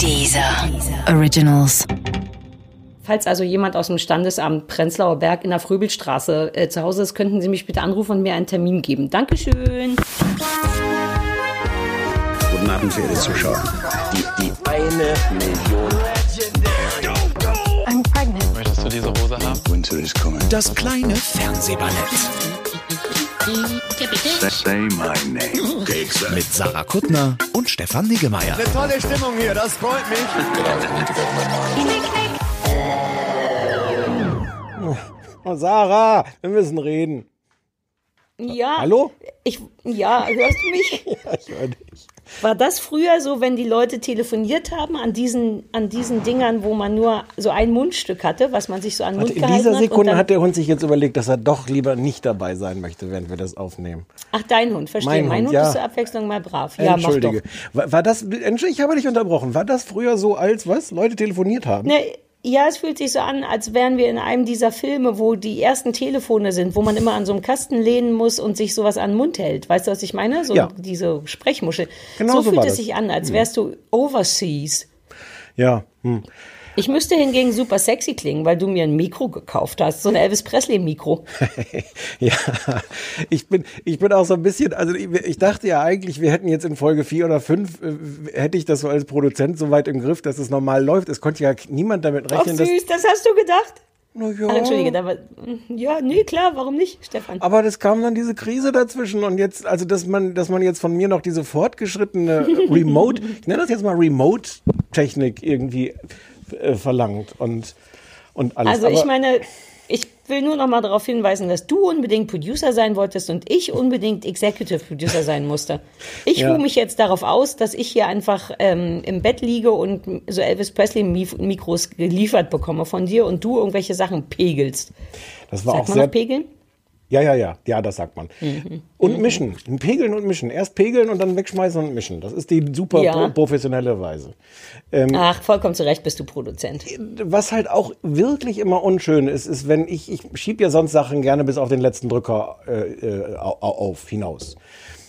Dieser Originals. Falls also jemand aus dem Standesamt Prenzlauer Berg in der Fröbelstraße äh, zu Hause ist, könnten Sie mich bitte anrufen und mir einen Termin geben. Dankeschön. Guten Abend, verehrte Zuschauer. Die, die eine Million. I'm pregnant. Möchtest du diese Hose haben? Winter is coming. Das kleine Fernsehballett. Mit Sarah Kuttner und Stefan Niggemeier. Tolle Stimmung hier, das freut mich. Oh, Sarah, wir müssen reden. Ja. Hallo? Ich, ja, hörst du mich? Ja, ich höre dich. War das früher so, wenn die Leute telefoniert haben an diesen, an diesen Dingern, wo man nur so ein Mundstück hatte, was man sich so an den Mund In gehalten dieser hat? und Sekunde dann, hat der Hund sich jetzt überlegt, dass er doch lieber nicht dabei sein möchte, während wir das aufnehmen. Ach, dein Hund, verstehe. Mein Mein, Hund, Hund, ja. ist zur Abwechslung mal brav. Ja. Entschuldige. War, war das, Entschuldige, ich habe dich unterbrochen. War das früher so, als was? Leute telefoniert haben? Ne, ja, es fühlt sich so an, als wären wir in einem dieser Filme, wo die ersten Telefone sind, wo man immer an so einem Kasten lehnen muss und sich sowas an den Mund hält. Weißt du, was ich meine? So Ja. diese Sprechmuschel. Genau so so fühlt es sich an, als wärst du overseas. Ja. Hm. Ich müsste hingegen super sexy klingen, weil du mir ein Mikro gekauft hast. So ein Elvis Presley Mikro. Ja, ich bin, ich bin auch so ein bisschen, also ich, ich dachte ja eigentlich, wir hätten jetzt in Folge 4 oder 5, äh, hätte ich das so als Produzent so weit im Griff, dass es normal läuft. Es konnte ja niemand damit Ach rechnen, dass. süß, das hast du gedacht? Na ja. Ah, Entschuldige, war, ja, nee, klar, warum nicht, Stefan? Aber das kam dann diese Krise dazwischen und jetzt, also dass man, dass man jetzt von mir noch diese fortgeschrittene Remote, ich nenne das jetzt mal Remote-Technik irgendwie äh, verlangt und, und alles. Also ich Aber- meine, ich will nur noch mal darauf hinweisen, dass du unbedingt Producer sein wolltest und ich unbedingt Executive Producer sein musste. Ich Ja. ruhe mich jetzt darauf aus, dass ich hier einfach ähm, im Bett liege und so Elvis Presley Mikros geliefert bekomme von dir und du irgendwelche Sachen pegelst. das war Sagt auch man sehr, noch pegeln? Ja, ja, ja, ja, das sagt man. Mhm. Und mischen. Pegeln und mischen. Erst pegeln und dann wegschmeißen und mischen. Das ist die super Ja. pro professionelle Weise. Ähm, Ach, vollkommen zu Recht bist du Produzent. Was halt auch wirklich immer unschön ist, ist, wenn ich, ich schieb ja sonst Sachen gerne bis auf den letzten Drücker äh, äh, au- au- auf, hinaus.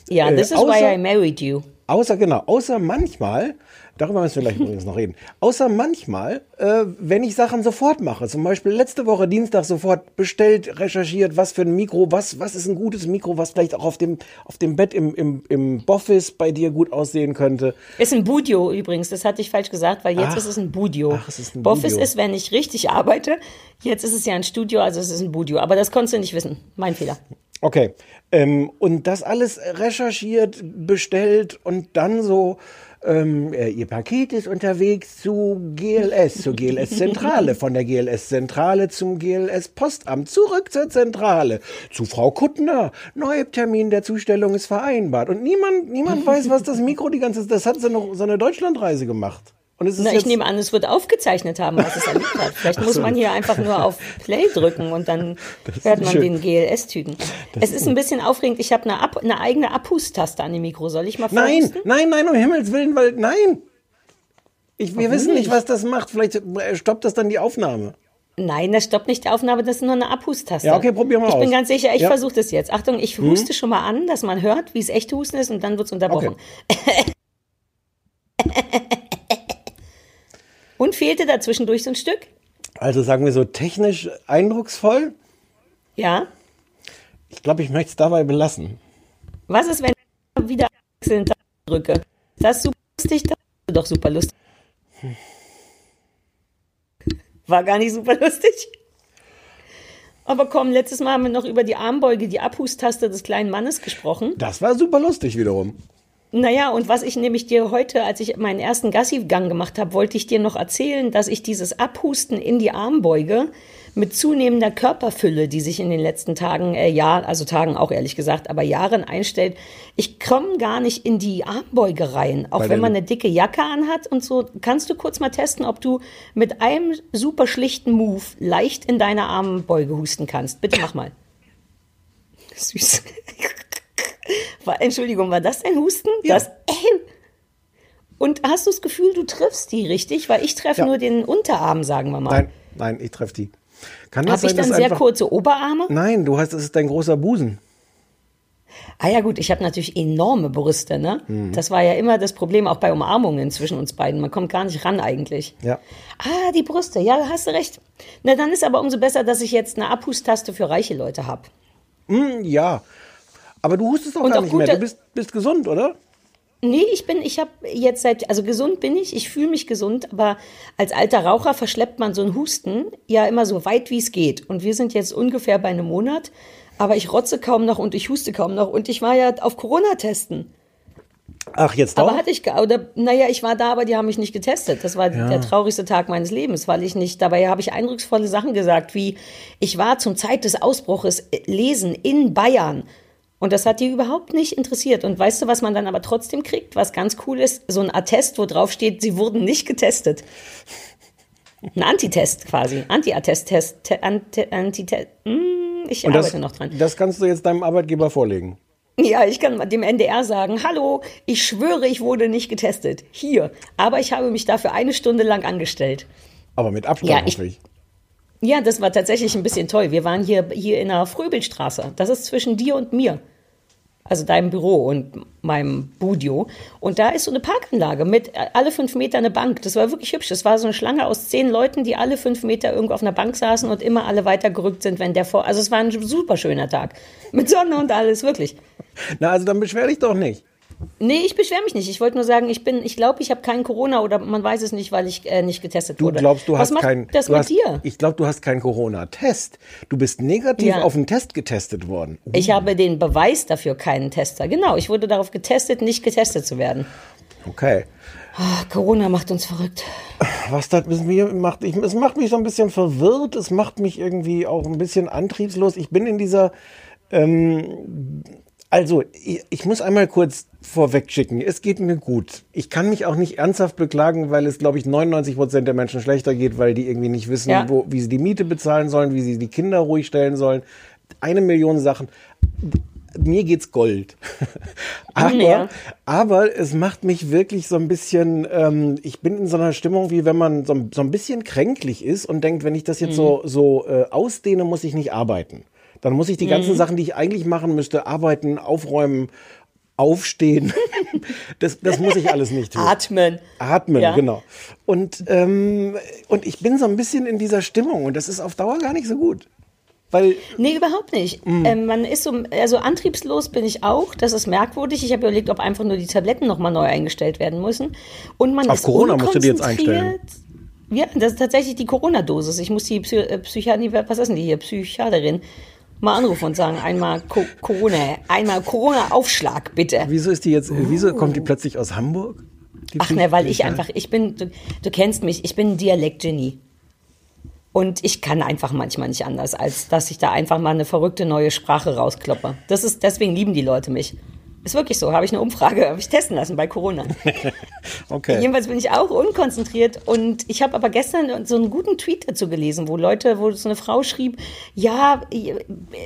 Ja, Äh, this is außer- why I married you. Außer, genau, außer manchmal, darüber müssen wir gleich übrigens noch reden, außer manchmal, äh, wenn ich Sachen sofort mache, zum Beispiel letzte Woche Dienstag sofort bestellt, recherchiert, was für ein Mikro, was, was ist ein gutes Mikro, was vielleicht auch auf dem, auf dem Bett im, im, im Boffice bei dir gut aussehen könnte. Ist ein Budio übrigens, das hatte ich falsch gesagt, weil jetzt Ach. ist es ein Budio. Ach, es ist ein Boffice Budio. ist, wenn ich richtig arbeite. Jetzt ist es ja ein Studio, also es ist ein Budio. Aber das konntest du nicht wissen. Mein Fehler. Okay. Ähm, und das alles recherchiert, bestellt und dann so, ähm, äh, Ihr Paket ist unterwegs zu GLS, zur GLS-Zentrale, von der GLS-Zentrale zum GLS-Postamt, zurück zur Zentrale, zu Frau Kuttner. Neutermin der Zustellung ist vereinbart. Und niemand, niemand weiß, was das Mikro die ganze das hat so eine, so eine Deutschlandreise gemacht. Und es ist Na, ich nehme an, es wird aufgezeichnet haben, was es erlebt hat. Vielleicht muss man hier einfach nur auf Play drücken und dann hört man schön. den GLS-Tüten. Es ist ein bisschen aufregend. Ich habe eine, Ab eine eigene Abhustaste an dem Mikro. Soll ich mal Nein, nein, nein, um Himmels Willen, weil, nein. Ich, wir wissen nicht, was das macht. Vielleicht äh, stoppt das dann die Aufnahme. Nein, das stoppt nicht die Aufnahme, das ist nur eine Abhustaste. Ja, okay, probier mal Ich aus. bin ganz sicher, ich Ja. Hm? versuche das jetzt. Achtung, ich huste schon mal an, dass man hört, wie es echt Husten ist und dann wird es unterbrochen. und fehlte da zwischendurch so ein Stück? Also sagen wir so technisch eindrucksvoll. Ja. Ich glaube, ich möchte es dabei belassen. Was ist, wenn ich wieder wechselnd drücke? Ist das super lustig? Das ist doch super lustig. War gar nicht super lustig. Aber komm, letztes Mal haben wir noch über die Armbeuge, die Abhustaste des kleinen Mannes gesprochen. Das war super lustig wiederum. Naja, und was ich nämlich dir heute, als ich meinen ersten Gassi-Gang gemacht habe, wollte ich dir noch erzählen, dass ich dieses Abhusten in die Armbeuge mit zunehmender Körperfülle, die sich in den letzten Tagen, äh, Jahr, also Tagen auch ehrlich gesagt, aber Jahren einstellt, ich komme gar nicht in die Armbeuge rein. Auch Weil wenn man eine dicke Jacke anhat und so. Kannst du kurz mal testen, ob du mit einem super schlichten Move leicht in deine Armbeuge husten kannst? Bitte mach mal. Süß. War, Entschuldigung, war das dein Husten? Ja. Das, und hast du das Gefühl, du triffst die richtig? Weil ich treffe Ja. nur den Unterarm, sagen wir mal. Nein, nein, ich treffe die. Kann das Habe ich dann sehr einfach... kurze Oberarme? Nein, du hast, das ist dein großer Busen. Ah ja gut, ich habe natürlich enorme Brüste, ne? Mhm. Das war ja immer das Problem auch bei Umarmungen zwischen uns beiden. Man kommt gar nicht ran eigentlich. Ja. Ah, die Brüste, ja, da hast du recht. Na, dann ist aber umso besser, dass ich jetzt eine Abhustaste für reiche Leute habe. Hm, ja. Aber du hustest doch Und gar auch nicht mehr. Du bist, bist gesund, oder? Nee, ich bin, ich habe jetzt seit, also gesund bin ich, ich fühle mich gesund, aber als alter Raucher verschleppt man so einen Husten ja immer so weit wie es geht. Und wir sind jetzt ungefähr bei einem Monat, aber ich rotze kaum noch und ich huste kaum noch und ich war ja auf Corona testen. Ach, jetzt doch? Aber hatte ich, oder, naja, ich war da, aber die haben mich nicht getestet. Das war der traurigste Tag meines Lebens, weil ich nicht, dabei habe ich eindrucksvolle Sachen gesagt, wie ich war zum Zeit des Ausbruches äh, lesen in Bayern. Und das hat die überhaupt nicht interessiert. Und weißt du, was man dann aber trotzdem kriegt, was ganz cool ist? So ein Attest, wo drauf steht, sie wurden nicht getestet. Ein Antitest quasi. Anti-Attest-Test. Te- Anti- Antitest. Hm, ich Und das, arbeite noch dran. das kannst du jetzt deinem Arbeitgeber vorlegen. Ja, ich kann dem NDR sagen, hallo, ich schwöre, ich wurde nicht getestet. Hier. Aber ich habe mich dafür eine Stunde lang angestellt. Aber mit Abstand Ja, ich- ich. Ja, das war tatsächlich ein bisschen toll. Wir waren hier, hier in der Fröbelstraße. Das ist zwischen dir und mir. Also deinem Büro und meinem Budio. Und da ist so eine Parkanlage mit äh, alle fünf Meter eine Bank. Das war wirklich hübsch. Das war so eine Schlange aus zehn Leuten, die alle fünf Meter irgendwo auf einer Bank saßen und immer alle weiter gerückt sind, wenn der vor. Also es war ein super schöner Tag. Mit Sonne und alles, wirklich. Na, also dann beschwer dich doch nicht. Nee, ich beschwere mich nicht. Ich wollte nur sagen, ich bin, ich glaube, ich habe keinen Corona oder man weiß es nicht, weil ich äh, nicht getestet Du wurde. glaubst, du Was hast keinen. das du mit hast, dir? Ich glaube, du hast keinen Corona-Test. Du bist negativ Ja. auf einen Test getestet worden. Ich habe den Beweis dafür keinen Tester. Genau, ich wurde darauf getestet, nicht getestet zu werden. Okay. Ach, Corona macht uns verrückt. Was das mit mir macht, ich, es macht mich so ein bisschen verwirrt, es macht mich irgendwie auch ein bisschen antriebslos. Ich bin in dieser, ähm, also ich, ich muss einmal kurz vorweg schicken, es geht mir gut. Ich kann mich auch nicht ernsthaft beklagen, weil es, glaube ich, 99 Prozent der Menschen schlechter geht, weil die irgendwie nicht wissen, Ja. wo, wie sie die Miete bezahlen sollen, wie sie die Kinder ruhig stellen sollen. Eine Million Sachen. Mir geht's Gold. aber, Ja. aber es macht mich wirklich so ein bisschen, ähm, ich bin in so einer Stimmung, wie wenn man so, ein- so ein bisschen kränklich ist und denkt, wenn ich das jetzt so, so äh, ausdehne, muss ich nicht arbeiten. Dann muss ich die ganzen Sachen, die ich eigentlich machen müsste, arbeiten, aufräumen, aufstehen. das, das muss ich alles nicht tun. Atmen. Atmen, Ja. genau. Und, ähm, und ich bin so ein bisschen in dieser Stimmung und das ist auf Dauer gar nicht so gut. Weil, Nee, überhaupt nicht. Ähm, man ist so, also antriebslos bin ich auch. Das ist merkwürdig. Ich habe überlegt, ob einfach nur die Tabletten nochmal neu eingestellt werden müssen. Und man Auf ist Corona musst du die jetzt unkonzentriert. Ja, das ist tatsächlich die Corona-Dosis. Ich muss die Psy äh, Psychiaterin, was ist denn die hier, Psychiaterin, mal anrufen und sagen, einmal Co Corona, einmal Corona-Aufschlag, bitte. wieso ist die jetzt, wieso kommt die plötzlich aus Hamburg? Die Ach ne, weil ich einfach, ich bin, du, du kennst mich, ich bin ein Dialektgenie. Und ich kann einfach manchmal nicht anders, als dass ich da einfach mal eine verrückte neue Sprache rauskloppe. Das ist, deswegen lieben die Leute mich. Ist wirklich so, habe ich eine Umfrage, habe ich testen lassen bei Corona. Okay. Jedenfalls bin ich auch unkonzentriert und ich habe aber gestern so einen guten Tweet dazu gelesen, wo Leute, wo so eine Frau schrieb, ja,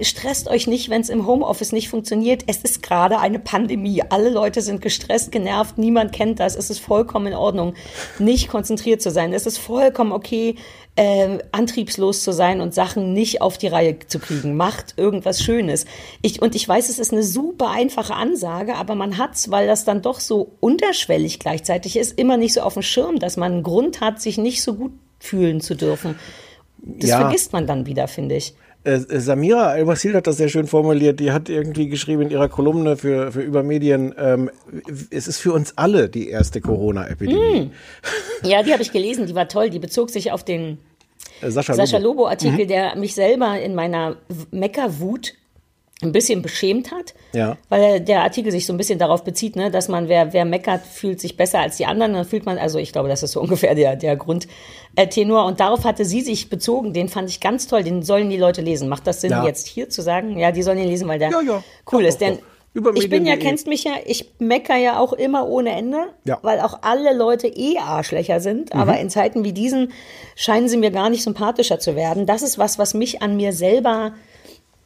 stresst euch nicht, wenn es im Homeoffice nicht funktioniert. Es ist gerade eine Pandemie. Alle Leute sind gestresst, genervt, niemand kennt das. Es ist vollkommen in Ordnung, nicht konzentriert zu sein. Es ist vollkommen okay, äh, antriebslos zu sein und Sachen nicht auf die Reihe zu kriegen. Macht irgendwas Schönes. Ich, und ich weiß, es ist eine super einfache Ansage, aber man hat's, weil das dann doch so unterschwellig gleichzeitig ist, immer nicht so auf dem Schirm, dass man einen Grund hat, sich nicht so gut fühlen zu dürfen. Das Ja. vergisst man dann wieder, finde ich. Äh, Samira Al-Wasil hat das sehr schön formuliert. Die hat irgendwie geschrieben in ihrer Kolumne für, für Übermedien, ähm, es ist für uns alle die erste Corona-Epidemie. Ja, die habe ich gelesen, die war toll. Die bezog sich auf den Sascha, Sascha Lobo. Lobo-Artikel, der mich selber in meiner Meckerwut ein bisschen beschämt hat, Ja. weil der Artikel sich so ein bisschen darauf bezieht, ne, dass man, wer, wer meckert, fühlt sich besser als die anderen, dann fühlt man, also ich glaube, das ist so ungefähr der, der Grundtenor und darauf hatte sie sich bezogen, den fand ich ganz toll, den sollen die Leute lesen. Macht das Sinn, Ja. jetzt hier zu sagen? Ja, die sollen den lesen, weil der Ja, cool ist, denn. Über ich bin ja, kennst mich ja, ich mecker ja auch immer ohne Ende, Ja. weil auch alle Leute eh Arschlöcher sind. Aber Mhm. in Zeiten wie diesen scheinen sie mir gar nicht sympathischer zu werden. Das ist was, was mich an mir selber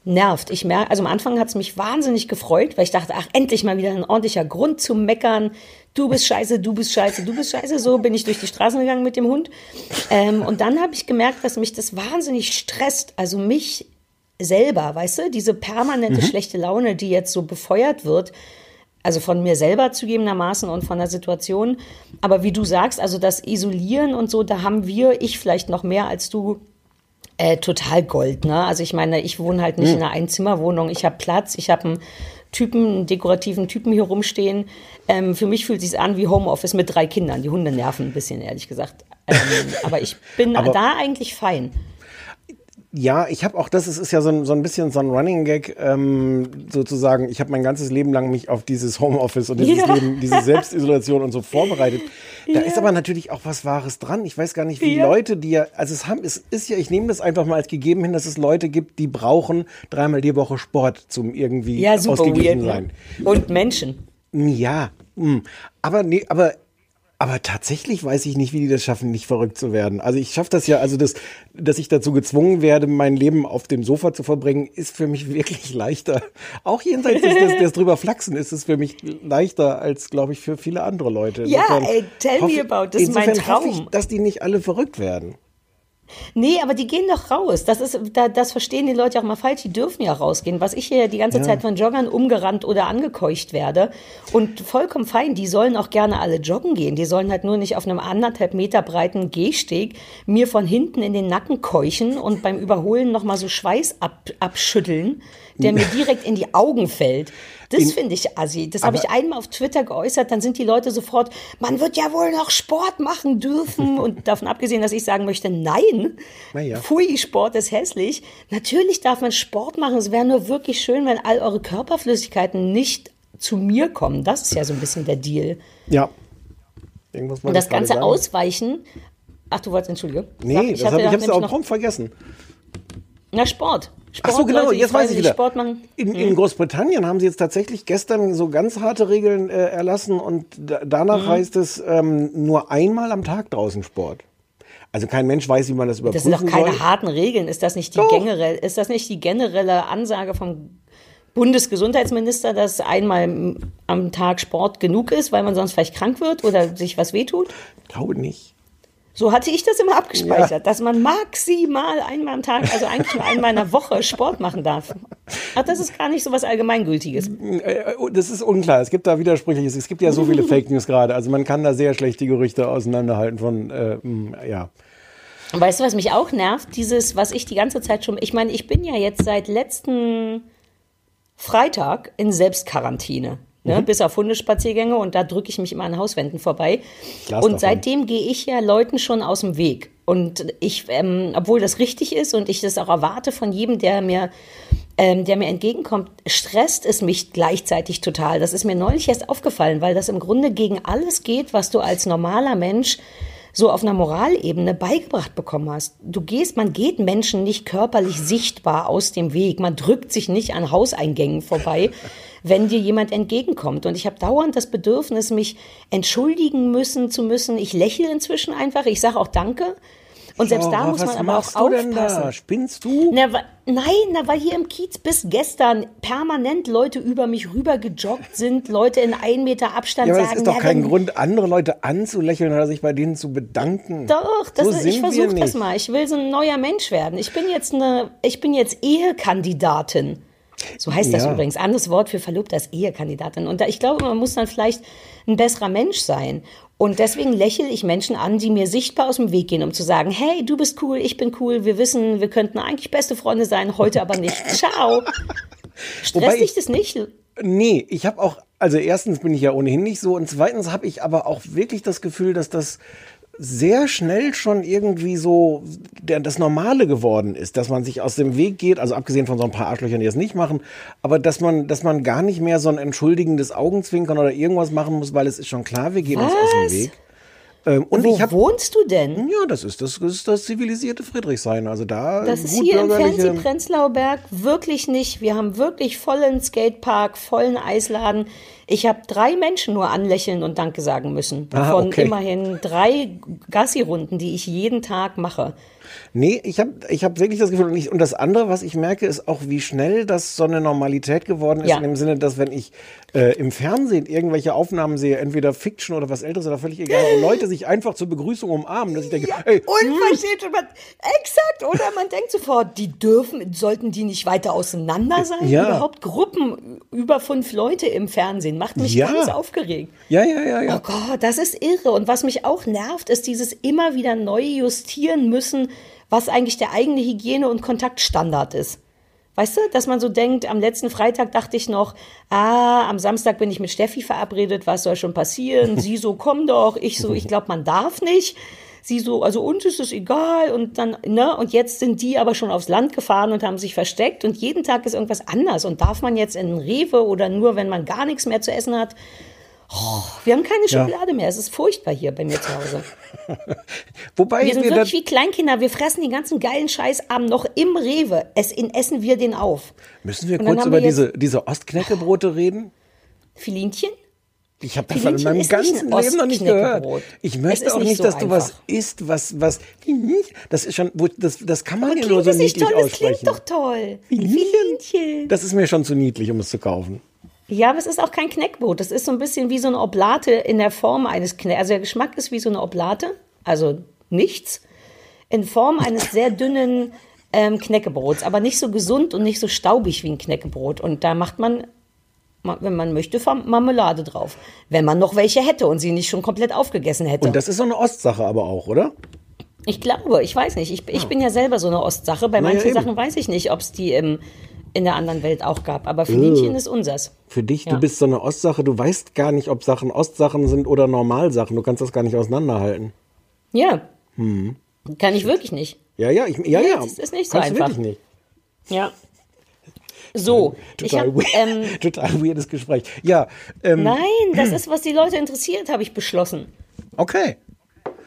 nervt. Ich merke, also am Anfang hat es mich wahnsinnig gefreut, weil ich dachte, ach, endlich mal wieder ein ordentlicher Grund zum Meckern. Du bist scheiße, du bist scheiße, du bist scheiße. So bin ich durch die Straßen gegangen mit dem Hund. Ähm, und dann habe ich gemerkt, dass mich das wahnsinnig stresst. Also mich selber, weißt du, diese permanente schlechte Laune, die jetzt so befeuert wird, also von mir selber zugegebenermaßen und von der Situation. Aber wie du sagst, also das Isolieren und so, da haben wir, ich vielleicht noch mehr als du, äh, total Gold. Ne? Also ich meine, ich wohne halt nicht in einer Einzimmerwohnung. Ich habe Platz, ich habe einen Typen, einen dekorativen Typen hier rumstehen. Ähm, für mich fühlt es sich an wie Homeoffice mit drei Kindern. Die Hunde nerven ein bisschen, ehrlich gesagt. Ähm, aber ich bin Aber- da eigentlich fein. Ja, ich habe auch das, es ist ja so ein, so ein bisschen so ein Running Gag, ähm, sozusagen, ich habe mein ganzes Leben lang mich auf dieses Homeoffice und dieses Ja. Leben, diese Selbstisolation und so vorbereitet. Da ist aber natürlich auch was Wahres dran. Ich weiß gar nicht, wie Ja. Leute, die ja, also es haben, es ist ja, ich nehme das einfach mal als gegeben hin, dass es Leute gibt, die brauchen dreimal die Woche Sport zum irgendwie Ja, super ausgeglichen weird. sein. Und Menschen. Ja, hm. aber nee, aber aber tatsächlich weiß ich nicht, wie die das schaffen, nicht verrückt zu werden. Also ich schaffe das ja, also das, dass ich dazu gezwungen werde, mein Leben auf dem Sofa zu verbringen, ist für mich wirklich leichter. Auch jenseits des, des, des drüber Flachsen ist es für mich leichter als, glaube ich, für viele andere Leute. Ja, Insofern ey, tell me about, das ist mein insofern hoffe Traum. Ich, dass die nicht alle verrückt werden. Nee, aber die gehen doch raus. Das ist, da, das verstehen die Leute auch mal falsch. Die dürfen ja rausgehen. Was ich hier die ganze Zeit von Joggern umgerannt oder angekeucht werde. Und vollkommen fein. Die sollen auch gerne alle joggen gehen. Die sollen halt nur nicht auf einem anderthalb Meter breiten Gehsteg mir von hinten in den Nacken keuchen und beim Überholen nochmal so Schweiß ab, abschütteln, der mir direkt in die Augen fällt. Das finde ich assi. Das habe ich einmal auf Twitter geäußert, dann sind die Leute sofort, man wird ja wohl noch Sport machen dürfen. Und davon abgesehen, dass ich sagen möchte, nein, ja. pfui, Sport ist hässlich. Natürlich darf man Sport machen. Es wäre nur wirklich schön, wenn all eure Körperflüssigkeiten nicht zu mir kommen. Das ist ja so ein bisschen der Deal. Ja. Irgendwas Und das ganze sagen. Ausweichen. Ach, du wolltest, entschuldige. Nee, Sag, ich habe es auch prompt vergessen. Na, Sport. Ach Sport, so, genau, Leute, jetzt weiß ich wieder. Sport machen. In, in Großbritannien haben sie jetzt tatsächlich gestern so ganz harte Regeln äh, erlassen und da, danach Mhm. heißt es ähm, nur einmal am Tag draußen Sport. Also kein Mensch weiß, wie man das Das überprüfen sind doch keine soll. harten Regeln. Ist das nicht die generell, ist das nicht die generelle Ansage vom Bundesgesundheitsminister, dass einmal am Tag Sport genug ist, weil man sonst vielleicht krank wird oder sich was wehtut? Ich glaube nicht. So hatte ich das immer abgespeichert, Ja. dass man maximal einmal am Tag, also eigentlich nur einmal in der Woche Sport machen darf. Ach, das ist gar nicht so was Allgemeingültiges. Äh, Das ist unklar. Es gibt da Widersprüchliches. Es gibt ja so viele Fake News gerade. Also man kann da sehr schlecht die Gerüchte auseinanderhalten von, äh, mh, ja. Weißt du, was mich auch nervt? Dieses, was ich die ganze Zeit schon, ich meine, ich bin ja jetzt seit letzten Freitag in Selbstquarantäne. Ne, Mhm. Bis auf Hundespaziergänge und da drücke ich mich immer an Hauswänden vorbei. Lass und seitdem gehe ich ja Leuten schon aus dem Weg. Und ich, ähm, obwohl das richtig ist und ich das auch erwarte von jedem, der mir, ähm, der mir entgegenkommt, stresst es mich gleichzeitig total. Das ist mir neulich erst aufgefallen, weil das im Grunde gegen alles geht, was du als normaler Mensch so auf einer Moralebene beigebracht bekommen hast. Du gehst, man geht Menschen nicht körperlich sichtbar aus dem Weg. Man drückt sich nicht an Hauseingängen vorbei, wenn dir jemand entgegenkommt. Und ich habe dauernd das Bedürfnis, mich entschuldigen müssen zu müssen. Ich lächle inzwischen einfach. Ich sage auch Danke. Und selbst da Laura, muss man aber auch aufpassen. da? Spinnst du? Na, nein, na, weil hier im Kiez bis gestern permanent Leute über mich rüber gejoggt sind, Leute in einen Meter Abstand Ja, aber sagen, es ist doch ja, kein Grund, andere Leute anzulächeln oder sich bei denen zu bedanken. Doch, das so ist, ich versuche das mal. Ich will so ein neuer Mensch werden. Ich bin jetzt eine, ich bin jetzt Ehekandidatin. So heißt das Ja. übrigens. Anderes Wort für verlobt als Ehekandidatin. Und da, ich glaube, man muss dann vielleicht ein besserer Mensch sein. Und deswegen lächle ich Menschen an, die mir sichtbar aus dem Weg gehen, um zu sagen, hey, du bist cool, ich bin cool, wir wissen, wir könnten eigentlich beste Freunde sein, heute aber nicht. Ciao. Stresst dich ich- das nicht? Nee, ich habe auch, also erstens bin ich ja ohnehin nicht so und zweitens habe ich aber auch wirklich das Gefühl, dass das sehr schnell schon irgendwie so der, das Normale geworden ist, dass man sich aus dem Weg geht, also abgesehen von so ein paar Arschlöchern, die es nicht machen, aber dass man, dass man gar nicht mehr so ein entschuldigendes Augenzwinkern oder irgendwas machen muss, weil es ist schon klar, wir gehen uns aus Was? dem Weg. Ähm, und Wo habe wohnst du denn? ja, das ist das, das ist das zivilisierte Friedrichshain. Also da Das ist hier im Fancy Prenzlauer Berg wirklich nicht. Wir haben wirklich vollen Skatepark, vollen Eisladen. Ich habe drei Menschen nur anlächeln und Danke sagen müssen. Ah, von okay. immerhin drei Gassi-Runden, die ich jeden Tag mache. Nee, ich habe ich hab wirklich das Gefühl, und, ich, und das andere, was ich merke, ist auch, wie schnell das so eine Normalität geworden ist, Ja. in dem Sinne, dass wenn ich äh, im Fernsehen irgendwelche Aufnahmen sehe, entweder Fiction oder was älteres oder völlig egal, wo Leute sich einfach zur Begrüßung umarmen, dass ich denke, ey, Unverschämt. Und man, exakt. Oder man denkt sofort, die dürfen, sollten die nicht weiter auseinander sein? Ja. Überhaupt Gruppen über fünf Leute im Fernsehen. Macht mich Ja. ganz aufgeregt. ja, ja, ja, Oh ja. Gott, das ist irre. Und was mich auch nervt, ist dieses immer wieder neu justieren müssen, was eigentlich der eigene Hygiene- und Kontaktstandard ist. Weißt du, dass man so denkt, am letzten Freitag dachte ich noch, ah, am Samstag bin ich mit Steffi verabredet, was soll schon passieren? Sie so, komm doch. Ich so, ich glaube, man darf nicht. Sie so, also uns ist es egal und dann, ne, und jetzt sind die aber schon aufs Land gefahren und haben sich versteckt und jeden Tag ist irgendwas anders und darf man jetzt in Rewe oder nur, wenn man gar nichts mehr zu essen hat? Oh, wir haben keine Ja. Schokolade mehr. Es ist furchtbar hier bei mir zu Hause. Wobei Wir sind wir wirklich wie Kleinkinder. Wir fressen den ganzen geilen Scheißabend noch im Rewe. Es in, essen wir den auf. müssen wir kurz über wir diese, diese Ostknäckebrote reden? Filinchen? Ich habe davon in meinem ganzen Leben noch nicht gehört. Ich möchte auch nicht so dass du was einfach. isst, was, was, das ist schon, das, das kann man Aber ja nur so das nicht niedlich toll? Das aussprechen. klingt doch toll. Filinchen. Das ist mir schon zu niedlich, um es zu kaufen. Ja, aber es ist auch kein Knäckbrot. Das ist so ein bisschen wie so eine Oblate in der Form eines Knäck. Also der Geschmack ist wie so eine Oblate, also nichts, in Form eines sehr dünnen ähm, Knäckebrots, aber nicht so gesund und nicht so staubig wie ein Knäckebrot. Und da macht man, ma- wenn man möchte, Marmelade drauf. Wenn man noch welche hätte und sie nicht schon komplett aufgegessen hätte. Und das ist so eine Ostsache aber auch, oder? Ich glaube, ich weiß nicht. Ich, ich bin ja selber so eine Ostsache. Bei manchen eben. Sachen weiß ich nicht, ob es die im, in der anderen Welt auch gab. Aber Filinchen ist unsers. Für dich, Ja. du bist so eine Ostsache, du weißt gar nicht, ob Sachen Ostsachen sind oder Normalsachen. Du kannst das gar nicht auseinanderhalten. Ja. Kann ich wirklich nicht. Ja, ja, ich, ja, ja. das ist nicht so kannst du einfach. wirklich nicht. Ja. So, Total, hab, weird, ähm, total weirdes Gespräch. Ja, ähm, nein, das ist, was die Leute interessiert, habe ich beschlossen. okay.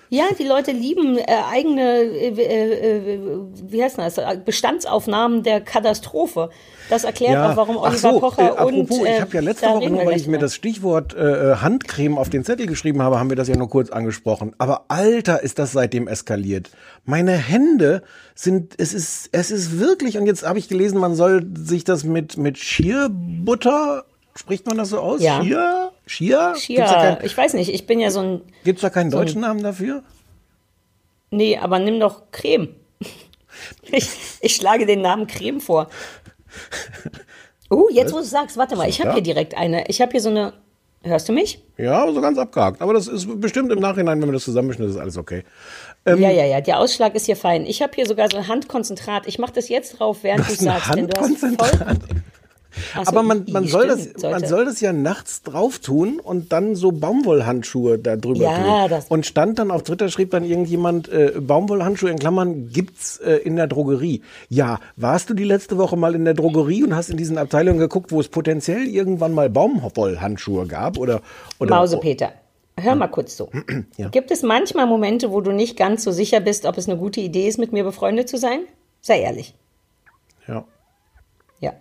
Ja, die Leute lieben äh, eigene, äh, äh, wie heißt das, äh, Bestandsaufnahmen der Katastrophe. Das erklärt auch, warum Oliver so, Pocher äh, apropos, und äh, ich habe ja letzte Woche nur, weil ich mir das Stichwort äh, Handcreme auf den Zettel geschrieben habe, haben wir das ja nur kurz angesprochen. Aber Alter, ist das seitdem eskaliert. Meine Hände sind, es ist, es ist wirklich, und jetzt habe ich gelesen, man soll sich das mit, mit Schierbutter, spricht man das so aus? Ja. Schier? Schier? Gibt's da, kein, ich weiß nicht, ich bin ja so ein, gibt's da keinen so deutschen Namen dafür? nee, aber nimm doch Creme. Ich, ich schlage den Namen Creme vor. Uh, jetzt wo du sagst, warte mal, ich habe hier direkt eine, ich habe hier so eine, hörst du mich? Ja, so ganz abgehakt. Aber das ist bestimmt im Nachhinein, wenn wir das zusammenschneiden, ist alles okay. Ähm, ja, ja, ja, der Ausschlag ist hier fein. Ich habe hier sogar so ein Handkonzentrat. Ich mache das jetzt drauf, während du ein sagst. denn du hast voll- Handkonzentrat. Ach so, Aber man, man, soll das, man soll das ja nachts drauf tun und dann so Baumwollhandschuhe da drüber Ja, tun. und stand dann auf Twitter, schrieb dann irgendjemand, äh, Baumwollhandschuhe in Klammern gibt's äh, in der Drogerie. Ja, warst du die letzte Woche mal in der Drogerie und hast in diesen Abteilungen geguckt, wo es potenziell irgendwann mal Baumwollhandschuhe gab? Oder, oder Mausepeter. Hör mal kurz zu. Ja. Gibt es manchmal Momente, wo du nicht ganz so sicher bist, ob es eine gute Idee ist, mit mir befreundet zu sein? Sei ehrlich. Ja. Ja.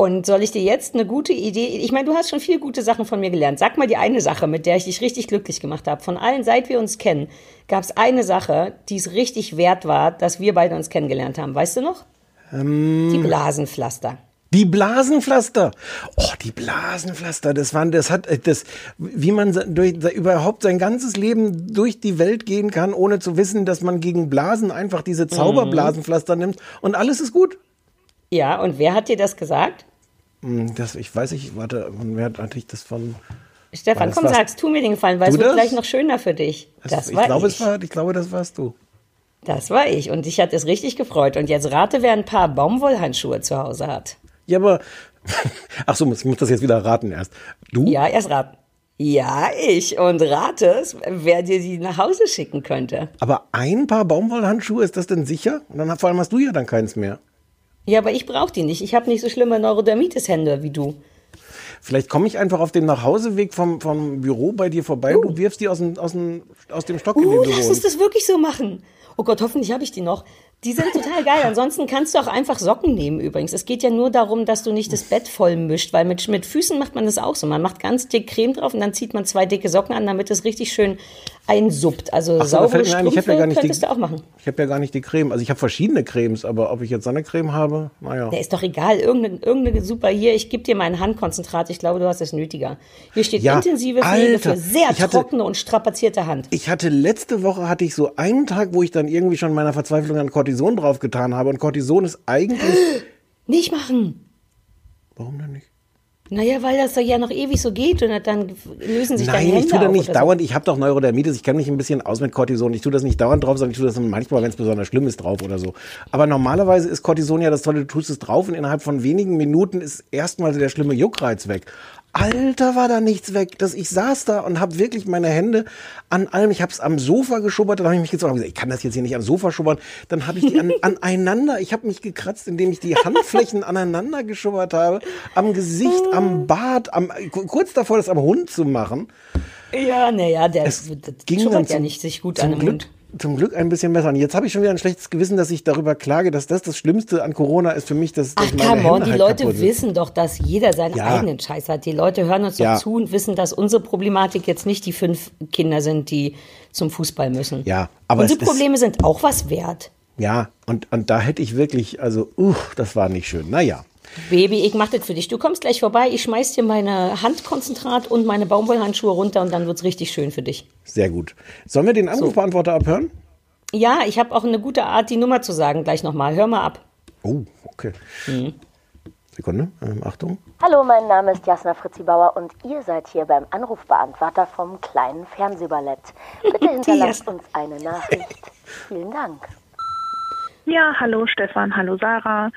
Und soll ich dir jetzt eine gute Idee, ich meine, du hast schon viele gute Sachen von mir gelernt. Sag mal die eine Sache, mit der ich dich richtig glücklich gemacht habe. Von allen, seit wir uns kennen, gab es eine Sache, die es richtig wert war, dass wir beide uns kennengelernt haben. Weißt du noch? Ähm. Die Blasenpflaster. Die Blasenpflaster. Oh, die Blasenpflaster, das waren, das hat, äh, das, wie man durch, überhaupt sein ganzes Leben durch die Welt gehen kann, ohne zu wissen, dass man gegen Blasen einfach diese Zauberblasenpflaster nimmt und alles ist gut. Ja, und wer hat dir das gesagt? Hm, Das, ich weiß nicht, warte, wer hatte ich das von? Stefan, das komm, sag's, tu mir den Gefallen, weil es wird das? gleich noch schöner für dich. Das, ich war glaube, ich. es war, ich glaube, das warst du. Das war ich und ich hatte es richtig gefreut. Und jetzt rate, wer ein paar Baumwollhandschuhe zu Hause hat. Ja, aber, ach so, ich muss das jetzt wieder raten erst. Du? Ja, erst raten. Ja, ich. Und rate es, wer dir die nach Hause schicken könnte. Aber ein paar Baumwollhandschuhe, ist das denn sicher? Und dann, vor allem hast du ja dann keins mehr. Ja, aber ich brauche die nicht. Ich habe nicht so schlimme Neurodermitis-Hände wie du. Vielleicht komme ich einfach auf dem Nachhauseweg vom, vom Büro bei dir vorbei und du wirfst die aus dem, aus dem, aus dem Stock, in dem Uh, du lass uns das wirklich so machen. Oh Gott, hoffentlich habe ich die noch. Die sind total geil. Ansonsten kannst du auch einfach Socken nehmen übrigens. Es geht ja nur darum, dass du nicht das Bett voll mischt, weil mit, mit Füßen macht man das auch so. Man macht ganz dick Creme drauf und dann zieht man zwei dicke Socken an, damit es richtig schön einsuppt. Also Ach so, saubere ein, ich Strümpfe habe ja gar nicht könntest die, du auch machen. Ich habe ja gar nicht die Creme. Also ich habe verschiedene Cremes, aber ob ich jetzt Sonnencreme habe, naja. Der ist doch egal. Irgendeine, irgendeine super hier. Ich gebe dir mein Handkonzentrat. Ich glaube, du hast es nötiger. Hier steht Ja, intensive Pflege für sehr ich hatte- trockene und strapazierte Hand. Ich hatte letzte Woche hatte ich so einen Tag, wo ich dann irgendwie schon meiner Verzweiflung an Cortison draufgetan habe. Und Cortison ist eigentlich. Nicht machen. Warum denn nicht? Naja, weil das ja noch ewig so geht und dann lösen sich deine Nein, Hände ich tue das nicht oder so. dauernd. Ich habe doch Neurodermitis. Ich kenne mich ein bisschen aus mit Cortison. Ich tue das nicht dauernd drauf, sondern ich tue das manchmal, wenn es besonders schlimm ist, drauf oder so. Aber normalerweise ist Cortison ja das Tolle. Du tust es drauf und innerhalb von wenigen Minuten ist erstmal der schlimme Juckreiz weg. Alter, war da nichts weg. Das, ich saß da und habe wirklich meine Hände an allem. Ich habe es am Sofa geschubbert. Dann habe ich mich gezogen. Gesagt, ich kann das jetzt hier nicht am Sofa schubbern. Dann habe ich die an, aneinander. Ich habe mich gekratzt, indem ich die Handflächen aneinander geschubbert habe. Am Gesicht, am Bart, am, kurz davor, das am Hund zu machen. Ja, naja, der Es das ging dann ja zum- nicht sich gut an dem Glück, Mund. Zum Glück ein bisschen besser. Und jetzt habe ich schon wieder ein schlechtes Gewissen, dass ich darüber klage, dass das das Schlimmste an Corona ist für mich, dass, dass Ach, meine come on, die halt Leute wissen doch, dass jeder seinen Ja. eigenen Scheiß hat. Die Leute hören uns Ja. doch zu und wissen, dass unsere Problematik jetzt nicht die fünf Kinder sind, die zum Fußball müssen. Ja, aber Unsere Probleme sind auch was wert. Ja, und, und da hätte ich wirklich, also, uh, das war nicht schön. Naja. Baby, ich mach das für dich. Du kommst gleich vorbei, ich schmeiß dir meine Handkonzentrat und meine Baumwollhandschuhe runter und dann wird's richtig schön für dich. Sehr gut. Sollen wir den Anrufbeantworter abhören? Ja, ich habe auch eine gute Art, die Nummer zu sagen, gleich nochmal. Hör mal ab. Oh, okay. Mhm. Sekunde, ähm, Achtung. Hallo, mein Name ist Jasna Fritzi Bauer und ihr seid hier beim Anrufbeantworter vom kleinen Fernsehballett. Bitte hinterlasst uns eine Nachricht. Vielen Dank. Ja, hallo Stefan, hallo Sarah.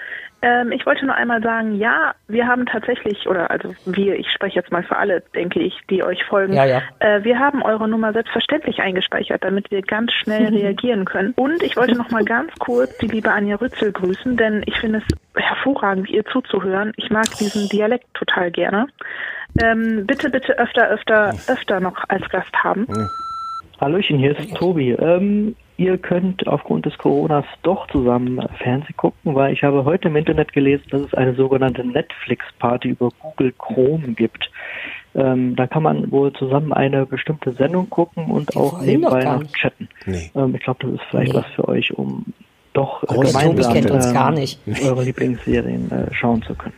Ähm, ich wollte nur einmal sagen, ja, wir haben tatsächlich, oder also wir, ich spreche jetzt mal für alle, denke ich, die euch folgen, Ja, ja. Äh, wir haben eure Nummer selbstverständlich eingespeichert, damit wir ganz schnell reagieren können. Und ich wollte noch mal ganz kurz die liebe Anja Rützel grüßen, denn ich finde es hervorragend, ihr zuzuhören. Ich mag diesen Dialekt total gerne. Ähm, bitte, bitte öfter, öfter, öfter noch als Gast haben. Hallöchen, hier ist Tobi. Ähm, ihr könnt aufgrund des Coronas doch zusammen Fernsehen gucken, weil ich habe heute im Internet gelesen, dass es eine sogenannte Netflix-Party über Google Chrome gibt. Ähm, da kann man wohl zusammen eine bestimmte Sendung gucken und Wir auch nebenbei noch nicht. chatten. Nee. Ähm, ich glaube, das ist vielleicht Nee. was für euch, um doch Große gemeinsam Tobi kennt uns gar nicht. eure Lieblingsserien äh, schauen zu können.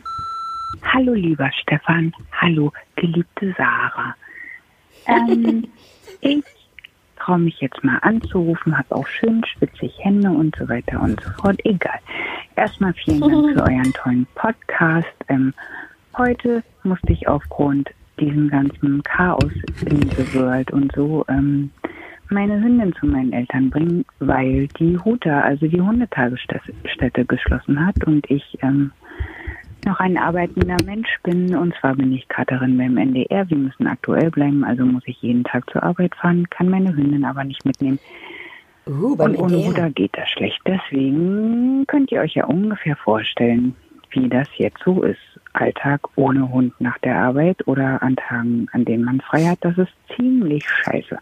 Hallo lieber Stefan, hallo geliebte Sarah. Ähm, ich traue mich jetzt mal anzurufen, habe auch schön schwitzig Hände und so weiter und so fort. Egal. Erstmal vielen Dank für euren tollen Podcast. Ähm, heute musste ich aufgrund diesem ganzen Chaos in the World und so ähm, meine Hündin zu meinen Eltern bringen, weil die Huta, also die Hundetagesstätte geschlossen hat und ich ähm, noch ein arbeitender Mensch bin. Und zwar bin ich Katerin beim NDR. Wir müssen aktuell bleiben, also muss ich jeden Tag zur Arbeit fahren, kann meine Hündin aber nicht mitnehmen. Uh, beim Und ohne NDR. Mutter geht das schlecht. Deswegen könnt ihr euch ja ungefähr vorstellen, wie das jetzt so ist. Alltag ohne Hund nach der Arbeit oder an Tagen, an denen man frei hat, das ist ziemlich scheiße.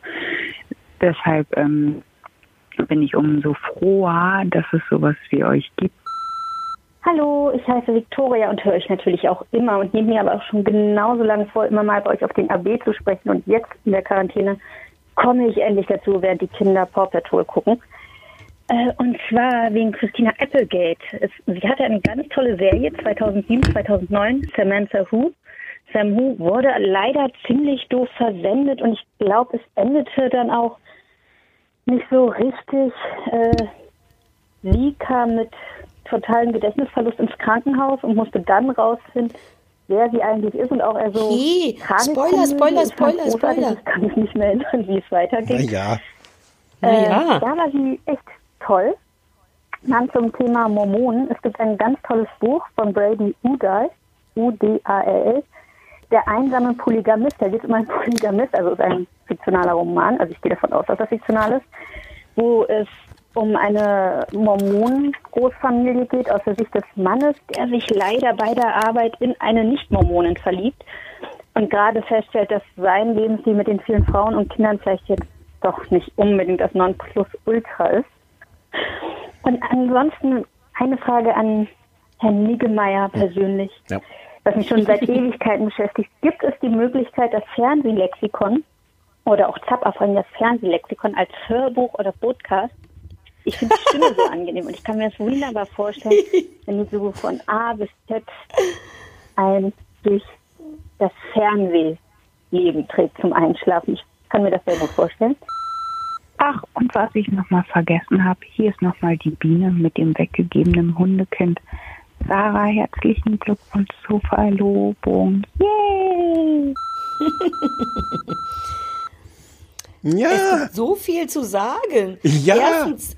Deshalb ähm, bin ich umso froher, dass es sowas wie euch gibt. Hallo, ich heiße Viktoria und höre euch natürlich auch immer und nehme mir aber auch schon genauso lange vor, immer mal bei euch auf den AB zu sprechen. Und jetzt in der Quarantäne komme ich endlich dazu, während die Kinder Paw Patrol gucken. Äh, und zwar wegen Christina Applegate. Sie hatte eine ganz tolle Serie 2007, 2009, Samantha Who. Sam Who wurde leider ziemlich doof versendet und ich glaube, es endete dann auch nicht so richtig. Äh, Lee kam mit totalem Gedächtnisverlust ins Krankenhaus und musste dann rausfinden, wer sie eigentlich ist und auch er so Tragikomödie. Spoiler, Spoiler, Spoiler. Spoiler. Ich kann mich nicht mehr erinnern, wie es weitergeht. Naja. Naja. Äh, da war sie echt toll. Dann zum Thema Mormonen. Es gibt ein ganz tolles Buch von Brady Udall, U-D-A-L-L, Der einsame Polygamist. Da geht es um einen Polygamist, also es ist ein fiktionaler Roman, also ich gehe davon aus, dass er fiktional ist, wo es um eine Mormonen-Großfamilie geht aus der Sicht des Mannes, der sich leider bei der Arbeit in eine Nicht-Mormonin verliebt und gerade feststellt, dass sein Lebensstil mit den vielen Frauen und Kindern vielleicht jetzt doch nicht unbedingt das Nonplusultra ist. Und ansonsten eine Frage an Herrn Niggemeier persönlich, Ja. was mich schon seit Ewigkeiten beschäftigt. Gibt es die Möglichkeit, das Fernsehlexikon oder auch Zappaffreien das Fernsehlexikon als Hörbuch oder Podcast? Ich finde die Stimme so angenehm und ich kann mir das wunderbar vorstellen, wenn du so von A bis Z ein durch das Fernsehleben trägt zum Einschlafen. Ich kann mir das sehr gut vorstellen. Ach, und was ich nochmal vergessen habe, hier ist nochmal die Biene mit dem weggegebenen Hundekind. Sarah, herzlichen Glückwunsch zur Verlobung. Yay! Ja. Es gibt so viel zu sagen. Ja. Erstens,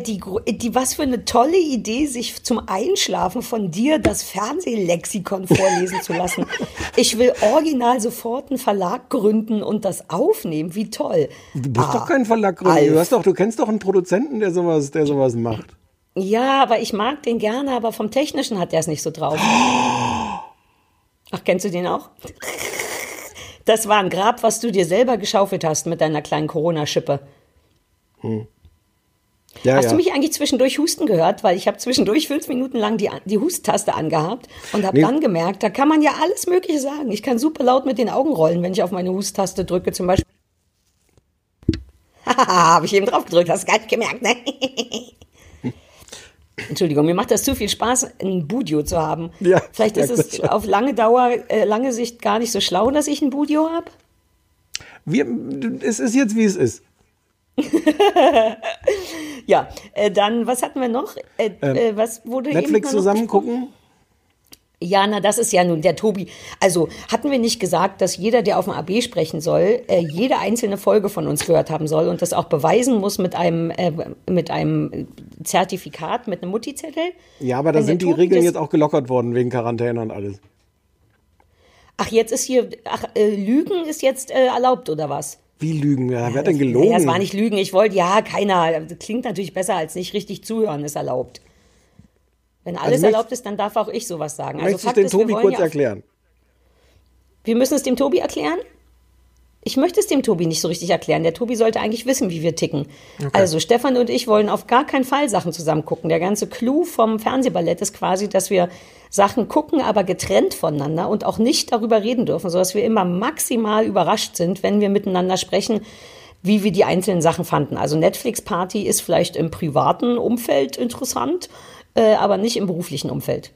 die, gro- äh, die, was für eine tolle Idee, sich zum Einschlafen von dir das Fernsehlexikon vorlesen zu lassen. Ich will original sofort einen Verlag gründen und das aufnehmen. Wie toll. Du musst Ah, doch keinen Verlag gründen. Du, hast doch, du kennst doch einen Produzenten, der sowas, der sowas macht. Ja, aber ich mag den gerne, aber vom Technischen hat er es nicht so drauf. Ach, kennst du den auch? Das war ein Grab, was du dir selber geschaufelt hast mit deiner kleinen Corona-Schippe. Ja, Hast ja. du mich eigentlich zwischendurch husten gehört? Weil ich habe zwischendurch fünf Minuten lang die, die Husttaste angehabt und habe Nee. dann gemerkt, da kann man ja alles Mögliche sagen. Ich kann super laut mit den Augen rollen, wenn ich auf meine Husttaste drücke, zum Beispiel. Haha, habe ich eben drauf gedrückt, hast du gar nicht gemerkt, ne? Entschuldigung, mir macht das zu viel Spaß, ein Budio zu haben. Ja, Vielleicht ist es auf lange Dauer, äh, lange Sicht gar nicht so schlau, dass ich ein Budio habe. Wir, es ist jetzt, wie es ist. Ja, äh, dann, was hatten wir noch? Äh, äh, was wurde Ähm, Netflix zusammen gucken? Ja, na, das ist ja nun der Tobi. Also hatten wir nicht gesagt, dass jeder, der auf dem AB sprechen soll, äh, jede einzelne Folge von uns gehört haben soll und das auch beweisen muss mit einem, äh, mit einem Zertifikat, mit einem Mutti-Zettel? Ja, aber da Wenn sind die Tobi Regeln jetzt auch gelockert worden wegen Quarantäne und alles. Ach, jetzt ist hier, ach, äh, Lügen ist jetzt äh, erlaubt oder was? Wie lügen? Ja, wer hat denn gelogen? Naja, es war nicht Lügen. Ich wollte, ja, keiner. Das klingt natürlich besser als nicht richtig zuhören, ist erlaubt. Wenn alles Also erlaubt ist, dann darf auch ich sowas sagen. Also Möchtest du Fakt den ist, wir Tobi kurz ja erklären? Wir müssen es dem Tobi erklären? Ich möchte es dem Tobi nicht so richtig erklären. Der Tobi sollte eigentlich wissen, wie wir ticken. Also Stefan und ich wollen auf gar keinen Fall Sachen zusammen gucken. Der ganze Clou vom Fernsehballett ist quasi, dass wir Sachen gucken, aber getrennt voneinander und auch nicht darüber reden dürfen, sodass wir immer maximal überrascht sind, wenn wir miteinander sprechen, wie wir die einzelnen Sachen fanden. Also Netflix Party ist vielleicht im privaten Umfeld interessant, äh, aber nicht im beruflichen Umfeld.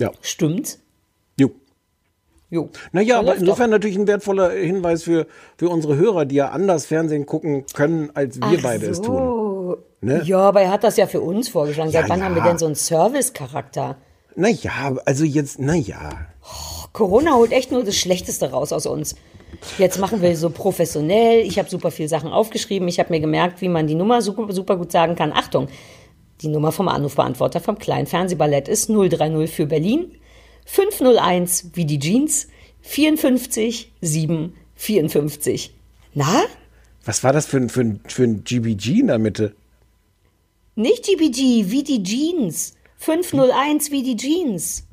Ja. Stimmt's? Jo. Jo. Naja, Ja, aber insofern natürlich ein wertvoller Hinweis für, für unsere Hörer, die ja anders Fernsehen gucken können, als wir Ach beide es tun. so. Ne? Ja, aber er hat das ja für uns vorgeschlagen. Seit Ja, wann ja. haben wir denn so einen Service-Charakter? Naja, also jetzt, naja. Corona holt echt nur das Schlechteste raus aus uns. Jetzt machen wir so professionell. Ich habe super viele Sachen aufgeschrieben. Ich habe mir gemerkt, wie man die Nummer super, super gut sagen kann. Achtung, die Nummer vom Anrufbeantworter vom kleinen Fernsehballett ist 030 für Berlin, 501 wie die Jeans, 54 7 54. Na? Was war das für ein, für ein, für ein GBG in der Mitte? Nicht GBG, wie die Jeans. 501 wie die Jeans.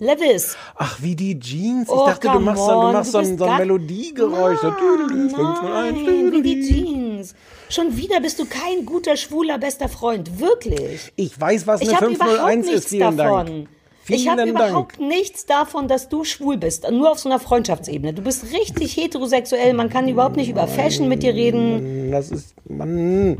Levis. Ach, wie die Jeans. Ich Oh, dachte, du machst, so, du on, machst du so ein, so ein Melodiegeräusch. Tüdelü, fünf, Nein, eins, wie die. Jeans. Schon wieder bist du kein guter, schwuler, bester Freund. Wirklich. Ich weiß, was Ich eine überhaupt 501 nichts ist. Vielen davon. Dank. ich habe Vielen überhaupt nichts davon, dass du schwul bist. Nur auf so einer Freundschaftsebene. Du bist richtig heterosexuell. Man kann überhaupt nicht über Fashion mit dir reden. Das ist, Mann.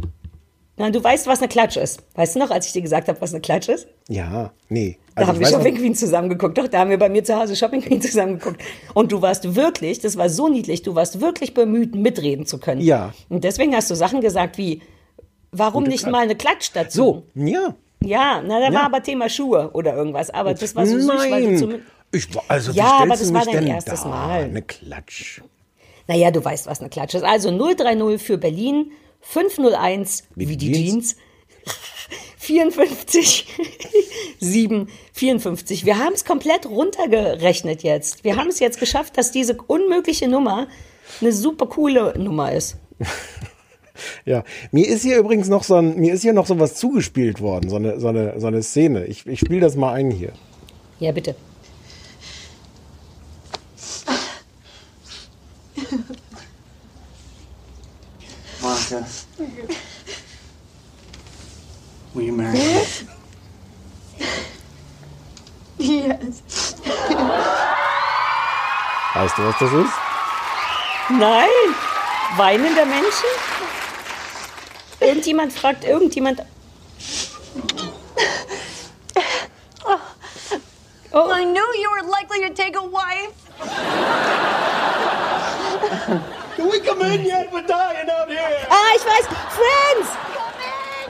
Nein, du weißt, was eine Klatsch ist. Weißt du noch, als ich dir gesagt habe, was eine Klatsch ist? Ja, nee. Da Also haben ich wir Shopping Queen zusammengeguckt. Doch, da haben wir bei mir zu Hause Shopping Queen zusammengeguckt. Und du warst wirklich, das war so niedlich, du warst wirklich bemüht, mitreden zu können. Ja. Und deswegen hast du Sachen gesagt wie, warum Gute nicht Klatsch. mal eine Klatsch dazu? So, ja. Ja, na, da Ja. war aber Thema Schuhe oder irgendwas. Aber das war so süß, weil du Nein. zum, Ich, war- also, Ja, aber das war dein erstes da? Mal. Eine Klatsch. naja, du weißt, was eine Klatsch ist. Also 030 für Berlin, 501 wie, Wie die Jeans. Jeans. 54, 7, 54. Wir haben es komplett runtergerechnet jetzt. Wir haben es jetzt geschafft, dass diese unmögliche Nummer eine super coole Nummer ist. Ja, mir ist hier übrigens noch so ein, mir ist hier noch so was zugespielt worden, so eine, so eine, so eine Szene. Ich, ich spiele das mal ein hier. Ja, bitte. Will you marry me? Yes. Weißt du, was das ist? Nein. Weinende Menschen? Irgendjemand fragt irgendjemand. Oh. I knew you were likely to take a wife. Can we come in yet? We're dying out here. Ah, ich weiß. Friends!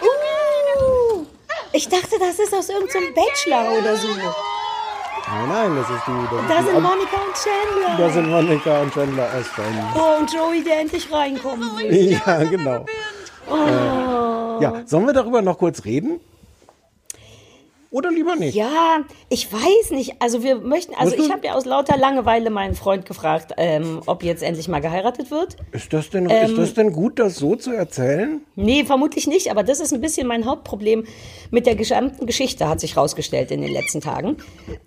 Uh, ich dachte, das ist aus irgendeinem Bachelor oder so. Nein, nein, das ist die. Das Da ist die sind Monika und Chandler. Da sind Monika und Chandler als Freunde. Oh, und Joey, der endlich reinkommen will. Ja, genau. Oh. Ja, sollen wir darüber noch kurz reden? Oder lieber nicht? Ja, ich weiß nicht. Also wir möchten, also du- ich habe ja aus lauter Langeweile meinen Freund gefragt, ähm, ob jetzt endlich mal geheiratet wird. Ist das, denn, Ähm, ist das denn gut, das so zu erzählen? Nee, vermutlich nicht, aber das ist ein bisschen mein Hauptproblem mit der gesamten Geschichte, hat sich rausgestellt in den letzten Tagen.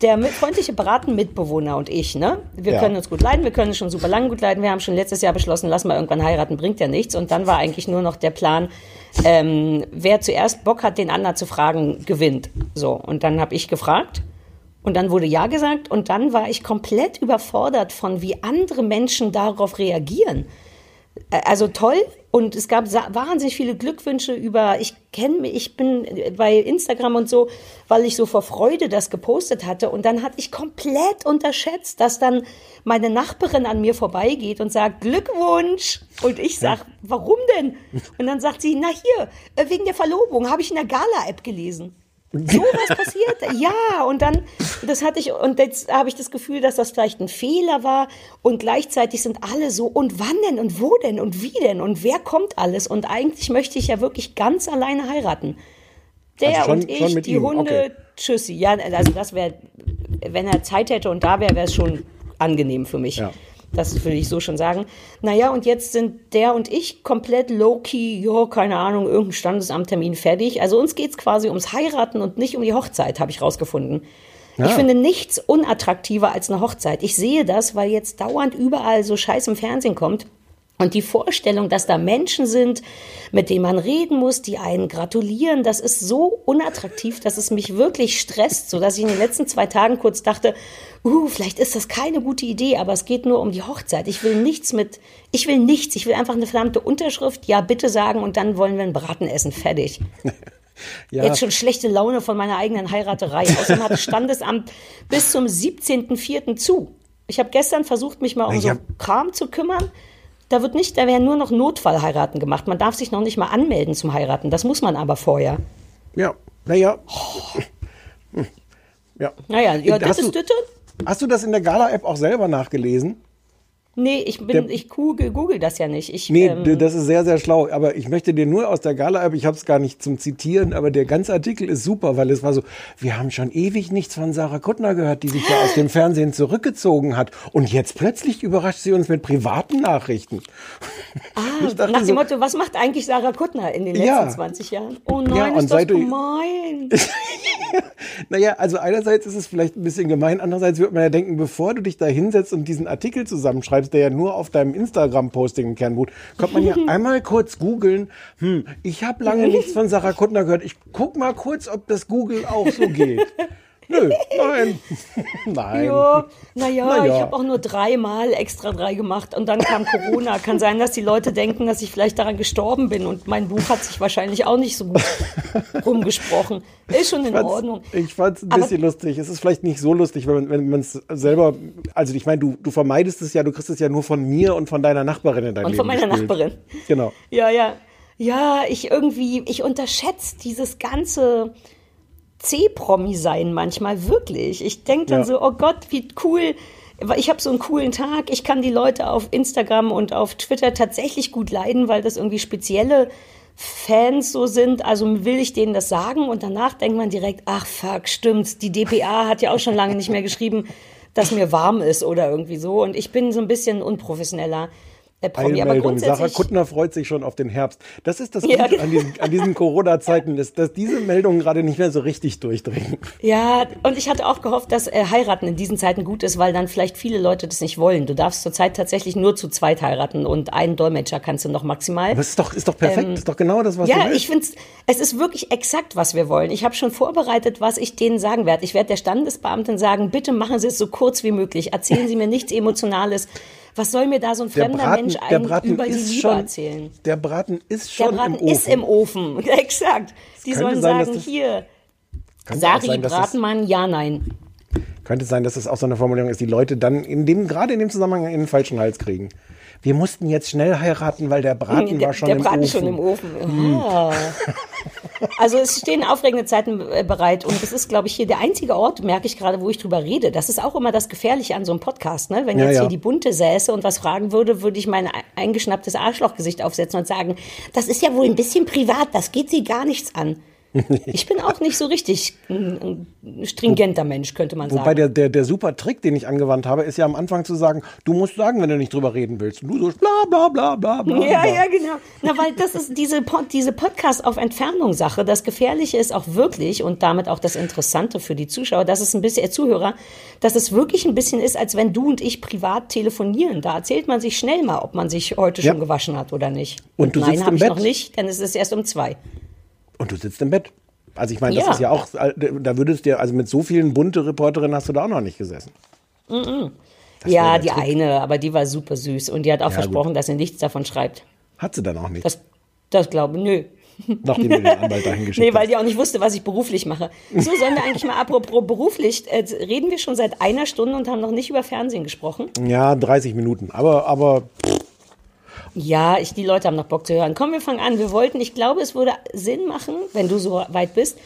Der mit, freundliche Beraten-Mitbewohner und ich, ne? Wir Ja. können uns gut leiden, wir können uns schon super lange gut leiden. Wir haben schon letztes Jahr beschlossen, lass mal irgendwann heiraten, bringt ja nichts. Und dann war eigentlich nur noch der Plan, ähm, wer zuerst Bock hat, den anderen zu fragen, gewinnt. So, und dann habe ich gefragt. Und dann wurde Ja gesagt und dann war ich komplett überfordert von, wie andere Menschen darauf reagieren. Also toll und es gab wahnsinnig viele Glückwünsche über, ich kenne mich, ich bin bei Instagram und so, weil ich so vor Freude das gepostet hatte und dann hatte ich komplett unterschätzt, dass dann meine Nachbarin an mir vorbeigeht und sagt Glückwunsch und ich sag, warum denn? Und dann sagt sie, na hier, äh, wegen der Verlobung, habe ich in der Gala-App gelesen. So was passiert. Ja, und dann, das hatte ich, und jetzt habe ich das Gefühl, dass das vielleicht ein Fehler war. Und gleichzeitig sind alle so, und wann denn und wo denn und wie denn und wer kommt alles? Und eigentlich möchte ich ja wirklich ganz alleine heiraten. Der Also schon- und ich, die ihm, Hunde, okay. tschüssi. Ja, also das wäre, wenn er Zeit hätte und da wäre, wäre es schon angenehm für mich. Das will ich so schon sagen. Naja, und jetzt sind der und ich komplett low-key, ja, keine Ahnung, irgendein Standesamttermin fertig. Also uns geht's quasi ums Heiraten und nicht um die Hochzeit, habe ich rausgefunden. Ja. Ich finde nichts unattraktiver als eine Hochzeit. Ich sehe das, weil jetzt dauernd überall so Scheiß im Fernsehen kommt. Und die Vorstellung, dass da Menschen sind, mit denen man reden muss, die einen gratulieren, das ist so unattraktiv, dass es mich wirklich stresst, sodass ich in den letzten zwei Tagen kurz dachte, uh, vielleicht ist das keine gute Idee, aber es geht nur um die Hochzeit. Ich will nichts mit, ich will nichts, ich will einfach eine verdammte Unterschrift, ja, bitte sagen und dann wollen wir ein Braten essen, fertig. Ja. Jetzt schon schlechte Laune von meiner eigenen Heiraterei. Außerdem hat das Standesamt bis zum 17.04. zu. Ich habe gestern versucht, mich mal um so Kram zu kümmern. Da wird nicht, da werden nur noch Notfallheiraten gemacht. Man darf sich noch nicht mal anmelden zum Heiraten. Das muss man aber vorher. Ja, naja. Hm. Ja. Naja, ja, das hast, ist du, Dütte. hast du das in der Gala-App auch selber nachgelesen? Nee, ich bin, Der- ich google, google das ja nicht. Ich, Nee, ähm, das ist sehr, sehr schlau. Aber ich möchte dir nur aus der Gala-App, ich habe es gar nicht zum Zitieren, aber der ganze Artikel ist super, weil es war so, wir haben schon ewig nichts von Sarah Kuttner gehört, die sich ja aus dem Fernsehen zurückgezogen hat. Und jetzt plötzlich überrascht sie uns mit privaten Nachrichten. ah, nach dem so- Motto, was macht eigentlich Sarah Kuttner in den letzten Ja. 20 Jahren? Oh Ja, nein, und ist das gemein. Naja, also einerseits ist es vielleicht ein bisschen gemein, andererseits wird man ja denken, bevor du dich da hinsetzt und diesen Artikel zusammenschreibst, der ja nur auf deinem Instagram-Posting im Kern beruht, könnte man ja einmal kurz googeln, hm, ich habe lange nichts von Sarah Kuttner gehört, ich guck mal kurz, ob das Google auch so geht. Nö, nein, nein. Ja, naja, Na ja. ich habe auch nur dreimal extra drei gemacht und dann kam Corona. Kann sein, dass die Leute denken, dass ich vielleicht daran gestorben bin und mein Buch hat sich wahrscheinlich auch nicht so gut rumgesprochen. Ist schon in Ich Ordnung. Ich fand es ein Aber- bisschen lustig. Es ist vielleicht nicht so lustig, wenn man es selber, also ich meine, du, du vermeidest es ja, du kriegst es ja nur von mir und von deiner Nachbarin in dein Und Leben von meiner gespielt. Nachbarin. Genau. Ja, ja. Ja, ich irgendwie, ich unterschätze dieses ganze C-Promi-Sein manchmal wirklich. Ich denke dann Ja. so, oh Gott, wie cool. Weil Ich habe so einen coolen Tag. Ich kann die Leute auf Instagram und auf Twitter tatsächlich gut leiden, weil das irgendwie spezielle Fans so sind. Also will ich denen das sagen und danach denkt man direkt, ach fuck, stimmt. Die DPA hat ja auch schon lange nicht mehr geschrieben, dass mir warm ist oder irgendwie so. Und ich bin so ein bisschen unprofessioneller. Äh, Promi. Eilmeldung. Sarah Kuttner freut sich schon auf den Herbst. Das ist das Ja, Gute an diesen, an diesen Corona-Zeiten, ist, dass diese Meldungen gerade nicht mehr so richtig durchdringen. ja, und ich hatte auch gehofft, dass äh, heiraten in diesen Zeiten gut ist, weil dann vielleicht viele Leute das nicht wollen. Du darfst zurzeit tatsächlich nur zu zweit heiraten und einen Dolmetscher kannst du noch maximal. Es ist doch, ist doch perfekt, Ähm, ist doch genau das, was du Ja, willst. ich finde es ist wirklich exakt, was wir wollen. Ich habe schon vorbereitet, was ich denen sagen werde. Ich werde der Standesbeamtin sagen, bitte machen Sie es so kurz wie möglich. Erzählen Sie mir nichts Emotionales. Was soll mir da so ein der fremder Braten, Mensch der eigentlich Braten über die Liebe schon, erzählen? Der Braten ist Der schon Braten im Ofen. ist im Ofen. Exakt. Die sollen sein, sagen, das- hier, Sari sein, Bratenmann, ja, nein. Könnte sein, dass es auch so eine Formulierung ist, die Leute dann in dem, gerade in dem Zusammenhang in den falschen Hals kriegen. Wir mussten jetzt schnell heiraten, weil der Braten der, war schon der im Braten Ofen. schon im Ofen. Ah. Also es stehen aufregende Zeiten äh, bereit und es ist, glaube ich, hier der einzige Ort, merke ich gerade, wo ich drüber rede. Das ist auch immer das Gefährliche an so einem Podcast. Ne? Wenn Ja, jetzt ja. hier die Bunte säße und was fragen würde, würde ich mein eingeschnapptes Arschlochgesicht aufsetzen und sagen, das ist ja wohl ein bisschen privat, das geht Sie gar nichts an. Ich bin auch nicht so richtig ein, ein stringenter Mensch, könnte man Wobei sagen. der, der, der super Trick, den ich angewandt habe, ist ja am Anfang zu sagen, du musst sagen, wenn du nicht drüber reden willst. Und du so bla bla bla bla bla. Ja, ja, genau. Na, weil das ist diese, Pod, diese Podcast auf Entfernung Sache. Das Gefährliche ist auch wirklich und damit auch das Interessante für die Zuschauer, dass es ein bisschen, äh, Zuhörer, dass es wirklich ein bisschen ist, als wenn du und ich privat telefonieren. Da erzählt man sich schnell mal, ob man sich heute Ja. schon gewaschen hat oder nicht. Und du nein, sitzt habe ich noch nicht, denn es ist erst um zwei. Und du sitzt im Bett. Also ich meine, das Ja. ist ja auch, da würdest dir, also mit so vielen bunte Reporterinnen hast du da auch noch nicht gesessen. Mhm. Das Ja, die Trick. eine, aber die war super süß und die hat auch Ja, versprochen, dass sie nichts davon schreibt. Hat sie dann auch nicht. Das, das glaube ich, nö. Nachdem du den Anwalt dahin geschickt Nee, weil die auch nicht wusste, was ich beruflich mache. So, sollen wir eigentlich mal apropos beruflich, äh, reden wir schon seit einer Stunde und haben noch nicht über Fernsehen gesprochen? Ja, 30 Minuten. Aber, aber Ja, ich, die Leute haben noch Bock zu hören. Komm, wir fangen an. Wir wollten, ich glaube, es würde Sinn machen, wenn du so weit bist,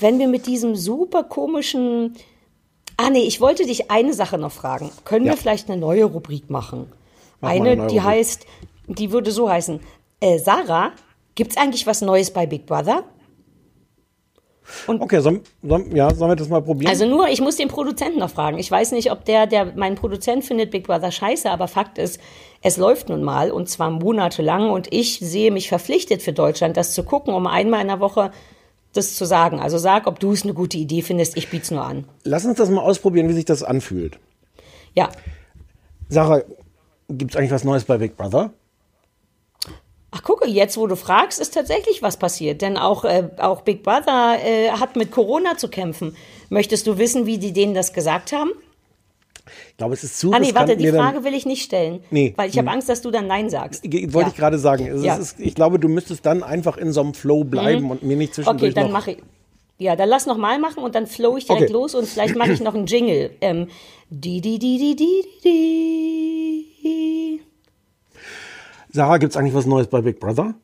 wenn wir mit diesem super komischen. Ah, nee, ich wollte dich eine Sache noch fragen. Können Ja. wir vielleicht eine neue Rubrik machen? Mach eine, eine die Rubrik. heißt, die würde so heißen: äh, Sarah, gibt's eigentlich was Neues bei Big Brother? Okay, sollen, sollen, ja, sollen wir das mal probieren? Also nur, ich muss den Produzenten noch fragen. Ich weiß nicht, ob der, der, mein Produzent findet Big Brother scheiße, aber Fakt ist, es läuft nun mal und zwar monatelang und ich sehe mich verpflichtet für Deutschland, das zu gucken, um einmal in der Woche das zu sagen. Also sag, ob du es eine gute Idee findest, ich biet's nur an. Lass uns das mal ausprobieren, wie sich das anfühlt. Ja. Sarah, gibt es eigentlich was Neues bei Big Brother? Ach, gucke, jetzt wo du fragst, ist tatsächlich was passiert. Denn auch, äh, auch Big Brother äh, hat mit Corona zu kämpfen. Möchtest du wissen, wie die denen das gesagt haben? Ich glaube, es ist zu Ah, nee, warte, die Frage will ich nicht stellen. Nee. Weil ich habe Hm. Angst, dass du dann Nein sagst. Wollte Ja. ich gerade sagen. Es Ja. ist, ich glaube, du müsstest dann einfach in so einem Flow bleiben Mhm. und mir nicht zwischendurch Okay, dann mache ich. Ja, dann lass noch mal machen und dann flow ich direkt Okay. los und vielleicht mache ich noch einen Jingle. Ähm, die, die, die, die, die, die. Sarah, gibt es eigentlich was Neues bei Big Brother?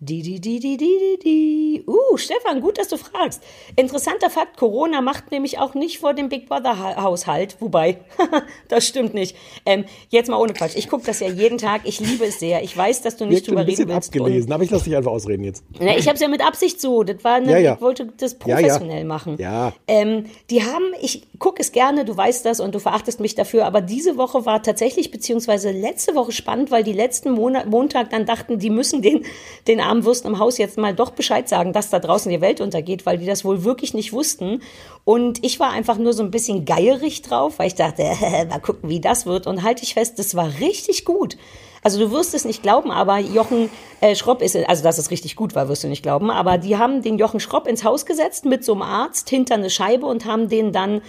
Die, die, die, die, die, die. Uh, Stefan, gut, dass du fragst. Interessanter Fakt, Corona macht nämlich auch nicht vor dem Big Brother Ha- Haushalt. Wobei, das stimmt nicht. Ähm, jetzt mal ohne Quatsch. Ich gucke das ja jeden Tag. Ich liebe es sehr. Ich weiß, dass du nicht Wirkt ein drüber bisschen reden willst. abgelesen, aber ich lasse dich einfach ausreden jetzt. Na, ich habe es ja mit Absicht so. Das war eine, Ja, ja. Ich wollte das Ja, ja. professionell machen. Ja. Ähm, die haben, ich gucke es gerne, du weißt das und du verachtest mich dafür, aber diese Woche war tatsächlich, beziehungsweise letzte Woche spannend, weil die letzten Monat, Montag dann dachten, die müssen den, den armen Würsten im Haus jetzt mal doch Bescheid sagen, dass da draußen die Welt untergeht, weil die das wohl wirklich nicht wussten. Und ich war einfach nur so ein bisschen geierig drauf, weil ich dachte, mal gucken, wie das wird. Und halte ich fest, das war richtig gut. Also du wirst es nicht glauben, aber Jochen äh, Schropp ist, also dass es richtig gut war, wirst du nicht glauben, aber die haben den Jochen Schropp ins Haus gesetzt mit so einem Arzt hinter eine Scheibe und haben den dann,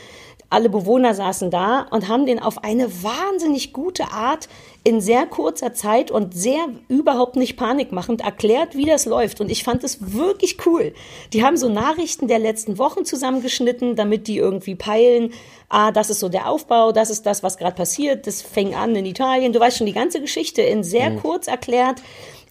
alle Bewohner saßen da und haben den auf eine wahnsinnig gute Art in sehr kurzer Zeit und sehr überhaupt nicht panikmachend erklärt, wie das läuft. Und ich fand es wirklich cool. Die haben so Nachrichten der letzten Wochen zusammengeschnitten, damit die irgendwie peilen, ah, das ist so der Aufbau, das ist das, was gerade passiert, das fängt an in Italien. Du weißt schon die ganze Geschichte in sehr Mhm. kurz erklärt.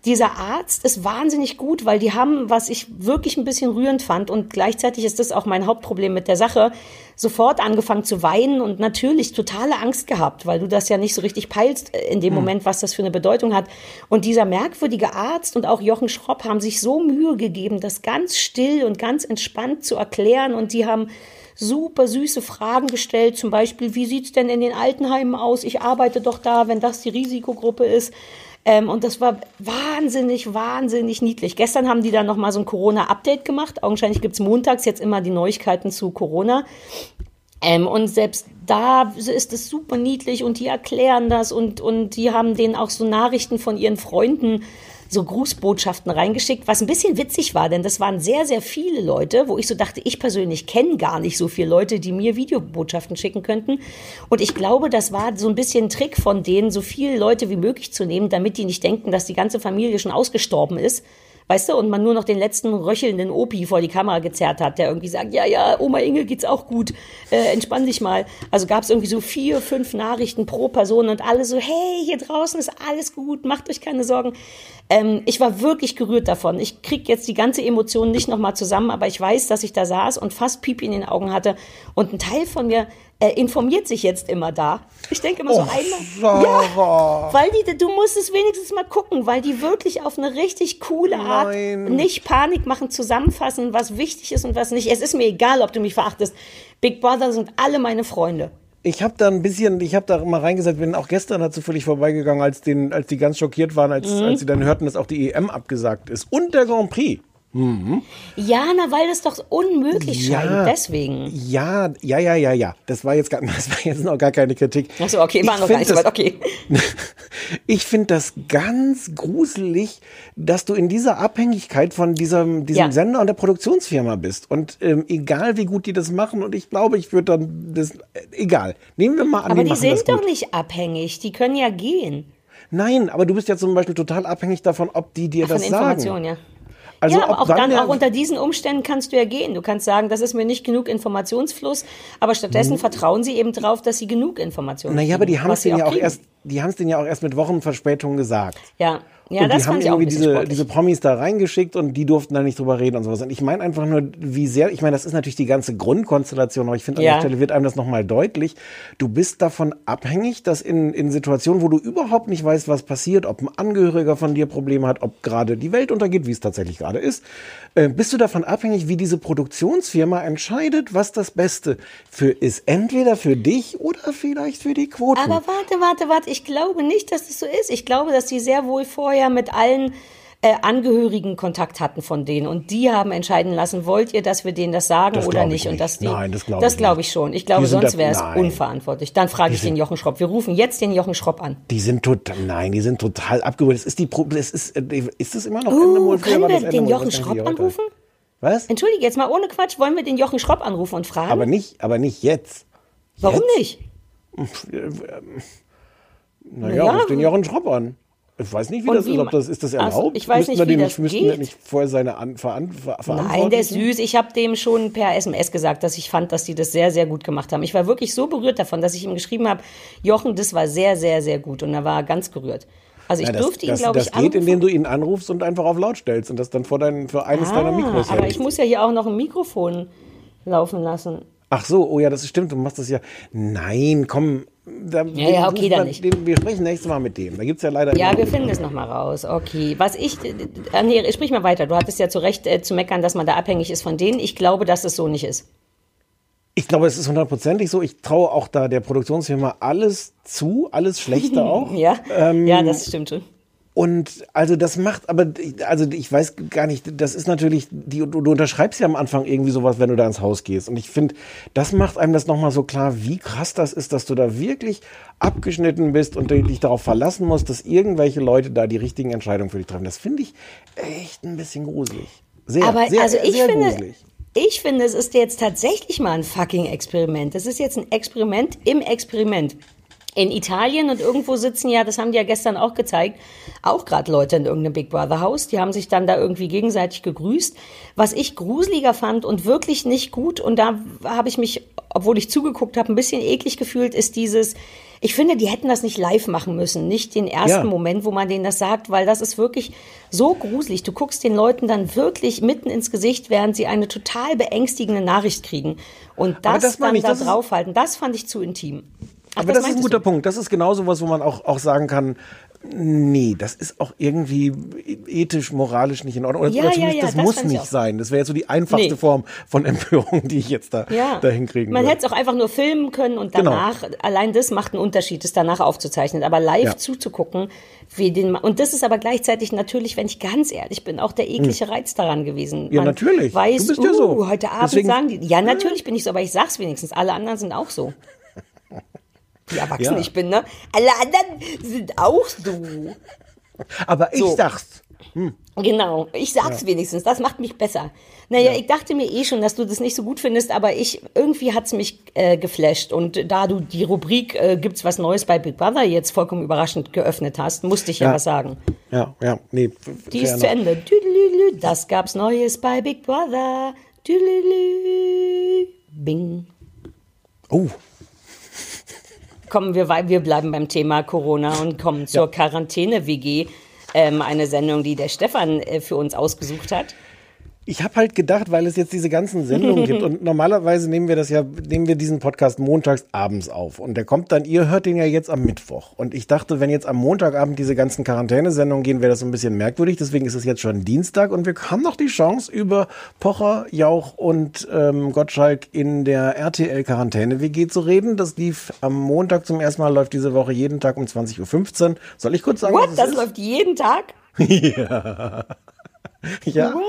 Dieser Arzt ist wahnsinnig gut, weil die haben, was ich wirklich ein bisschen rührend fand und gleichzeitig ist das auch mein Hauptproblem mit der Sache, sofort angefangen zu weinen und natürlich totale Angst gehabt, weil du das ja nicht so richtig peilst äh, in dem Hm. Moment, was das für eine Bedeutung hat. Und dieser merkwürdige Arzt und auch Jochen Schropp haben sich so Mühe gegeben, das ganz still und ganz entspannt zu erklären und die haben super süße Fragen gestellt, zum Beispiel, wie sieht's denn in den Altenheimen aus? Ich arbeite doch da, wenn das die Risikogruppe ist. Ähm, und das war wahnsinnig, wahnsinnig niedlich. Gestern haben die dann nochmal so ein Corona-Update gemacht. Augenscheinlich gibt's montags jetzt immer die Neuigkeiten zu Corona. Ähm, und selbst da ist es super niedlich und die erklären das und, und die haben denen auch so Nachrichten von ihren Freunden, so Grußbotschaften reingeschickt, was ein bisschen witzig war, denn das waren sehr, sehr viele Leute, wo ich so dachte, ich persönlich kenne gar nicht so viele Leute, die mir Videobotschaften schicken könnten. Und ich glaube, das war so ein bisschen ein Trick von denen, so viele Leute wie möglich zu nehmen, damit die nicht denken, dass die ganze Familie schon ausgestorben ist. Weißt du, und man nur noch den letzten röchelnden Opi vor die Kamera gezerrt hat, der irgendwie sagt, ja, ja, Oma Inge geht's auch gut, äh, entspann dich mal. Also gab es irgendwie so vier, fünf Nachrichten pro Person und alle so, hey, hier draußen ist alles gut, macht euch keine Sorgen. Ähm, ich war wirklich gerührt davon. Ich krieg jetzt die ganze Emotion nicht nochmal zusammen, aber ich weiß, dass ich da saß und fast Pipi in den Augen hatte und ein Teil von mir äh, informiert sich jetzt immer da. Ich denke immer so Och, einmal. Sarah. Weil die, du musst es wenigstens mal gucken, weil die wirklich auf eine richtig coole Art Nein. nicht Panik machen, zusammenfassen, was wichtig ist und was nicht. Es ist mir egal, ob du mich verachtest. Big Brother sind alle meine Freunde. Ich habe da ein bisschen, ich habe da mal reingesetzt, bin auch gestern dazu völlig vorbeigegangen, als, den, als die ganz schockiert waren, als, Mhm. als sie dann hörten, dass auch die EM abgesagt ist. Und der Grand Prix. Mhm. Ja, na, weil das doch unmöglich Ja. scheint. Deswegen. Ja, ja, ja, ja, ja. Das war jetzt, gar, das war jetzt noch gar keine Kritik. Achso, okay, war Ich noch gar nicht so weit. Okay. Ich finde das ganz gruselig, dass du in dieser Abhängigkeit von diesem, diesem Ja. Sender und der Produktionsfirma bist. Und ähm, egal wie gut die das machen, und ich glaube, ich würde dann das. Äh, egal. Nehmen wir mal an, Aber die die sind doch nicht abhängig. Die können ja gehen. Nein, aber du bist ja zum Beispiel total abhängig davon, ob die dir Von das sagen. ja. Also ja, aber auch dann, auch unter diesen Umständen kannst du ja gehen. Du kannst sagen, das ist mir nicht genug Informationsfluss, aber stattdessen Hm. vertrauen sie eben drauf, dass sie genug Informationen Naja, aber die kriegen, haben es denen ja auch kriegen. erst, die haben es denen ja auch erst mit Wochenverspätung gesagt. Ja, ja und das die haben irgendwie diese, sportlich. diese Promis da reingeschickt und die durften da nicht drüber reden und sowas. Und ich meine einfach nur, wie sehr, ich meine, das ist natürlich die ganze Grundkonstellation, aber ich finde, an Ja. der Stelle wird einem das nochmal deutlich. Du bist davon abhängig, dass in, in Situationen, wo du überhaupt nicht weißt, was passiert, ob ein Angehöriger von dir Probleme hat, ob gerade die Welt untergeht, wie es tatsächlich gerade ist, äh, bist du davon abhängig, wie diese Produktionsfirma entscheidet, was das Beste für ist. Entweder für dich oder vielleicht für die Quoten. Aber warte, warte, warte. Ich glaube nicht, dass das so ist. Ich glaube, dass die sehr wohl vorher mit allen äh, Angehörigen Kontakt hatten von denen und die haben entscheiden lassen, wollt ihr, dass wir denen das sagen Das oder glaub ich nicht? Und nicht. dass die, Nein, das glaub das ich glaube nicht. ich schon. Ich glaube, sind sonst wäre es unverantwortlich. Dann frage ich den Jochen Schropp. Wir rufen jetzt den Jochen Schropp an. Die sind total, nein, die sind total abgeholt. Das ist die, das ist, äh, ist das immer noch Uh, Endemol? Früher können wir den Endemol. Jochen Schropp anrufen? Was? Entschuldige, jetzt mal ohne Quatsch, wollen wir den Jochen Schropp anrufen und fragen? Aber nicht, aber nicht jetzt. Warum nicht? Naja, Ja. ruf den Jochen Schropp an. Ich weiß nicht, wie Und das wie ist. Ob das, ist das erlaubt? ich weiß müssten nicht, wie das müssten wir geht. nicht vorher seine An Veran Ver Nein, der ist süß. Ich habe dem schon per SMS gesagt, dass ich fand, dass die das sehr, sehr gut gemacht haben. Ich war wirklich so berührt davon, dass ich ihm geschrieben habe, Jochen, das war sehr, sehr, sehr gut. Und er war ganz gerührt. Also ich Ja, das, durfte ihn, glaube ich, das geht, anrufen. indem du ihn anrufst und einfach auf laut stellst und das dann vor dein, für eines deiner ah, Mikros aber hältst. ich muss ja hier auch noch ein Mikrofon laufen lassen. Ach so, oh ja, das stimmt, du machst das ja. Nein, komm. Da, Ja, ja, okay, dann wir nicht. Den, wir sprechen nächstes Mal mit dem. Da gibt's ja leider. Ja, wir finden es nochmal raus. Okay. Was ich, äh, nee, sprich mal weiter. Du hattest ja zu Recht äh, zu meckern, dass man da abhängig ist von denen. Ich glaube, dass es so nicht ist. Ich glaube, es ist hundertprozentig so. Ich traue auch da der Produktionsfirma alles zu, alles Schlechte auch. Ja, Ähm, ja, das stimmt schon. Und also das macht, aber also ich weiß gar nicht, das ist natürlich, die, du, du unterschreibst ja am Anfang irgendwie sowas, wenn du da ins Haus gehst. Und ich finde, das macht einem das nochmal so klar, wie krass das ist, dass du da wirklich abgeschnitten bist und dich darauf verlassen musst, dass irgendwelche Leute da die richtigen Entscheidungen für dich treffen. Das finde ich echt ein bisschen gruselig. Sehr, Aber sehr, also ich sehr finde, gruselig. ich finde, es ist jetzt tatsächlich mal ein fucking Experiment. Es ist jetzt ein Experiment im Experiment. In Italien und irgendwo sitzen ja, das haben die ja gestern auch gezeigt, auch gerade Leute in irgendeinem Big Brother Haus, die haben sich dann da irgendwie gegenseitig gegrüßt. Was ich gruseliger fand und wirklich nicht gut und da habe ich mich, obwohl ich zugeguckt habe, ein bisschen eklig gefühlt, ist dieses, ich finde, die hätten das nicht live machen müssen, nicht den ersten Ja. Moment, wo man denen das sagt, weil das ist wirklich so gruselig. Du guckst den Leuten dann wirklich mitten ins Gesicht, während sie eine total beängstigende Nachricht kriegen. Und das, das dann ich, da das draufhalten, das fand ich zu intim. Ach, Aber das, ist ein guter du? Punkt. Das ist genau sowas, wo man auch, auch sagen kann, nee, das ist auch irgendwie ethisch, moralisch nicht in Ordnung. Oder, Ja, oder ja, zumindest, ja, das das muss nicht sein. Das wäre jetzt so die einfachste Nee. Form von Empörung, die ich jetzt da, Ja. da hinkriegen Man hätte es auch einfach nur filmen können und Genau. danach, allein das macht einen Unterschied, es danach aufzuzeichnen. Aber live Ja. zuzugucken, wie den, und das ist aber gleichzeitig natürlich, wenn ich ganz ehrlich bin, auch der eklige Reiz daran gewesen. Hm. Ja, natürlich. Weiß, Du bist ja uh, so. heute Abend Deswegen- sagen die, ja, natürlich bin ich so, aber ich sag's wenigstens, alle anderen sind auch so. Wie erwachsen Ja. ich bin, ne? Alle anderen sind auch so. Aber ich So. sag's. Genau, ich sag's wenigstens, das macht mich besser. Naja, ich dachte mir eh schon, dass du das nicht so gut findest, aber ich irgendwie hat's mich äh, geflasht und da du die Rubrik äh, gibt's was Neues bei Big Brother jetzt vollkommen überraschend geöffnet hast, musste ich ja, Ja. was sagen. Ja, ja, nee. Die ist zu enough. Ende. Tüdelülü, Das gab's Neues bei Big Brother. Tüdelülü. Bing. Oh, Kommen wir, wir bleiben beim Thema Corona und kommen zur Quarantäne-WG. Ähm, eine Sendung, die der Stefan äh, für uns ausgesucht hat. Ich habe halt gedacht, weil es jetzt diese ganzen Sendungen gibt und normalerweise nehmen wir das ja, nehmen wir diesen Podcast montags abends auf und der kommt dann, ihr hört den ja jetzt am Mittwoch und ich dachte, wenn jetzt am Montagabend diese ganzen Quarantänesendungen gehen, wäre das so ein bisschen merkwürdig, deswegen ist es jetzt schon Dienstag und wir haben noch die Chance über Pocher, Jauch und ähm, Gottschalk in der RTL Quarantäne WG zu reden. Das lief am Montag zum ersten Mal, läuft diese Woche jeden Tag um 20.15 Uhr. Soll ich kurz sagen, What? was Das ist? läuft jeden Tag? ja. ja. What?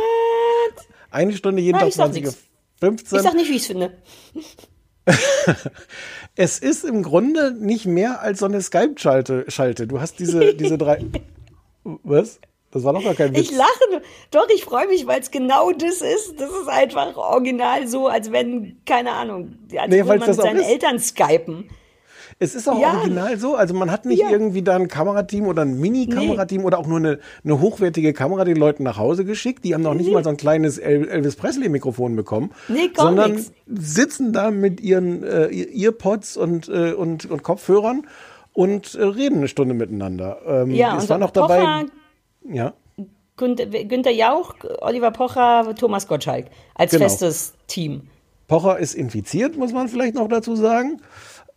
Eine Stunde jeden Na, Tag ich sag 20 nix. Uhr. 15. Ich sag nicht, wie ich es finde. Es ist im Grunde nicht mehr als so eine Skype-Schalte. Schalte. Du hast diese, diese drei. Was? Das war doch gar kein Witz. Ich lache. nur. Doch, ich freue mich, weil es genau das ist. Das ist einfach original so, als wenn, keine Ahnung, als Nee, würde man mit seinen. Eltern skypen. Es ist auch Ja. original so. Also man hat nicht Ja. irgendwie da ein Kamerateam oder ein Mini-Kamerateam oder auch nur eine, eine hochwertige Kamera den Leuten nach Hause geschickt. Die haben noch nicht mal so ein kleines El Elvis Presley-Mikrofon bekommen. Nee, gar sondern nix. sitzen da mit ihren äh, Earpods und, äh, und, und Kopfhörern und äh, reden eine Stunde miteinander. Ähm, Ja, es war noch dabei. Pocher, Ja. Günther, Günther Jauch, Oliver Pocher, Thomas Gottschalk als Genau. festes Team. Pocher ist infiziert, muss man vielleicht noch dazu sagen.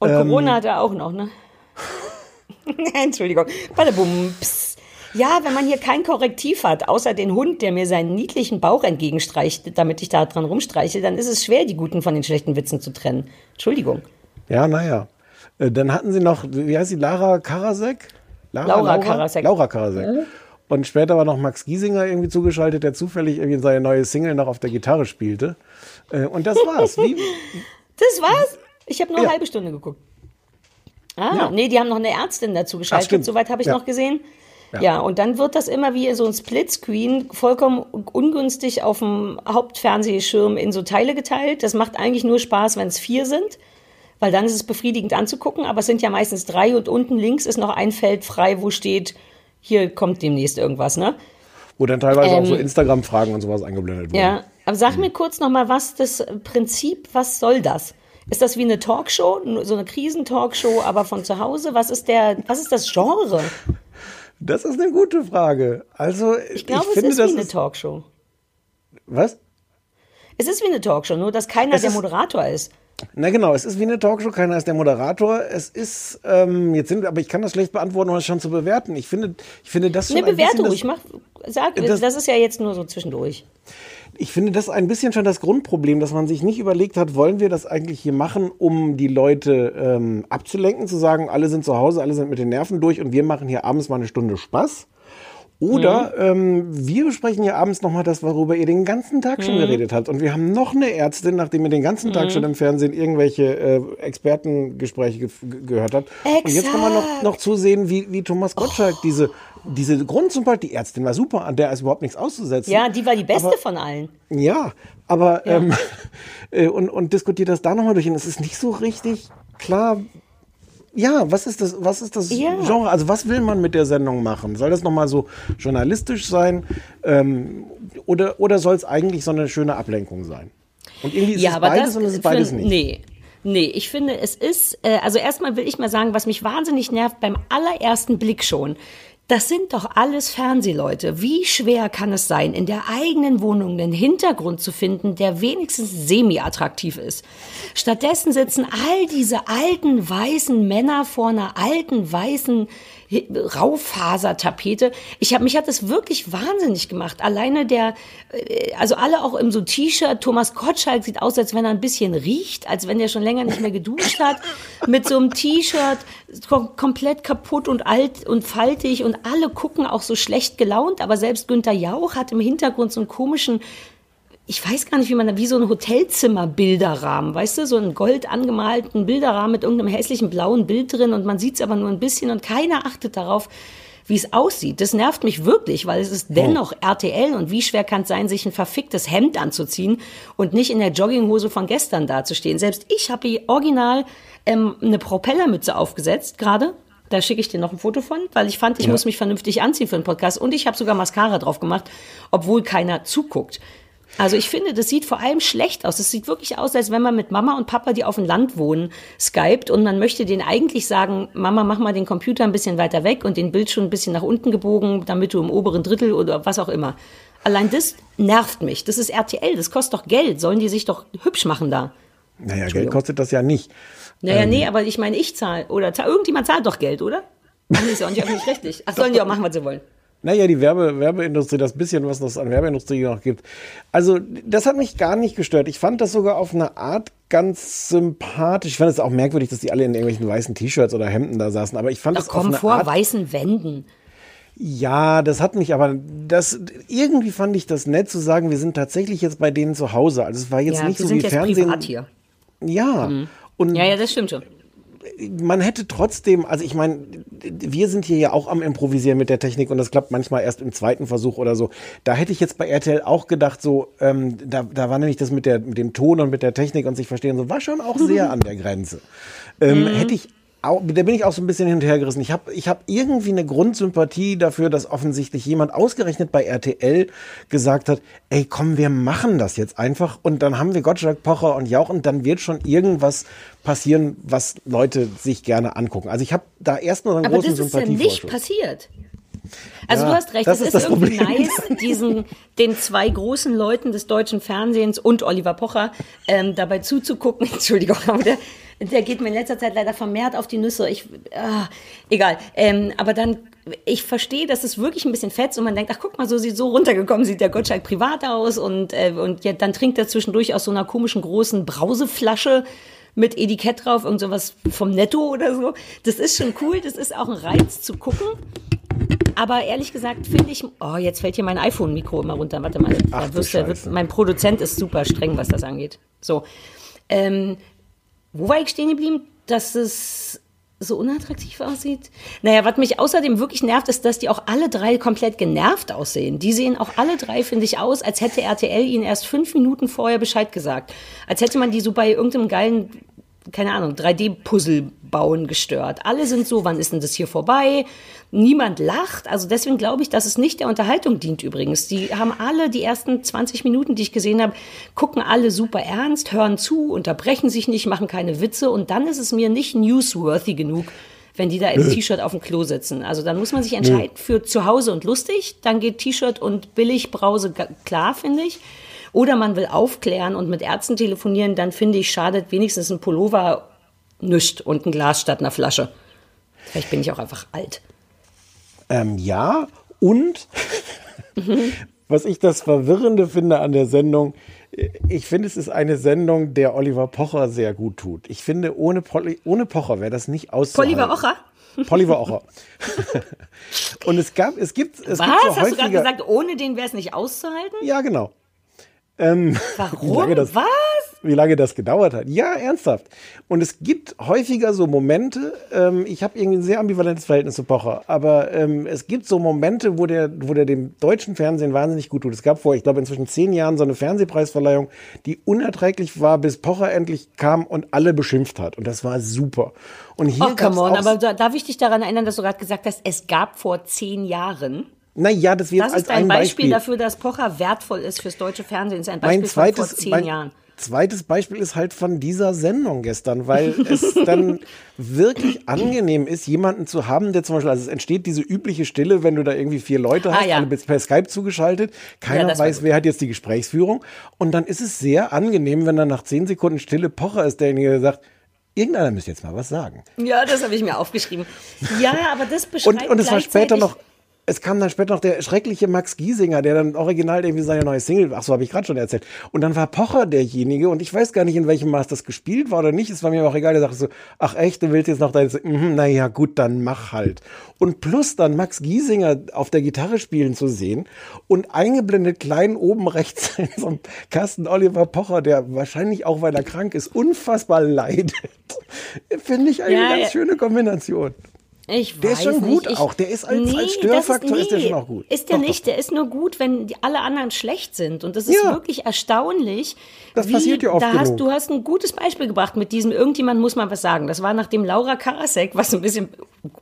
Und Ähm, Corona hat er auch noch, ne? Entschuldigung. Badabum, pss. Ja, wenn man hier kein Korrektiv hat, außer den Hund, der mir seinen niedlichen Bauch entgegenstreicht, damit ich da dran rumstreiche, dann ist es schwer, die guten von den schlechten Witzen zu trennen. Entschuldigung. Ja, naja. Äh, Dann hatten sie noch, wie heißt sie, Lara Karasek? Laura Karasek. Laura Karasek. Und später war noch Max Giesinger irgendwie zugeschaltet, der zufällig irgendwie seine neue Single noch auf der Gitarre spielte. Äh, Und das war's. Wie, Das war's? Ich habe nur Ja. eine halbe Stunde geguckt. Ah, Ja. nee, die haben noch eine Ärztin dazu geschaltet. Soweit habe ich Ja. noch gesehen. Ja. Ja. und dann wird das immer wie so ein Splitscreen vollkommen ungünstig auf dem Hauptfernsehschirm in so Teile geteilt. Das macht eigentlich nur Spaß, wenn es vier sind, weil dann ist es befriedigend anzugucken. Aber es sind ja meistens drei und unten links ist noch ein Feld frei, wo steht, hier kommt demnächst irgendwas, ne? wo dann teilweise auch so Ähm, Instagram-Fragen und sowas eingeblendet wurden. Ja, aber sag mir kurz noch mal, was das Prinzip, was soll das? Ist das wie eine Talkshow, so eine Krisentalkshow, aber von zu Hause? Was ist der, was ist das Genre? Das ist eine gute Frage. Also, Ich glaube, es finde, ist das wie eine ist, Talkshow. Was? Es ist wie eine Talkshow, nur dass keiner Es der ist- Moderator ist. Na genau, es ist wie eine Talkshow, keiner ist der Moderator. Es ist, ähm, jetzt sind aber ich kann das schlecht beantworten, um das schon zu bewerten. Ich finde, ich finde das schon Eine ein bisschen Bewertung, das- ich mach, sag, Das- das, ist ja jetzt nur so zwischendurch. Ich finde das ein bisschen schon das Grundproblem, dass man sich nicht überlegt hat, wollen wir das eigentlich hier machen, um die Leute ähm, abzulenken, zu sagen, alle sind zu Hause, alle sind mit den Nerven durch und wir machen hier abends mal eine Stunde Spaß. Oder ähm, wir besprechen hier abends nochmal das, worüber ihr den ganzen Tag schon Mhm. geredet habt. Und wir haben noch eine Ärztin, nachdem ihr den ganzen Tag Mhm. schon im Fernsehen irgendwelche äh, Expertengespräche ge gehört habt. Und jetzt kann man noch, Exakt. noch zusehen, wie, wie Thomas Gottschalk diese, diese Grundsympathie, die Ärztin war super, an der ist überhaupt nichts auszusetzen. Ja, die war die beste Aber- von allen. Ja, aber Ähm, äh, und, und diskutiert das da nochmal durch. Und es ist nicht so richtig klar, ja, was ist das, was ist das Ja. Genre? Also was will man mit der Sendung machen? Soll das nochmal so journalistisch sein? Ähm, oder oder soll es eigentlich so eine schöne Ablenkung sein? Und irgendwie ist es beides und es ist beides nicht. Nee. Nee, ich finde, es ist, äh, also erstmal will ich mal sagen, was mich wahnsinnig nervt beim allerersten Blick schon. Das sind doch alles Fernsehleute. Wie schwer kann es sein, in der eigenen Wohnung einen Hintergrund zu finden, der wenigstens semi-attraktiv ist? Stattdessen sitzen all diese alten weißen Männer vor einer alten weißen Raufasertapete. Ich habe mich hat das wirklich wahnsinnig gemacht. Alleine der, äh, also alle auch im so T-Shirt. Thomas Gottschalk sieht aus, als wenn er ein bisschen riecht, als wenn er schon länger nicht mehr geduscht hat. Mit so einem T-Shirt kom komplett kaputt und alt und faltig und alle gucken auch so schlecht gelaunt. Aber selbst Günther Jauch hat im Hintergrund so einen komischen ich weiß gar nicht, wie man da, wie so ein Hotelzimmer-Bilderrahmen, weißt du, so einen gold angemalten Bilderrahmen mit irgendeinem hässlichen blauen Bild drin und man sieht es aber nur ein bisschen und keiner achtet darauf, wie es aussieht. Das nervt mich wirklich, weil es ist dennoch RTL und wie schwer kann es sein, sich ein verficktes Hemd anzuziehen und nicht in der Jogginghose von gestern dazustehen. Selbst ich habe hier original ähm, eine Propellermütze aufgesetzt gerade. Da schicke ich dir noch ein Foto von, weil ich fand, ich Ja. muss mich vernünftig anziehen für den Podcast und ich habe sogar Mascara drauf gemacht, obwohl keiner zuguckt. Also ich finde, das sieht vor allem schlecht aus. Es sieht wirklich aus, als wenn man mit Mama und Papa, die auf dem Land wohnen, skypt und man möchte denen eigentlich sagen, Mama, mach mal den Computer ein bisschen weiter weg und den Bildschirm ein bisschen nach unten gebogen, damit du im oberen Drittel oder was auch immer. Allein das nervt mich. Das ist RTL, das kostet doch Geld. Sollen die sich doch hübsch machen da? Naja, Geld kostet das ja nicht. Naja, Ähm, nee, aber ich meine, ich zahle. Oder zahl, irgendjemand zahlt doch Geld, oder? Ach, nee, ist ja auch nicht öffentlich-rechtlich. Ach, sollen die auch machen, was sie wollen. Naja, die Werbe, Werbeindustrie, das bisschen, was es an Werbeindustrie noch gibt. Also, das hat mich gar nicht gestört. Ich fand das sogar auf eine Art ganz sympathisch. Ich fand es auch merkwürdig, dass die alle in irgendwelchen weißen T-Shirts oder Hemden da saßen. Aber ich fand das auf komm, eine vor Art, weißen Wänden. Ja, das hat mich aber, das, irgendwie fand ich das nett zu sagen, wir sind tatsächlich jetzt bei denen zu Hause. Also es war jetzt ja, nicht wir so sind wie jetzt Fernsehen. privat hier. Ja. Und Ja, ja, das stimmt schon. Man hätte trotzdem, also ich meine, wir sind hier ja auch am Improvisieren mit der Technik und das klappt manchmal erst im zweiten Versuch oder so. Da hätte ich jetzt bei RTL auch gedacht, so, ähm, da, da war nämlich das mit, der, mit dem Ton und mit der Technik und sich verstehen, so war schon auch sehr an der Grenze. Ähm, Hätte ich auch, da bin ich auch so ein bisschen hin und her gerissen. Ich habe ich hab irgendwie eine Grundsympathie dafür, dass offensichtlich jemand ausgerechnet bei RTL gesagt hat, ey komm, wir machen das jetzt einfach und dann haben wir Gottschalk, Pocher und Jauch und dann wird schon irgendwas passieren, was Leute sich gerne angucken. Also ich habe da erst noch einen Aber großen das ist ja Sympathie nicht passiert. Also Ja, du hast recht, das es ist ist, irgendwie Problem. nice, diesen, den zwei großen Leuten des deutschen Fernsehens und Oliver Pocher ähm, dabei zuzugucken. Entschuldigung, aber der, der geht mir in letzter Zeit leider vermehrt auf die Nüsse. Ich, ah, egal. Ähm, aber dann, ich verstehe, dass es wirklich ein bisschen fetzt und man denkt, ach guck mal, so sieht so runtergekommen sieht der Gottschalk privat aus und, äh, und ja, dann trinkt er zwischendurch aus so einer komischen großen Brauseflasche mit Etikett drauf, irgend sowas vom Netto oder so. Das ist schon cool, das ist auch ein Reiz zu gucken. Aber ehrlich gesagt finde ich, oh, jetzt fällt hier mein iPhone-Mikro immer runter. Warte mal, Ach wirst, wird, mein Produzent ist super streng, was das angeht. So, ähm, wo war ich stehen geblieben? Dass es so unattraktiv aussieht? Naja, was mich außerdem wirklich nervt, ist, dass die auch alle drei komplett genervt aussehen. Die sehen auch alle drei, finde ich, aus, als hätte RTL ihnen erst fünf Minuten vorher Bescheid gesagt. Als hätte man die so bei irgendeinem geilen, keine Ahnung, 3D-Puzzle bauen gestört. Alle sind so, wann ist denn das hier vorbei? Niemand lacht. Also deswegen glaube ich, dass es nicht der Unterhaltung dient übrigens. Die haben alle die ersten 20 Minuten, die ich gesehen habe, gucken alle super ernst, hören zu, unterbrechen sich nicht, machen keine Witze und dann ist es mir nicht newsworthy genug, wenn die da im T-Shirt auf dem Klo sitzen. Also dann muss man sich entscheiden für zu Hause und lustig, dann geht T-Shirt und billig Brause klar, finde ich. Oder man will aufklären und mit Ärzten telefonieren, dann finde ich, schadet wenigstens ein Pullover nischt und ein Glas statt einer Flasche. Vielleicht bin ich auch einfach alt. Ähm, ja, und was ich das Verwirrende finde an der Sendung, ich finde, es ist eine Sendung, der Oliver Pocher sehr gut tut. Ich finde, ohne, Poli, ohne Pocher wäre das nicht auszuhalten. Oliver Ocher? Oliver Ocher. Und es gab, es gibt, es Was? gibt so Hast du gerade gesagt, ohne den wäre es nicht auszuhalten? Ja, genau. Ähm, Warum? Das- Was? wie lange das gedauert hat. Ja, ernsthaft. Und es gibt häufiger so Momente, ähm, ich habe irgendwie ein sehr ambivalentes Verhältnis zu Pocher, aber ähm, es gibt so Momente, wo der, wo der dem deutschen Fernsehen wahnsinnig gut tut. Es gab vor, ich glaube, inzwischen zehn Jahren so eine Fernsehpreisverleihung, die unerträglich war, bis Pocher endlich kam und alle beschimpft hat. Und das war super. Und hier Oh, come on, aber da, darf ich dich daran erinnern, dass du gerade gesagt hast, es gab vor zehn Jahren. Naja, das wird Das als ist ein ein Beispiel, Beispiel. dafür, dass Pocher wertvoll ist fürs deutsche Fernsehen. Das ist ein Beispiel mein zweites, vor zehn mein Jahren. zweites Beispiel ist halt von dieser Sendung gestern, weil es dann wirklich angenehm ist, jemanden zu haben, der zum Beispiel, also es entsteht diese übliche Stille, wenn du da irgendwie vier Leute Ah, hast, ja. alle per Skype zugeschaltet, keiner war weiß, wer hat jetzt die Gesprächsführung und dann ist es sehr angenehm, wenn dann nach zehn Sekunden Stille Pocher ist, derjenige, der sagt, irgendeiner müsste jetzt mal was sagen. Ja, das habe ich mir aufgeschrieben. Ja, aber das beschreibt Und, und es war später noch, es kam dann später noch der schreckliche Max Giesinger, der dann original irgendwie seine neue Single, ach so habe ich gerade schon erzählt. Und dann war Pocher derjenige und ich weiß gar nicht, in welchem Maß das gespielt war oder nicht. Es war mir auch egal. Der sagte so, ach echt, du willst jetzt noch deine, mhm, naja gut, dann mach halt. Und plus dann Max Giesinger auf der Gitarre spielen zu sehen und eingeblendet klein oben rechts in so einem Kasten Oliver Pocher, der wahrscheinlich auch, weil er krank ist, unfassbar leidet. Finde ich eine Ja, ganz ja. schöne Kombination. Ich Der ist weiß schon gut nicht. Ich, auch. Der ist als- als das Störfaktor ist der schon auch gut. Ist der Doch, nicht. Der ist nur gut, wenn die, alle anderen schlecht sind. Und das ist Ja. wirklich erstaunlich. Das wie, passiert ja oft da hast, genug. Du hast ein gutes Beispiel gebracht mit diesem, irgendjemand muss mal was sagen. Das war nachdem Laura Karasek, was ein bisschen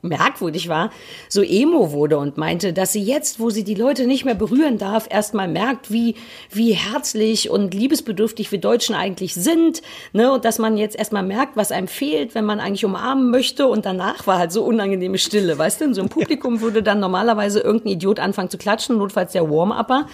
merkwürdig war, so emo wurde und meinte, dass sie jetzt, wo sie die Leute nicht mehr berühren darf, erstmal merkt, wie, wie herzlich und liebesbedürftig wir Deutschen eigentlich sind. Ne? Und dass man jetzt erstmal merkt, was einem fehlt, wenn man eigentlich umarmen möchte. Und danach war halt so unangenehme Stille. Weißt du, in so einem Publikum würde dann normalerweise irgendein Idiot anfangen zu klatschen, notfalls der Warm-Upper.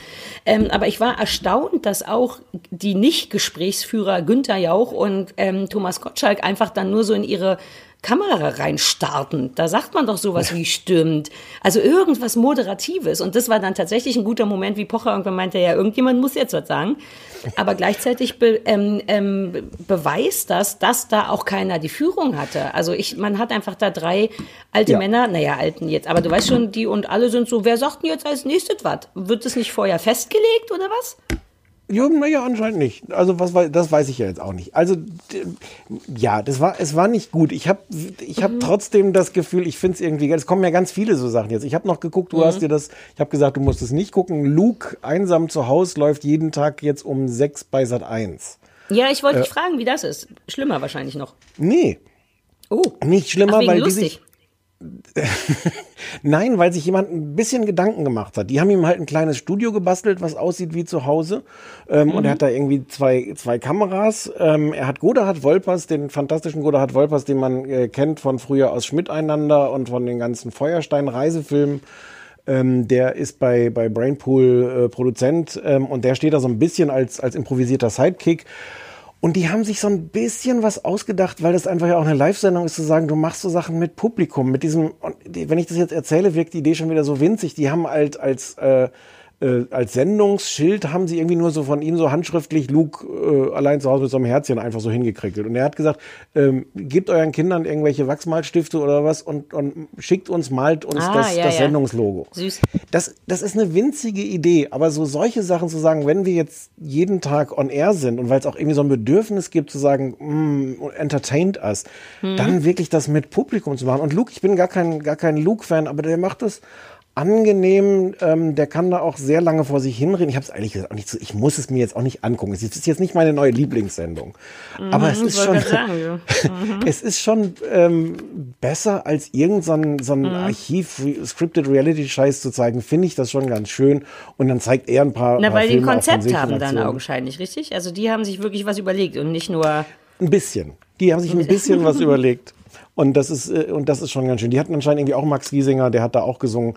Ähm, aber ich war erstaunt, dass auch die Nicht-Gesprächsführer Günther Jauch und ähm, Thomas Gottschalk einfach dann nur so in ihre Kamera reinstarten. Da sagt man doch sowas wie stimmt. Also irgendwas Moderatives. Und das war dann tatsächlich ein guter Moment, wie Pocher irgendwann meinte, ja, irgendjemand muss jetzt was sagen. Aber gleichzeitig be, ähm, ähm, beweist das, dass da auch keiner die Führung hatte. Also ich, man hat einfach da drei alte Ja. Männer, naja, alten jetzt, aber du weißt schon, die und alle sind so, wer sagt denn jetzt als nächstes was? Wird das nicht vorher festgelegt oder was? Ja, naja, anscheinend nicht. Also was wei- das weiß ich ja jetzt auch nicht. Also ja, das war es war nicht gut. Ich habe ich habe trotzdem das Gefühl, ich finde es irgendwie. Es kommen ja ganz viele so Sachen jetzt. Ich habe noch geguckt, du Mhm. hast dir das ich habe gesagt, du musst es nicht gucken. Luke einsam zu Hause läuft jeden Tag jetzt um sechs bei Sat 1. Ja, ich wollte Äh. dich fragen, wie das ist. Schlimmer wahrscheinlich noch. Nee, Oh, nicht schlimmer, ach, weil die lustig. sich Nein, weil sich jemand ein bisschen Gedanken gemacht hat. Die haben ihm halt ein kleines Studio gebastelt, was aussieht wie zu Hause. Ähm, Und er hat da irgendwie zwei, zwei Kameras. Ähm, er hat Godehard Wolpers, den fantastischen Godehard Wolpers, den man äh, kennt von früher aus Schmidt einander und von den ganzen Feuerstein-Reisefilmen. Ähm, der ist bei, bei Brainpool äh, Produzent ähm, und der steht da so ein bisschen als, als improvisierter Sidekick. Und die haben sich so ein bisschen was ausgedacht, weil das einfach ja auch eine Live-Sendung ist, zu sagen, du machst so Sachen mit Publikum, mit diesem, wenn ich das jetzt erzähle, wirkt die Idee schon wieder so winzig. Die haben halt als, äh, äh, als Sendungsschild haben sie irgendwie nur so von ihm so handschriftlich Luke äh, allein zu Hause mit so einem Herzchen einfach so hingekrickelt. Und er hat gesagt, ähm, gebt euren Kindern irgendwelche Wachsmalstifte oder was und, und schickt uns, malt uns Ah, das, ja, das ja. Sendungslogo. Süß. Das, das ist eine winzige Idee, aber so solche Sachen zu sagen, wenn wir jetzt jeden Tag on air sind und weil es auch irgendwie so ein Bedürfnis gibt zu sagen, mm, entertained us, Mhm. dann wirklich das mit Publikum zu machen. Und Luke, ich bin gar kein, gar kein Luke-Fan, aber der macht das angenehm, ähm, der kann da auch sehr lange vor sich hinreden. Ich habe es eigentlich gesagt auch nicht so, ich muss es mir jetzt auch nicht angucken. Es ist jetzt nicht meine neue Lieblingssendung. aber es Mhm, ist schon, sagen, ja. Mhm. es ist schon ähm, besser als irgendein so ein, so ein Mhm. Archiv-Scripted Reality-Scheiß zu zeigen, finde ich das schon ganz schön. Und dann zeigt er ein paar. Na, paar weil die ein Filme auch von Konzept haben dann augenscheinlich, richtig? Also die haben sich wirklich was überlegt und nicht nur. Ein bisschen. Die haben sich ein bisschen was überlegt. Und das ist, äh, und das ist schon ganz schön. Die hatten anscheinend irgendwie auch Max Giesinger, der hat da auch gesungen.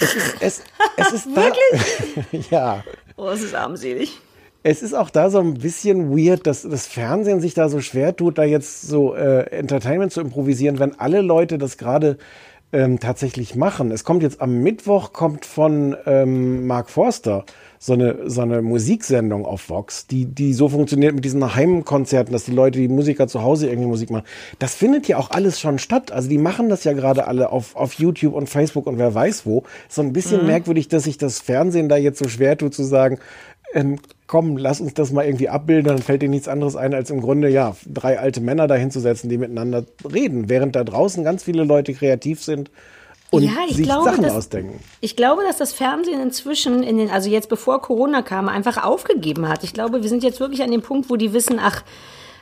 Es ist, es, es ist da, ja. Oh, es ist armselig. Es ist auch da so ein bisschen weird, dass das Fernsehen sich da so schwer tut, da jetzt so äh, Entertainment zu improvisieren, wenn alle Leute das gerade ähm, tatsächlich machen. Es kommt jetzt am Mittwoch, kommt von ähm, Mark Forster so eine, so eine Musiksendung auf Vox, die, die so funktioniert mit diesen Heimkonzerten, dass die Leute, die Musiker zu Hause irgendwie Musik machen. Das findet ja auch alles schon statt. Also die machen das ja gerade alle auf, auf YouTube und Facebook und wer weiß wo. So ein bisschen Mhm. merkwürdig, dass sich das Fernsehen da jetzt so schwer tut zu sagen, ähm, komm, lass uns das mal irgendwie abbilden, dann fällt dir nichts anderes ein, als im Grunde, ja, drei alte Männer dahinzusetzen, die miteinander reden, während da draußen ganz viele Leute kreativ sind und Ja, ich sich glaube, Sachen dass- ausdenken. Ich glaube, dass das Fernsehen inzwischen in den, also jetzt bevor Corona kam, einfach aufgegeben hat. Ich glaube, wir sind jetzt wirklich an dem Punkt, wo die wissen, ach,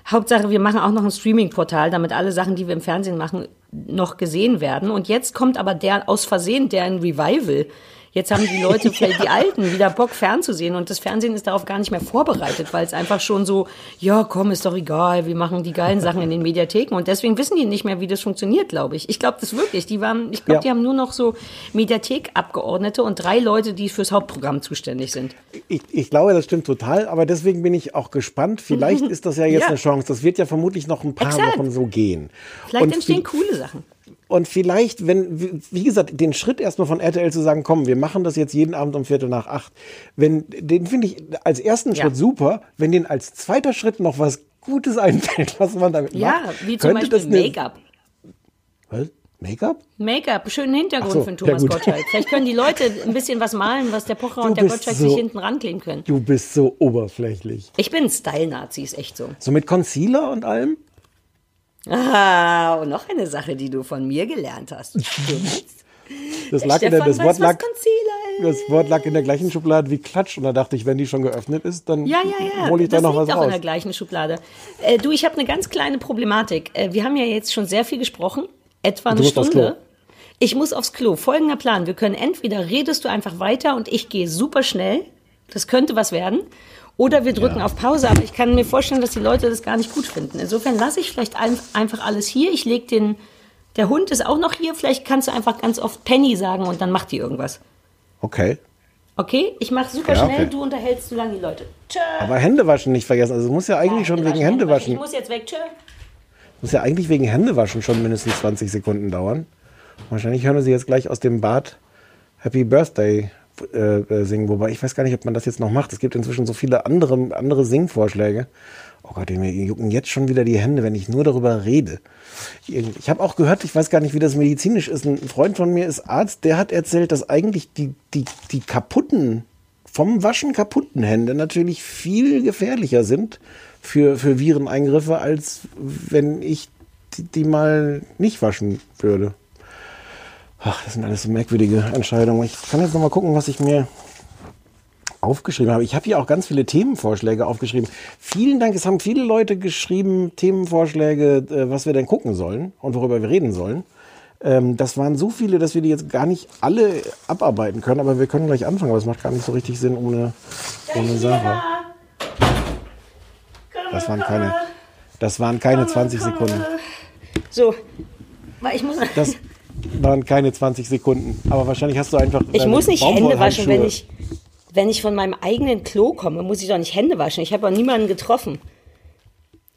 Hauptsache, wir machen auch noch ein Streaming-Portal, damit alle Sachen, die wir im Fernsehen machen, noch gesehen werden. Und jetzt kommt aber der aus Versehen, der ein Revival. Jetzt haben die Leute, vielleicht die Alten, wieder Bock fernzusehen und das Fernsehen ist darauf gar nicht mehr vorbereitet, weil es einfach schon so, ja, komm, ist doch egal, wir machen die geilen Sachen in den Mediatheken und deswegen wissen die nicht mehr, wie das funktioniert, glaube ich. Ich glaube das wirklich. Die waren, ich glaube, Ja. die haben nur noch so Mediathekabgeordnete und drei Leute, die fürs Hauptprogramm zuständig sind. Ich, ich glaube, das stimmt total, aber deswegen bin ich auch gespannt. Vielleicht ist das ja jetzt Ja. eine Chance. Das wird ja vermutlich noch ein paar Exakt. Wochen so gehen. Vielleicht Und entstehen coole Sachen. Und vielleicht, wenn, wie- gesagt, den Schritt erstmal von RTL zu sagen, komm, wir machen das jetzt jeden Abend um Viertel nach acht, wenn, den finde ich als ersten Ja. Schritt super, wenn den als zweiter Schritt noch was Gutes einfällt, was man damit Ja, macht. wie zum Beispiel Make-up. Was? Make-up? Make-up, schönen Hintergrund so, für den ja Thomas gut. Gottschalk. Vielleicht können die Leute ein bisschen was malen, was der Pocher Du und der Gottschalk so- sich hinten rankleben können. Du bist so oberflächlich. Ich bin Style-Nazi, ist echt so. So mit Concealer und allem? Ah, und noch eine Sache, die du von mir gelernt hast. Das in der, das Wort lag, Concealer das Wort lag in der gleichen Schublade wie Klatsch und da dachte ich, wenn die schon geöffnet ist, dann Ja, ja, ja. hole ich da das noch liegt was auch in raus. der gleichen Schublade. Äh, du, ich habe eine ganz kleine Problematik. Äh, wir haben ja jetzt schon sehr viel gesprochen, etwa eine Stunde. Ich muss aufs Klo. Folgender Plan. Wir können entweder redest du einfach weiter und ich gehe super schnell. Das könnte was werden. Oder wir drücken auf Pause, aber ich kann mir vorstellen, dass die Leute das gar nicht gut finden. Insofern lasse ich vielleicht ein, einfach alles hier. Ich lege den, der Hund ist auch noch hier. Vielleicht kannst du einfach ganz oft Penny sagen und dann macht die irgendwas. Okay. Okay? Ich mache super Ja, schnell, okay. du unterhältst so lange die Leute. Tschö. Aber Händewaschen nicht vergessen. Also es muss ja eigentlich schon wegen Ich Händewaschen, muss jetzt weg. Tschö. muss ja eigentlich wegen Händewaschen schon mindestens 20 Sekunden dauern. Wahrscheinlich hören wir sie jetzt gleich aus dem Bad Happy Birthday äh, äh, singen. Wobei ich weiß gar nicht, ob man das jetzt noch macht. Es gibt inzwischen so viele andere, andere Singvorschläge. Oh Gott, mir jucken jetzt schon wieder die Hände, wenn ich nur darüber rede. Ich, habe auch gehört, ich weiß gar nicht, wie das medizinisch ist. Ein Freund von mir ist Arzt, der hat erzählt, dass eigentlich die, die, die kaputten, vom Waschen kaputten Hände natürlich viel gefährlicher sind für, für Vireneingriffe, als wenn ich die, die mal nicht waschen würde. Ach, das sind alles so merkwürdige Entscheidungen. Ich kann jetzt noch mal gucken, was ich mir aufgeschrieben habe. Ich habe hier auch ganz viele Themenvorschläge aufgeschrieben. Vielen Dank. Es haben viele Leute geschrieben, Themenvorschläge, äh, was wir denn gucken sollen und worüber wir reden sollen. Ähm, das waren so viele, dass wir die jetzt gar nicht alle abarbeiten können, aber wir können gleich anfangen. Aber es macht gar nicht so richtig Sinn ohne, ohne Sarah. Das waren keine, das waren keine 20 Sekunden. So, weil ich muss. Das waren keine 20 Sekunden. Aber wahrscheinlich hast du einfach. ich muss nicht Hände waschen, wenn ich, wenn ich von meinem eigenen Klo komme, muss ich doch nicht Hände waschen. Ich habe auch niemanden getroffen.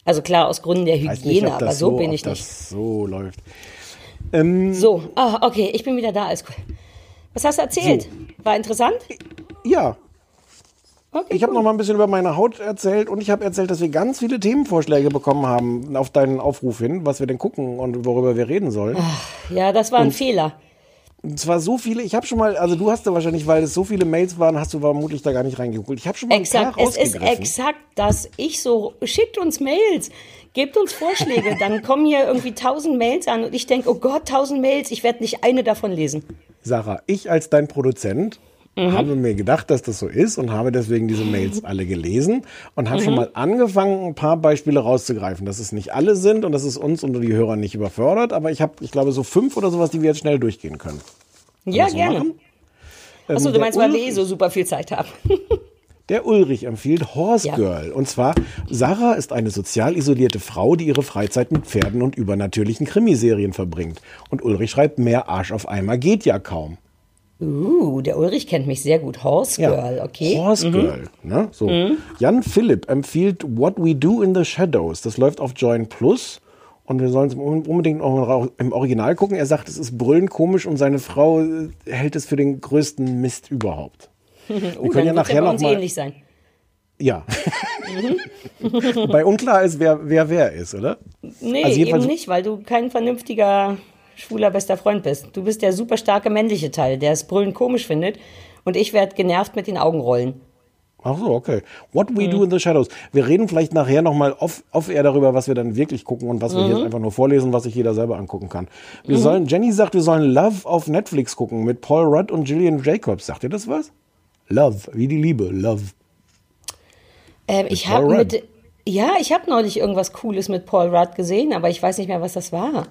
Also klar, aus Gründen der Hygiene, nicht, aber das so so bin ob ich das nicht. so läuft. Ähm, So, ah, okay, ich bin wieder da, alles cool. Was hast du erzählt? War interessant? Ja. Okay, Ich habe noch mal ein bisschen über meine Haut erzählt und ich habe erzählt, dass wir ganz viele Themenvorschläge bekommen haben auf deinen Aufruf hin, was wir denn gucken und worüber wir reden sollen. Ja, das war ein Und- Fehler. Und zwar so viele, ich habe schon mal, also du hast da wahrscheinlich, weil es so viele Mails waren, hast du vermutlich da gar nicht reingeguckt. Ich habe schon mal ein Exakt, es ist exakt das. Ich so, schickt uns Mails, gebt uns Vorschläge, dann kommen hier irgendwie tausend Mails an und ich denke, oh Gott, tausend Mails, ich werde nicht eine davon lesen. Sarah, ich als dein Produzent Mhm. habe mir gedacht, dass das so ist und habe deswegen diese Mails alle gelesen und habe Mhm. schon mal angefangen, ein paar Beispiele rauszugreifen, dass es nicht alle sind und dass es uns und die Hörer nicht überfordert, aber ich habe, ich glaube, so fünf oder sowas, die wir jetzt schnell durchgehen können. Ja, so gerne. machen? Achso, Ähm, du meinst, weil wir eh so super viel Zeit haben. Der Ulrich empfiehlt Horse Ja. Girl. Und zwar, Sarah ist eine sozial isolierte Frau, die ihre Freizeit mit Pferden und übernatürlichen Krimiserien verbringt. Und Ulrich schreibt, mehr Arsch auf einmal geht ja kaum. Uh, der Ulrich kennt mich sehr gut. Horse Girl, okay. Horse Mhm. Girl. Ne? So. Mhm. Jan Philipp empfiehlt What We Do in the Shadows. Das läuft auf Join Plus. Und wir sollen es unbedingt auch im Original gucken. Er sagt, es ist brüllend komisch und seine Frau äh, hält es für den größten Mist überhaupt. uh, können dann ja nachher noch uns mal- ähnlich sein. Ja. Mhm. Bei unklar ist, wer, wer wer ist, oder? Nee, Also eben nicht, weil du kein vernünftiger, schwuler bester Freund bist. Du bist der super starke männliche Teil, der es brüllend komisch findet. Und ich werde genervt mit den Augen rollen. Ach so, okay. What We Do in the Shadows. Wir reden vielleicht nachher nochmal off, off air darüber, was wir dann wirklich gucken und was wir Mhm. hier einfach nur vorlesen, was sich jeder selber angucken kann. Wir Mhm. sollen, Jenny sagt, wir sollen Love auf Netflix gucken mit Paul Rudd und Gillian Jacobs. Sagt ihr das was? Love, wie die Liebe, Love. Ähm, ich habe mit, ja, ich habe neulich irgendwas Cooles mit Paul Rudd gesehen, aber ich weiß nicht mehr, was das war.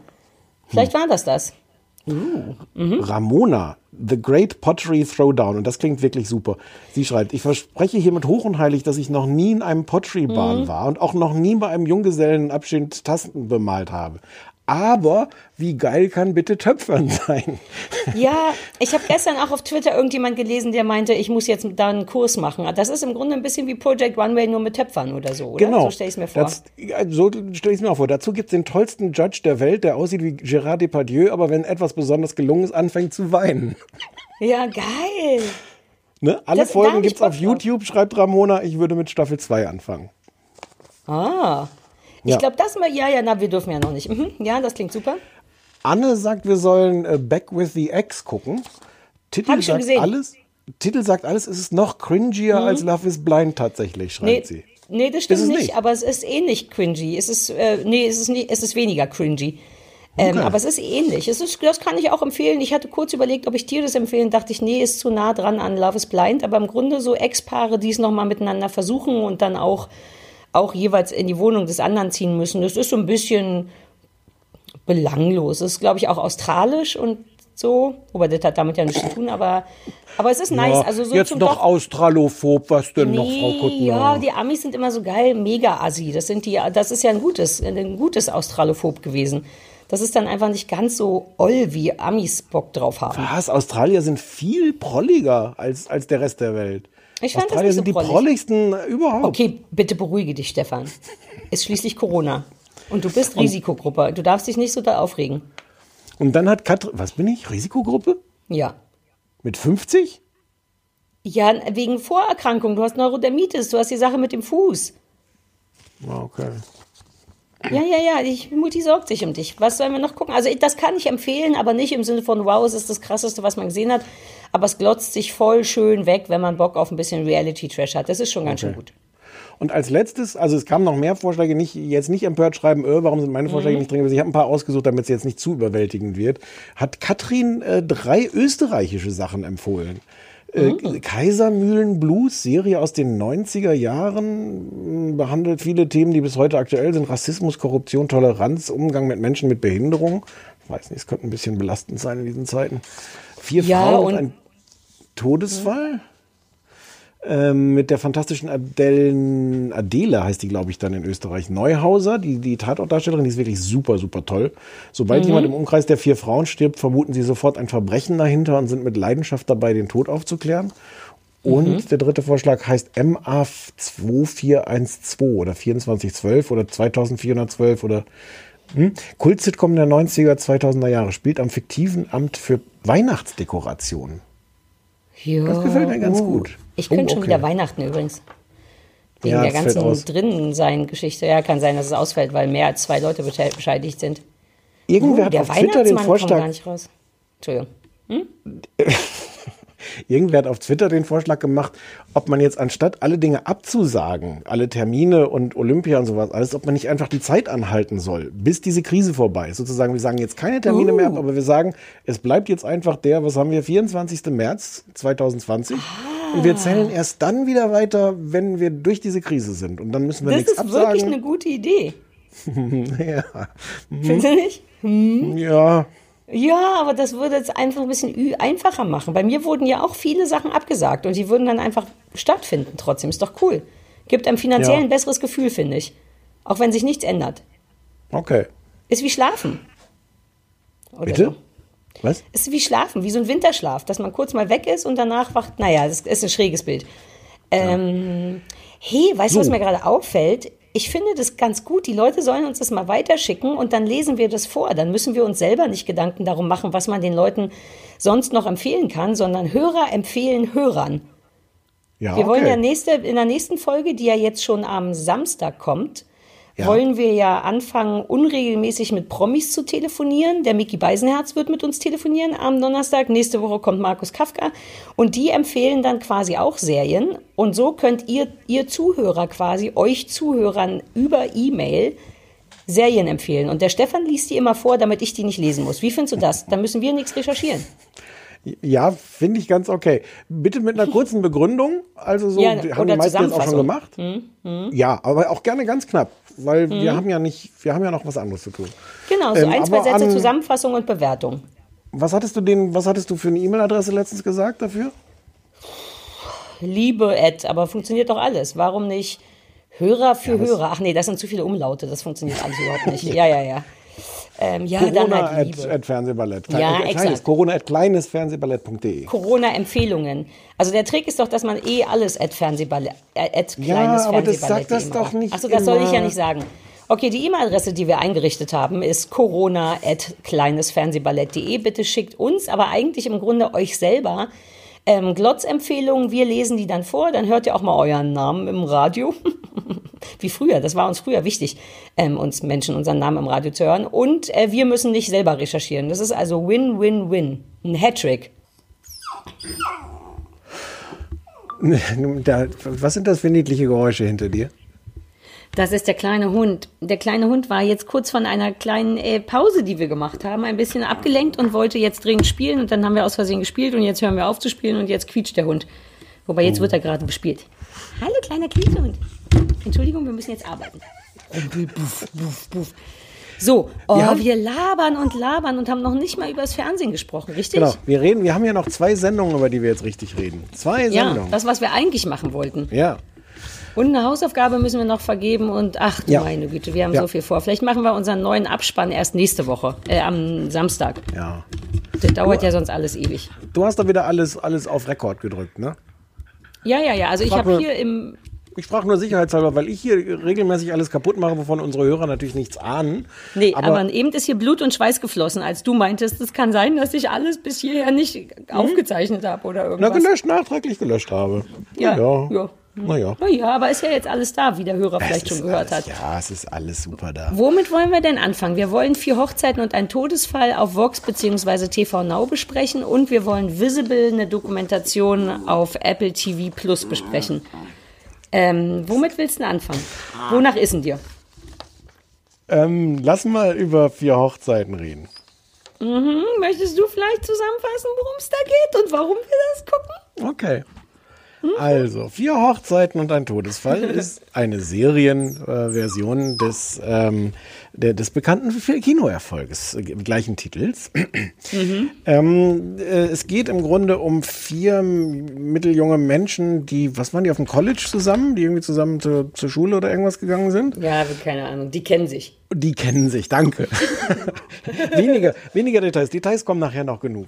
Vielleicht Hm. war das das. Ramona, The Great Pottery Throwdown. Und das klingt wirklich super. Sie schreibt, ich verspreche hiermit hoch und heilig, dass ich noch nie in einem Pottery-Bahn Mhm. war und auch noch nie bei einem Junggesellenabschied Tasten bemalt habe. Aber wie geil kann bitte Töpfern sein? Ja, ich habe gestern auch auf Twitter irgendjemand gelesen, der meinte, ich muss jetzt da einen Kurs machen. Das ist im Grunde ein bisschen wie Project One Way nur mit Töpfern oder so, oder? Genau. So stelle ich es mir vor. Das, so stelle ich es mir auch vor. Dazu gibt es den tollsten Judge der Welt, der aussieht wie Gérard Depardieu, aber wenn etwas besonders gelungen ist, anfängt zu weinen. ja, geil. Ne? Alle Das- da Folgen gibt es auf. YouTube, schreibt Ramona. Ich würde mit Staffel 2 anfangen. Ah. Ich Ja. glaube, das mal, ja, ja, na, wir dürfen ja noch nicht. Mhm. Ja, das klingt super. Anne sagt, wir sollen äh, Back with the Ex gucken. Titel Hab ich schon sagt gesehen. alles. Titel sagt alles, es ist noch cringier Mhm. als Love is Blind tatsächlich, schreibt Nee, sie. nee, das stimmt nicht, nicht? aber es ist ähnlich cringy. Es ist, äh, nee, es ist, nie, es ist weniger cringy. Ähm, Okay. aber es ist ähnlich. Es ist, das kann ich auch empfehlen. Ich hatte kurz überlegt, ob ich dir das empfehlen. Dachte ich, nee, ist zu nah dran an Love is Blind. Aber im Grunde so Ex-Paare, die es nochmal miteinander versuchen und dann auch, auch jeweils in die Wohnung des anderen ziehen müssen. Das ist so ein bisschen belanglos. Das ist, glaube ich, auch australisch und so. Wobei das hat damit ja nichts zu tun, aber, aber es ist nice. Ja, also so jetzt noch doch australophob, was denn noch, Frau Nee, Kuttner? Ja, die Amis sind immer so geil, mega assi. Das sind die, das ist ja ein gutes, ein gutes Australophob gewesen. Das ist dann einfach nicht ganz so oll, wie Amis Bock drauf haben. Was? Australier sind viel prolliger als, als der Rest der Welt. Ich fand das Australier nicht so sind die prollig. prolligsten überhaupt. Okay, bitte beruhige dich, Stefan. Ist schließlich Corona. Und du bist Risikogruppe. Du darfst dich nicht so da aufregen. Und dann hat Katrin, was bin ich? Risikogruppe? Ja. Mit 50? Ja, wegen Vorerkrankung. Du hast Neurodermitis. Du hast die Sache mit dem Fuß. Ah, Okay. Ja, ja, ja, ich, Mutti sorgt sich um dich. Was sollen wir noch gucken? Also das kann ich empfehlen, aber nicht im Sinne von, wow, es ist das Krasseste, was man gesehen hat. Aber es glotzt sich voll schön weg, wenn man Bock auf ein bisschen Reality-Trash hat. Das ist schon ganz schön gut. Und als letztes, also es kamen noch mehr Vorschläge, nicht, jetzt nicht empört schreiben, öh, warum sind meine Vorschläge Mhm. nicht drin gewesen? Ich habe ein paar ausgesucht, damit es jetzt nicht zu überwältigend wird. Hat Katrin äh, drei österreichische Sachen empfohlen. Äh, Mhm. Kaisermühlen Blues, Serie aus den 90er Jahren, behandelt viele Themen, die bis heute aktuell sind. Rassismus, Korruption, Toleranz, Umgang mit Menschen mit Behinderung. Ich weiß nicht, es könnte ein bisschen belastend sein in diesen Zeiten. Vier Ja, Frauen und und- ein Todesfall. Ähm, mit der fantastischen Adele, Adele heißt die, glaube ich, dann in Österreich. Neuhauser, die, die Tatortdarstellerin, die ist wirklich super, super toll. Sobald Mhm. jemand im Umkreis der vier Frauen stirbt, vermuten sie sofort ein Verbrechen dahinter und sind mit Leidenschaft dabei, den Tod aufzuklären. Und Mhm. der dritte Vorschlag heißt MA2412 oder 2412 oder 2412 oder hm? Kult-Sitcom der 90er, 2000er Jahre. Spielt am fiktiven Amt für Weihnachtsdekoration. Ja, Das gefällt mir ganz uh. gut. Ich könnte Oh, schon okay. wieder Weihnachten übrigens. Wegen Ja, der ganzen aus. Drinnen-Sein-Geschichte. Ja, kann sein, dass es ausfällt, weil mehr als zwei Leute bescheidigt sind. Irgendwer Uh, hat der auf Twitter den Vorschlag, gar nicht raus. Entschuldigung. irgendwer hat auf Twitter den Vorschlag gemacht, ob man jetzt anstatt alle Dinge abzusagen, alle Termine und Olympia und sowas, alles, ob man nicht einfach die Zeit anhalten soll, bis diese Krise vorbei ist. Sozusagen, wir sagen jetzt keine Termine mehr ab, Uh. aber wir sagen, es bleibt jetzt einfach der, was haben wir, 24. März 2020. Und wir zählen erst dann wieder weiter, wenn wir durch diese Krise sind. Und dann müssen wir Das nichts ist wirklich absagen. eine gute Idee. ja. Findest du nicht? Hm? ja. Ja, aber das würde es einfach ein bisschen einfacher machen. Bei mir wurden ja auch viele Sachen abgesagt und die würden dann einfach stattfinden trotzdem. Ist doch cool. Gibt einem finanziell Ja. ein besseres Gefühl, finde ich. Auch wenn sich nichts ändert. Okay. Ist wie Schlafen. Oder Bitte? So. Was? Ist wie Schlafen, wie so ein Winterschlaf, dass man kurz mal weg ist und danach wacht. Naja, das ist ein schräges Bild. Ähm, hey, weißt du, was So. mir gerade auffällt? Ich finde das ganz gut. Die Leute sollen uns das mal weiterschicken und dann lesen wir das vor. Dann müssen wir uns selber nicht Gedanken darum machen, was man den Leuten sonst noch empfehlen kann, sondern Hörer empfehlen Hörern. Ja, Wir wollen okay. ja nächste, in der nächsten Folge, die ja jetzt schon am Samstag kommt, Ja. wollen wir ja anfangen, unregelmäßig mit Promis zu telefonieren. Der Mickey Beisenherz wird mit uns telefonieren am Donnerstag. Nächste Woche kommt Markus Kafka. Und die empfehlen dann quasi auch Serien. Und so könnt ihr, ihr Zuhörer quasi, euch Zuhörern über E-Mail Serien empfehlen. Und der Stefan liest die immer vor, damit ich die nicht lesen muss. Wie findest du das? Da müssen wir nichts recherchieren. Ja, finde ich ganz okay. Bitte mit einer kurzen Begründung. Also so, Ja, haben die meisten jetzt auch schon gemacht. Hm, hm. Ja, aber auch gerne ganz knapp, weil wir Mhm. haben ja nicht, wir haben ja noch was anderes zu tun. Genau, so Ähm, ein, zwei Sätze an- Zusammenfassung und Bewertung. Was hattest du den, was hattest du für eine E-Mail-Adresse letztens gesagt dafür? Liebe Ed, aber funktioniert doch alles. Warum nicht Hörer für Hörer? Ach nee, das sind zu viele Umlaute, das funktioniert alles überhaupt nicht. Ja, ja, ja. Ähm, ja, dann Corona halt Liebe. at, at Fernsehballett. Ja, Klein- exakt. kleines, Corona at kleinesfernsehballett.de. Corona-Empfehlungen. Also der Trick ist doch, dass man eh alles at Fernsehballett, äh, at Ja, kleines aber das sagt das doch nicht Achso, das soll ich ja nicht sagen. Okay, die E-Mail-Adresse, die wir eingerichtet haben, ist corona at kleinesfernsehballett.de. Bitte schickt uns, aber eigentlich im Grunde euch selber ähm, Glotzempfehlungen. Wir lesen die dann vor, dann hört ihr auch mal euren Namen im Radio. Wie früher, das war uns früher wichtig, ähm, uns Menschen unseren Namen im Radio zu hören. Und äh, wir müssen nicht selber recherchieren. Das ist also Win-Win-Win. Ein Hattrick. Da, was sind das für niedliche Geräusche hinter dir? Das ist der kleine Hund. Der kleine Hund war jetzt kurz von einer kleinen äh, Pause, die wir gemacht haben, ein bisschen abgelenkt und wollte jetzt dringend spielen. Und dann haben wir aus Versehen gespielt und jetzt hören wir auf zu spielen und jetzt quietscht der Hund. Wobei jetzt wird er gerade bespielt. Hallo, kleiner Quietschhund. Entschuldigung, wir müssen jetzt arbeiten. Buff, buff, buff. So, oh, Wir wir labern und labern und haben noch nicht mal über das Fernsehen gesprochen, richtig? Genau, wir reden, wir haben ja noch zwei Sendungen, über die wir jetzt richtig reden. Zwei Ja, Sendungen. das, was wir eigentlich machen wollten. Ja. Und eine Hausaufgabe müssen wir noch vergeben und ach du Ja. meine Güte, wir haben Ja. so viel vor. Vielleicht machen wir unseren neuen Abspann erst nächste Woche, äh, am Samstag. Ja. Das dauert ja sonst alles ewig. Du hast da wieder alles, alles auf Rekord gedrückt, ne? Ja, ja, ja. Also ich Frag habe hier im Ich frage nur sicherheitshalber, weil ich hier regelmäßig alles kaputt mache, wovon unsere Hörer natürlich nichts ahnen. Nee, aber, eben ist hier Blut und Schweiß geflossen, als du meintest, es kann sein, dass ich alles bis hierher nicht aufgezeichnet habe oder na, irgendwas. gelöscht, nachträglich gelöscht habe. Ja, ja. ja. Naja. Na ja, aber ist ja jetzt alles da, wie der Hörer Es vielleicht schon gehört alles, hat. Ja, es ist alles super da. Womit wollen wir denn anfangen? Wir wollen vier Hochzeiten und einen Todesfall auf Vox bzw. TV Now besprechen und wir wollen Visible, eine Dokumentation auf Apple TV Plus besprechen. Ähm, womit willst du denn anfangen? Wonach ist denn dir? Ähm, lass mal über vier Hochzeiten reden. Mhm. Möchtest du vielleicht zusammenfassen, worum es da geht und warum wir das gucken? Okay. Also, vier Hochzeiten und ein Todesfall ist eine Serienversion des, ähm, der, des bekannten Kinoerfolges äh, gleichen Titels. Ähm, äh, es geht im Grunde um vier mitteljunge Menschen, die, was waren die auf dem College zusammen, die irgendwie zusammen zur, zur Schule oder irgendwas gegangen sind? Ja, keine Ahnung, die kennen sich. Die kennen sich, danke. weniger, weniger Details. Details kommen nachher noch genug.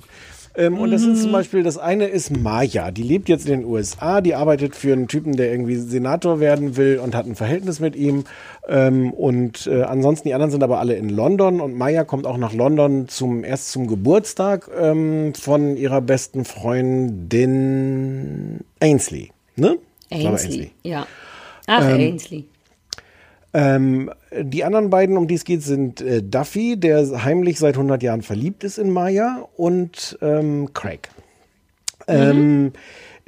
Ähm, und das sind zum Beispiel, das eine ist Maya. Die lebt jetzt in den USA, die arbeitet für einen Typen, der irgendwie Senator werden will und hat ein Verhältnis mit ihm. Ähm, und äh, ansonsten, die anderen sind aber alle in London und Maya kommt auch nach London zum erst zum Geburtstag ähm, von ihrer besten Freundin Ainsley. Ne? Glaube, Ainsley. Ja. Ach, Ähm, Ainsley. Ähm, die anderen beiden, um die es geht, sind äh, Duffy, der heimlich seit 100 Jahren verliebt ist in Maya, und ähm, Craig. Ähm,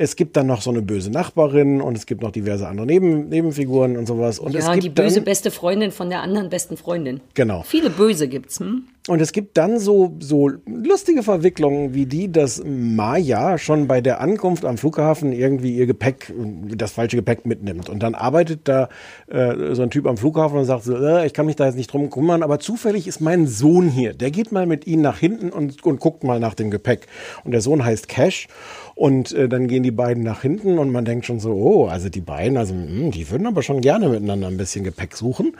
es gibt dann noch so eine böse Nachbarin und es gibt noch diverse andere Neben Nebenfiguren und sowas. Und es ja, gibt die böse dann, beste Freundin von der anderen besten Freundin. Genau. Viele böse gibt's. Hm? Und es gibt dann so, so lustige Verwicklungen wie die, dass Maya schon bei der Ankunft am Flughafen irgendwie ihr Gepäck, das falsche Gepäck mitnimmt. Und dann arbeitet da äh, so ein Typ am Flughafen und sagt so, äh, ich kann mich da jetzt nicht drum kümmern, aber zufällig ist mein Sohn hier. Der geht mal mit ihnen nach hinten und, und guckt mal nach dem Gepäck. Und der Sohn heißt Cash. Und äh, dann gehen die beiden nach hinten und man denkt schon so, oh, also die beiden, also mh, die würden aber schon gerne miteinander ein bisschen Gepäck suchen.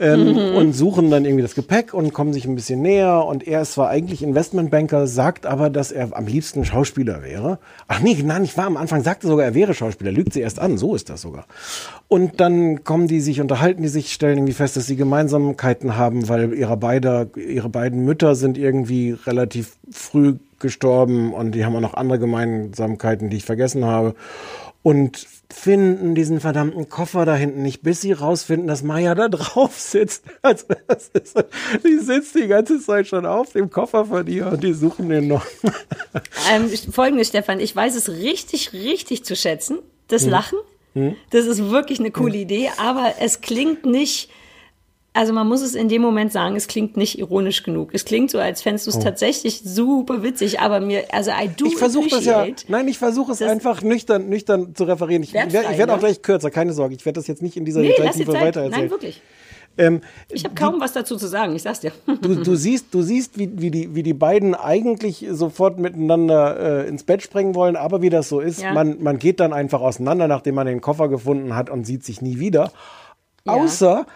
Ähm, Mhm. Und suchen dann irgendwie das Gepäck und kommen sich ein bisschen näher. Und er ist zwar eigentlich Investmentbanker, sagt aber, dass er am liebsten Schauspieler wäre. Ach nee, nein, ich war am Anfang, sagte sogar, er wäre Schauspieler, lügt sie erst an, so ist das sogar. Und dann kommen die sich, unterhalten die sich, stellen irgendwie fest, dass sie Gemeinsamkeiten haben, weil ihre, beide, ihre beiden Mütter sind irgendwie relativ früh gestorben und die haben auch noch andere Gemeinsamkeiten, die ich vergessen habe. und finden diesen verdammten Koffer da hinten nicht, bis sie rausfinden, dass Maya da drauf sitzt. Also das ist, die sitzt die ganze Zeit schon auf dem Koffer von ihr und die suchen den noch. Ähm, Folgendes, Stefan, ich weiß es richtig, richtig zu schätzen, das Hm. Lachen. Hm? Das ist wirklich eine coole Idee, aber es klingt nicht, also man muss es in dem Moment sagen, es klingt nicht ironisch genug. Es klingt so, als fändest du es Oh. tatsächlich super witzig, aber mir, also I do Ich versuche das ja, nein, ich versuche es einfach nüchtern, nüchtern zu referieren. Ich, werd- ich werde auch ne? gleich kürzer, keine Sorge. Ich werde das jetzt nicht in dieser Nee, die Zeit. weitererzählen. Nein, wirklich. Ähm, Ich habe kaum was dazu zu sagen, ich sag's dir. du, du siehst, du siehst wie, wie, die, wie die beiden eigentlich sofort miteinander äh, ins Bett springen wollen, aber wie das so ist, Ja. man, man geht dann einfach auseinander, nachdem man den Koffer gefunden hat und sieht sich nie wieder. Ja. Außer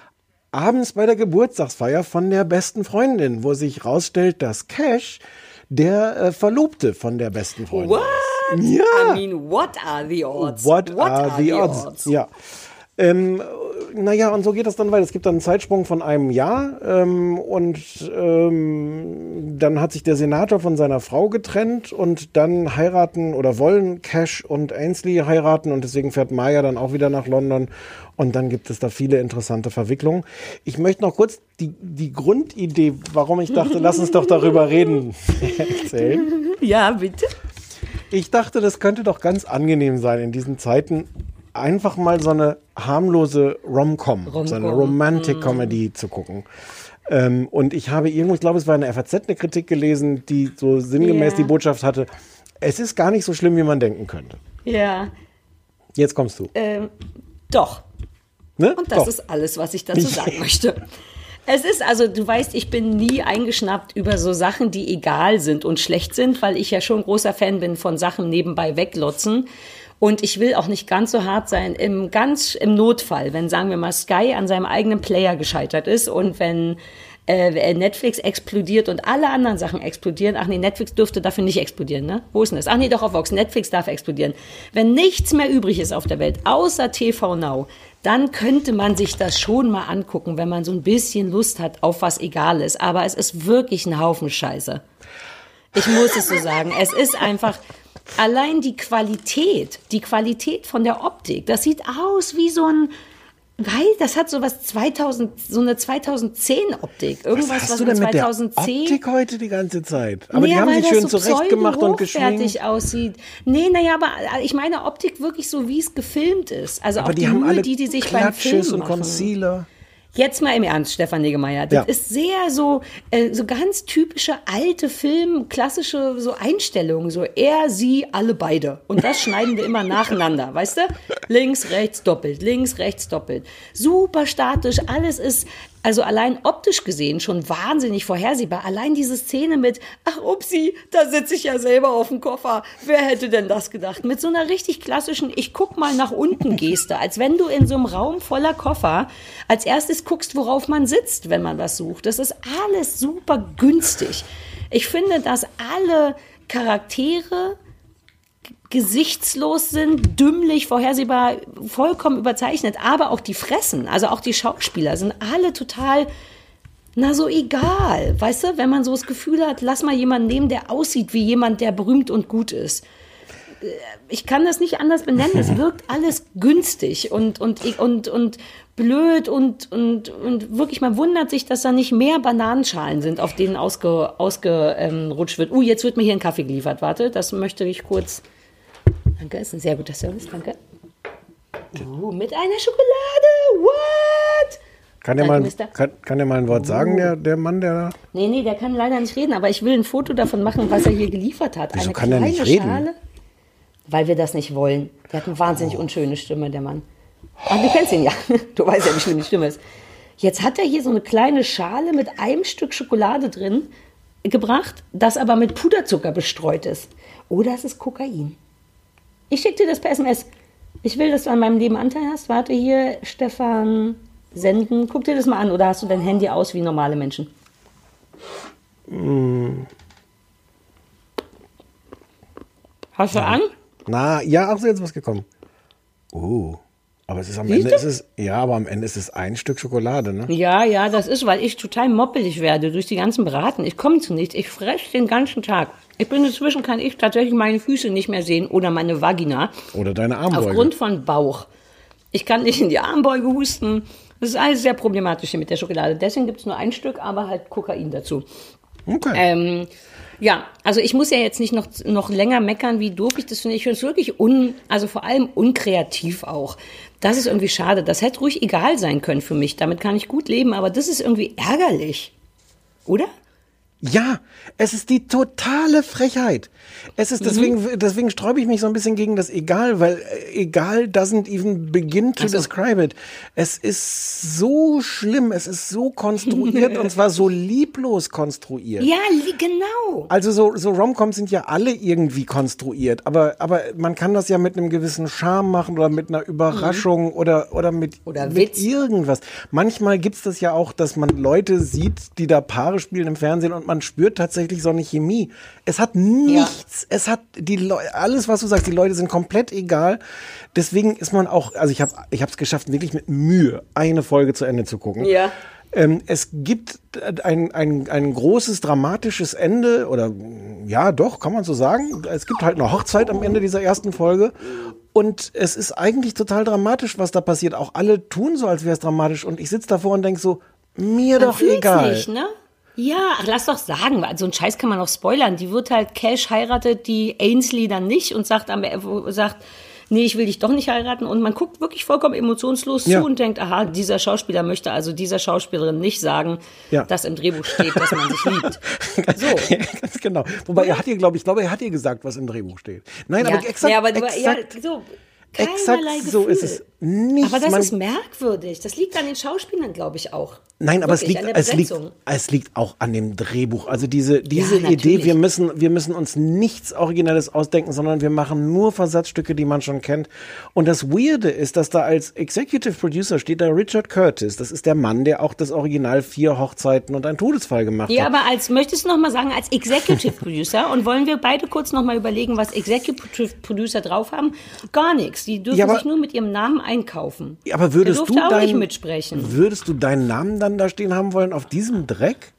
abends bei der Geburtstagsfeier von der besten Freundin, wo sich rausstellt, dass Cash der äh, Verlobte von der besten Freundin What? ist. Ja. I mean, what are the odds? What, are, the odds? Ja. Ähm, naja, und so geht das dann weiter. Es gibt dann einen Zeitsprung von einem Jahr ähm, und ähm, dann hat sich der Senator von seiner Frau getrennt und dann heiraten oder wollen Cash und Ainsley heiraten und deswegen fährt Maya dann auch wieder nach London und dann gibt es da viele interessante Verwicklungen. Ich möchte noch kurz die, die Grundidee, warum ich dachte, lass uns doch darüber reden, erzählen. Ja, bitte. Ich dachte, das könnte doch ganz angenehm sein in diesen Zeiten, einfach mal so eine harmlose Rom-Com, so eine Rom-Com, Romantic Comedy zu gucken. Ähm, und ich habe irgendwo, ich glaube, es war eine FAZ, eine Kritik gelesen, die so sinngemäß Ja. die Botschaft hatte, es ist gar nicht so schlimm, wie man denken könnte. Ja, Jetzt kommst du. ähm, doch. Ne? Und das Doch. ist alles, was ich dazu sagen möchte. Es ist also, du weißt, ich bin nie eingeschnappt über so Sachen, die egal sind und schlecht sind, weil ich ja schon großer Fan bin von Sachen nebenbei weglotzen. Und ich will auch nicht ganz so hart sein im ganz im Notfall, wenn sagen wir mal Sky an seinem eigenen Player gescheitert ist und wenn äh, Netflix explodiert und alle anderen Sachen explodieren. Ach nee, Netflix dürfte dafür nicht explodieren, ne? Wo ist denn das? Ach nee, doch auf Vox. Netflix darf explodieren. Wenn nichts mehr übrig ist auf der Welt, außer TV Now, dann könnte man sich das schon mal angucken, wenn man so ein bisschen Lust hat auf was Egales. Aber es ist wirklich ein Haufen Scheiße. Ich muss es so sagen. Es ist einfach allein die Qualität, die Qualität von der Optik. Das sieht aus wie so ein, weil das hat so was 2000, so eine 2010 Optik. Irgendwas, was hast was du denn mit der 2010 Optik heute die ganze Zeit? Aber die Naja, haben weil sich schön so zurechtgemacht und pseudo-hochwertig geschminkt. aussieht. Nee, naja, aber ich meine Optik wirklich so, wie es gefilmt ist. Also Aber auch die, die, haben Mühe, alle die die sich beim Film Klatsches und machen. Concealer. Jetzt mal im Ernst, Stefan Negemeyer. Das Ja. ist sehr so, äh, so ganz typische alte Film, klassische so Einstellungen. So er, sie, alle beide. Und das schneiden wir immer nacheinander, weißt du? Links, rechts, doppelt, links, rechts, doppelt. Super statisch, alles ist, also allein optisch gesehen schon wahnsinnig vorhersehbar. Allein diese Szene mit, ach upsi, da sitze ich ja selber auf dem Koffer. Wer hätte denn das gedacht? Mit so einer richtig klassischen, ich guck mal nach unten Geste, als wenn du in so einem Raum voller Koffer als erstes guckst, worauf man sitzt, wenn man was sucht. Das ist alles super günstig. Ich finde, dass alle Charaktere gesichtslos sind, dümmlich, vorhersehbar, vollkommen überzeichnet, aber auch die Fressen, also auch die Schauspieler sind alle total, na so egal, weißt du, wenn man so das Gefühl hat, lass mal jemanden nehmen, der aussieht wie jemand, der berühmt und gut ist. Ich kann das nicht anders benennen, es wirkt alles günstig und, und, und, und blöd und, und, und wirklich, man wundert sich, dass da nicht mehr Bananenschalen sind, auf denen ausge, ausgerutscht wird. Uh, jetzt wird mir hier ein Kaffee geliefert, warte, das möchte ich kurz... Danke, ist ein sehr guter Service, danke. Uh, mit einer Schokolade, what? Kann der, mal, kann, kann der mal ein Wort sagen, der, der Mann, der da? Nee, nee, der kann leider nicht reden, aber ich will ein Foto davon machen, was er hier geliefert hat. Wieso Eine kann er nicht kleine reden? Schale, weil wir das nicht wollen. Der hat eine wahnsinnig unschöne Stimme, der Mann. Ach, du kennst ihn ja. Du weißt ja, wie schön die Stimme ist. Jetzt hat er hier so eine kleine Schale mit einem Stück Schokolade drin gebracht, das aber mit Puderzucker bestreut ist. Oder es ist Kokain. Ich schicke dir das per SMS. Ich will, dass du an meinem Leben Anteil hast. Warte hier, Stefan, senden. Guck dir das mal an. Oder hast du dein Handy aus wie normale Menschen? Hm, Hast du an? na, ja, ach so, jetzt ist was gekommen. Oh, Aber es ist am Siehst Ende ist es, ja, aber am Ende ist es ein Stück Schokolade, ne? Ja, ja, das ist, weil ich total moppelig werde durch die ganzen Braten. Ich komme zu nichts. Ich fresse den ganzen Tag. Ich bin inzwischen, kann ich tatsächlich meine Füße nicht mehr sehen oder meine Vagina. Oder deine Armbeuge. Aufgrund von Bauch. Ich kann nicht in die Armbeuge husten. Das ist alles sehr problematisch hier mit der Schokolade. Deswegen gibt es nur ein Stück, aber halt Kokain dazu. Okay. Ähm, ja, also ich muss ja jetzt nicht noch, noch länger meckern, wie doof ich das finde. Ich finde es wirklich un, also vor allem unkreativ auch. Das ist irgendwie schade. Das hätte ruhig egal sein können für mich. Damit kann ich gut leben, aber das ist irgendwie ärgerlich. Oder? Ja, es ist die totale Frechheit. Es ist Mhm. deswegen, deswegen sträube ich mich so ein bisschen gegen das Egal, weil äh, Egal doesn't even begin to Ach so. describe it. Es ist so schlimm, es ist so konstruiert und zwar so lieblos konstruiert. Ja, genau. Also so, so Romcoms sind ja alle irgendwie konstruiert, aber, aber man kann das ja mit einem gewissen Charme machen oder mit einer Überraschung oder, oder mit, Mhm. Oder mit Witz. irgendwas. Manchmal gibt's das ja auch, dass man Leute sieht, die da Paare spielen im Fernsehen und man spürt tatsächlich so eine Chemie. Es hat nichts, es hat die Leu alles, was du sagst, die Leute sind komplett egal. Deswegen ist man auch, also ich habe ich habe es geschafft, wirklich mit Mühe eine Folge zu Ende zu gucken. Ja. Ähm, es gibt ein, ein, ein großes dramatisches Ende, oder ja, doch, kann man so sagen. Es gibt halt eine Hochzeit am Ende dieser ersten Folge. Und es ist eigentlich total dramatisch, was da passiert. Auch alle tun so, als wäre es dramatisch. Und ich sitze davor und denke so, mir Man doch egal. Nicht, ne? Ja, ach, lass doch sagen, weil so einen Scheiß kann man auch spoilern. Die wird halt Cash heiratet, die Ainsley dann nicht und sagt, am, sagt, nee, ich will dich doch nicht heiraten. Und man guckt wirklich vollkommen emotionslos Ja. zu und denkt, aha, dieser Schauspieler möchte also dieser Schauspielerin nicht sagen, Ja. dass im Drehbuch steht, dass man sich liebt. So. Ganz genau. Wobei er hat ihr, glaube ich, glaube, er hat ihr gesagt, was im Drehbuch steht. Nein, ja, aber exakt, ja, aber ja, exakt, so. exakt so ist es. Nichts. Aber das man- ist merkwürdig. Das liegt an den Schauspielern, glaube ich, auch. Nein, aber es Wirklich, liegt, an der es, liegt, es liegt auch an dem Drehbuch. Also diese, diese Ja, Idee, wir müssen, wir müssen uns nichts Originelles ausdenken, sondern wir machen nur Versatzstücke, die man schon kennt. Und das Weirde ist, dass da als Executive Producer steht da Richard Curtis. Das ist der Mann, der auch das Original Vier Hochzeiten und ein Todesfall gemacht Ja, hat. aber als, möchtest du noch mal sagen, als Executive Producer und wollen wir beide kurz noch mal überlegen, was Executive Producer drauf haben? Gar nichts. Die dürfen Ja, sich nur mit ihrem Namen einkaufen. Aber würdest Der du auch nicht dein, mitsprechen. Würdest du deinen Namen dann da stehen haben wollen auf diesem Dreck?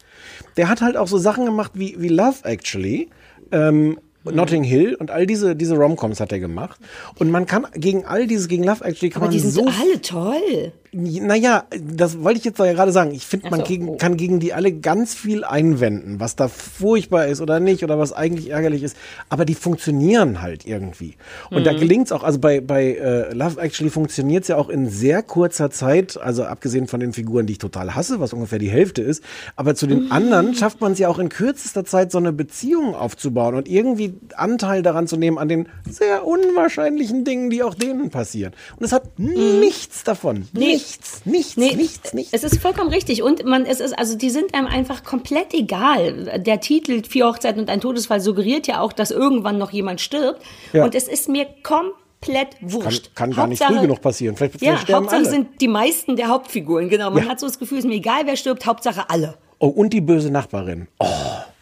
Der hat halt auch so Sachen gemacht wie, wie Love Actually. Ähm, Notting Hill und all diese, diese Romcoms hat er gemacht. Und man kann gegen all dieses, gegen Love Actually kann Aber man die sind so alle toll. Naja, das wollte ich jetzt ja gerade sagen. Ich finde, man so, gegen, kann gegen die alle ganz viel einwenden, was da furchtbar ist oder nicht oder was eigentlich ärgerlich ist. Aber die funktionieren halt irgendwie. Und da Mhm. gelingt's auch, also bei, bei äh, Love Actually funktioniert's ja auch in sehr kurzer Zeit, also abgesehen von den Figuren, die ich total hasse, was ungefähr die Hälfte ist. Aber zu Mhm. den anderen schafft man es ja auch in kürzester Zeit, so eine Beziehung aufzubauen und irgendwie Anteil daran zu nehmen an den sehr unwahrscheinlichen Dingen, die auch denen passieren. Und es hat nichts davon. Mhm. Nee. Nichts, nichts, Nee, nichts, nichts. Es ist vollkommen richtig. Und man, es ist, also die sind einem einfach komplett egal. Der Titel Vier Hochzeiten und ein Todesfall suggeriert ja auch, dass irgendwann noch jemand stirbt. Ja. Und es ist mir komplett wurscht. Kann, kann gar nicht Hauptsache- früh genug passieren. Vielleicht, Ja, vielleicht Hauptsache alle. sind die meisten der Hauptfiguren, genau. Man Ja. hat so das Gefühl, es ist mir egal, wer stirbt, Hauptsache alle. Oh, und die böse Nachbarin. Oh,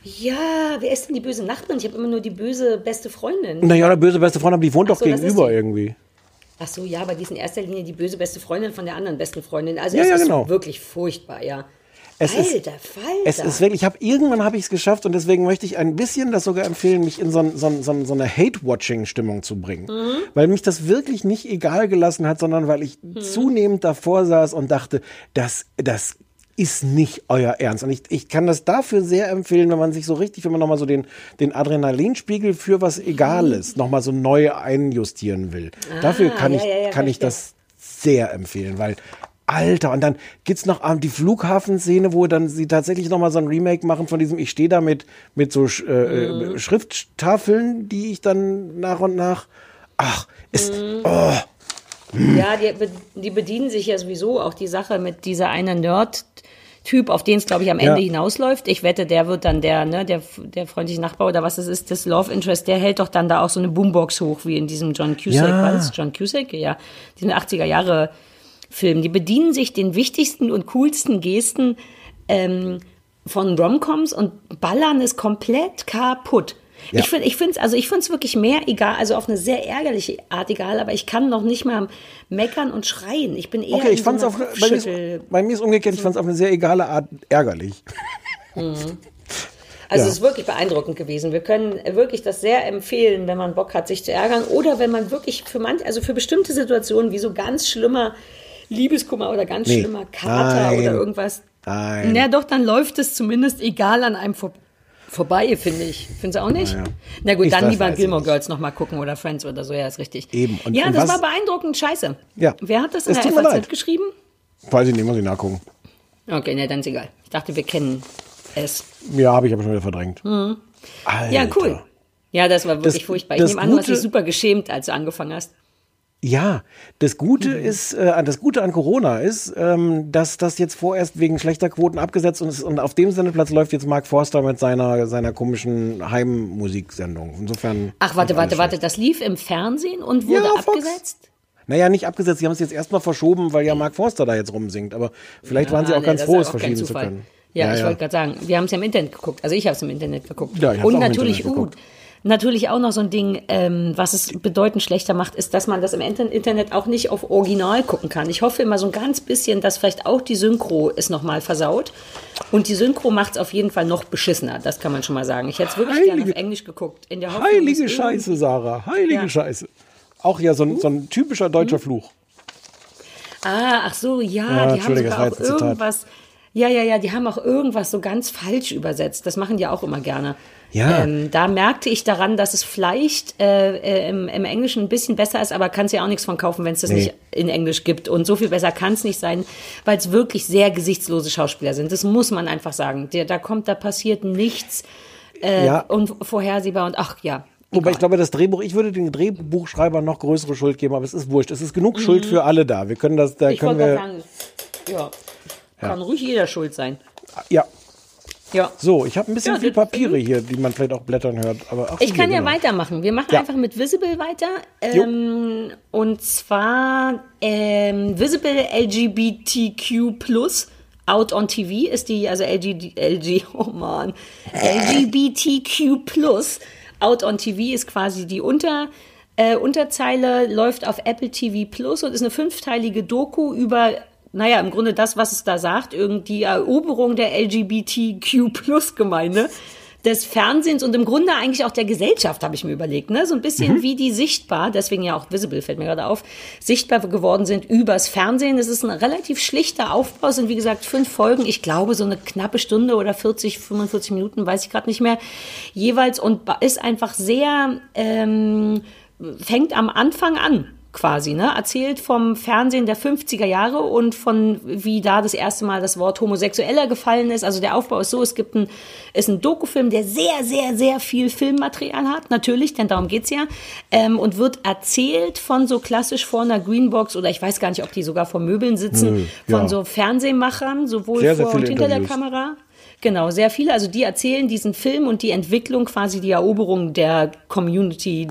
Ja, wer ist denn die böse Nachbarin? Ich habe immer nur die böse beste Freundin. naja, der böse beste Freund, aber die wohnt Ach doch so, gegenüber die. irgendwie. Ach so, ja, aber die ist in erster Linie die böse beste Freundin von der anderen besten Freundin. Also Ja, es ja, ist genau. wirklich furchtbar, ja. Es ist- Alter, Falter. Es ist wirklich, ich habe irgendwann habe ich es geschafft und deswegen möchte ich ein bisschen das sogar empfehlen, mich in so, ein- so, ein- so, ein- so eine Hate-Watching-Stimmung zu bringen. Mhm. Weil mich das wirklich nicht egal gelassen hat, sondern weil ich Mhm. zunehmend davor saß und dachte, das, das ist nicht euer Ernst. Und ich, ich kann das dafür sehr empfehlen, wenn man sich so richtig, wenn man nochmal so den, den Adrenalinspiegel für was Egales nochmal so neu einjustieren will. dafür kann Mhm. Ah, ja, ich, ja, ja, kann ich das sehr empfehlen, weil Alter, und dann gibt's noch ähm, die Flughafenszene, wo dann sie tatsächlich noch mal so ein Remake machen von diesem, ich stehe da mit, mit so Sch- äh, Mhm. äh, Schrifttafeln, die ich dann nach und nach, ach, ist, Mhm. oh, Ja, die, die bedienen sich ja sowieso auch die Sache mit dieser eine Nerd-Typ, auf den es, glaube ich, am Ende Ja. hinausläuft. Ich wette, der wird dann der, ne, der, der freundliche Nachbar oder was es ist, das Love Interest, der hält doch dann da auch so eine Boombox hoch, wie in diesem John Cusack, Ja. war das John Cusack? Ja, diesen 80er Jahre Film. Die bedienen sich den wichtigsten und coolsten Gesten ähm, von Romcoms und ballern es komplett kaputt. Ja. Ich finde, ich finde also ich finde es wirklich mehr egal, also auf eine sehr ärgerliche Art egal, aber ich kann noch nicht mal meckern und schreien. Ich bin eher Okay, ich so fand es einer auf, bei mir, ist, bei mir ist umgekehrt, ich fand es auf eine sehr egale Art ärgerlich. Also Ja. es ist wirklich beeindruckend gewesen. Wir können wirklich das sehr empfehlen, wenn man Bock hat, sich zu ärgern oder wenn man wirklich für manch, also für bestimmte Situationen wie so ganz schlimmer Liebeskummer oder ganz Nee. schlimmer Kater Nein. oder irgendwas. Nein. Na doch, dann läuft es zumindest egal an einem vor, vorbei, finde ich. Findest du auch nicht? Naja. Na gut, Ich dann lieber Gilmore. Girls nochmal gucken oder Friends oder so, ja, ist richtig. Eben. Und- ja, und das was- war beeindruckend scheiße. Ja. Wer hat das in Es der FAZ leid. geschrieben? Weiß ich nicht, muss ich nachgucken. Okay, ne, dann ist egal. Ich dachte, wir kennen es. Ja, habe ich aber schon wieder verdrängt. Mhm. Ja, cool. Ja, das war wirklich Das- furchtbar. Ich nehme an, du hast dich super geschämt, als du angefangen hast. Ja, das Gute Mhm. ist, äh, das Gute an Corona ist, ähm, dass das jetzt vorerst wegen schlechter Quoten abgesetzt und, ist, und auf dem Sendeplatz läuft jetzt Mark Forster mit seiner, seiner komischen Heimmusiksendung. Insofern. Ach, warte, warte, warte. Das lief im Fernsehen und wurde Ja, Fox. abgesetzt? Naja, nicht abgesetzt, sie haben es jetzt erstmal verschoben, weil ja Mark Forster da jetzt rumsingt. Aber vielleicht waren sie auch nee, ganz froh, es verschieben zu können. Ja, ich wollte gerade sagen, wir haben es ja im Internet geguckt. Also ich habe es im Internet geguckt. Ja, ich Und natürlich, Internet uh, geguckt. Natürlich auch noch so ein Ding, ähm, was es bedeutend schlechter macht, ist, dass man das im Inter- Internet auch nicht auf Original gucken kann. Ich hoffe immer so ein ganz bisschen, dass vielleicht auch die Synchro es nochmal versaut. Und die Synchro macht es auf jeden Fall noch beschissener, das kann man schon mal sagen. Ich hätte es wirklich gerne auf Heilige- Englisch geguckt. In der Hoffnung, Heilige Scheiße, Sarah. Heilige Ja. Scheiße. Auch ja so ein, so ein typischer deutscher Fluch. Ah, ach so, ja, Ja, die haben sogar auch irgendwas. Ja, ja, ja, die haben auch irgendwas so ganz falsch übersetzt. Das machen die auch immer gerne. Ja. Ähm, da merkte ich daran, dass es vielleicht äh, äh, im, im Englischen ein bisschen besser ist, aber kannst ja auch nichts von kaufen, wenn es das Nee. nicht in Englisch gibt. Und so viel besser kann es nicht sein, weil es wirklich sehr gesichtslose Schauspieler sind. Das muss man einfach sagen. Der, da kommt, da passiert nichts äh, Ja. unvorhersehbar und ach ja. Wobei ich glaube, das Drehbuch, ich würde den Drehbuchschreibern noch größere Schuld geben, aber es ist wurscht. Es ist genug Schuld für alle da. Wir können das, da Mhm. Ich können wir. sagen, ja, kann ruhig jeder schuld sein. Ja. Ja. So, ich habe ein bisschen Ja, viel Papiere hier, die man vielleicht auch blättern hört. Aber ach, Ich kann ja genau. weitermachen. Wir machen Ja. einfach mit Visible weiter. Ähm, und zwar ähm, Visible LGBTQ Out on TV ist die, also LG, LG, oh man, LGBTQ Out on TV ist quasi die Unter, äh, Unterzeile, läuft auf Apple TV Plus und ist eine fünfteilige Doku über, naja, im Grunde das, was es da sagt, irgendwie die Eroberung der LGBTQ Gemeinde des Fernsehens und im Grunde eigentlich auch der Gesellschaft, habe ich mir überlegt. Ne? So ein bisschen wie die sichtbar, deswegen ja auch Visible, fällt mir gerade auf, sichtbar geworden sind übers Fernsehen. Es ist ein relativ schlichter Aufbau, es sind wie gesagt fünf Folgen, ich glaube so eine knappe Stunde oder 40, 45 Minuten, weiß ich gerade nicht mehr, jeweils und ist einfach sehr, ähm, fängt am Anfang an quasi, ne? Erzählt vom Fernsehen der 50er Jahre und von wie da das erste Mal das Wort homosexueller gefallen ist. Also der Aufbau ist so, es gibt ein, ist ein Dokufilm, der sehr, sehr, sehr viel Filmmaterial hat, natürlich, denn darum geht's ja, ähm, und wird erzählt von so klassisch vor einer Greenbox oder ich weiß gar nicht, ob die sogar vor Möbeln sitzen, Hm, von ja. so Fernsehmachern, sowohl Sehr, sehr vor und viele hinter der Interviews. Kamera. Genau, sehr viele. Also die erzählen diesen Film und die Entwicklung, quasi die Eroberung der Community,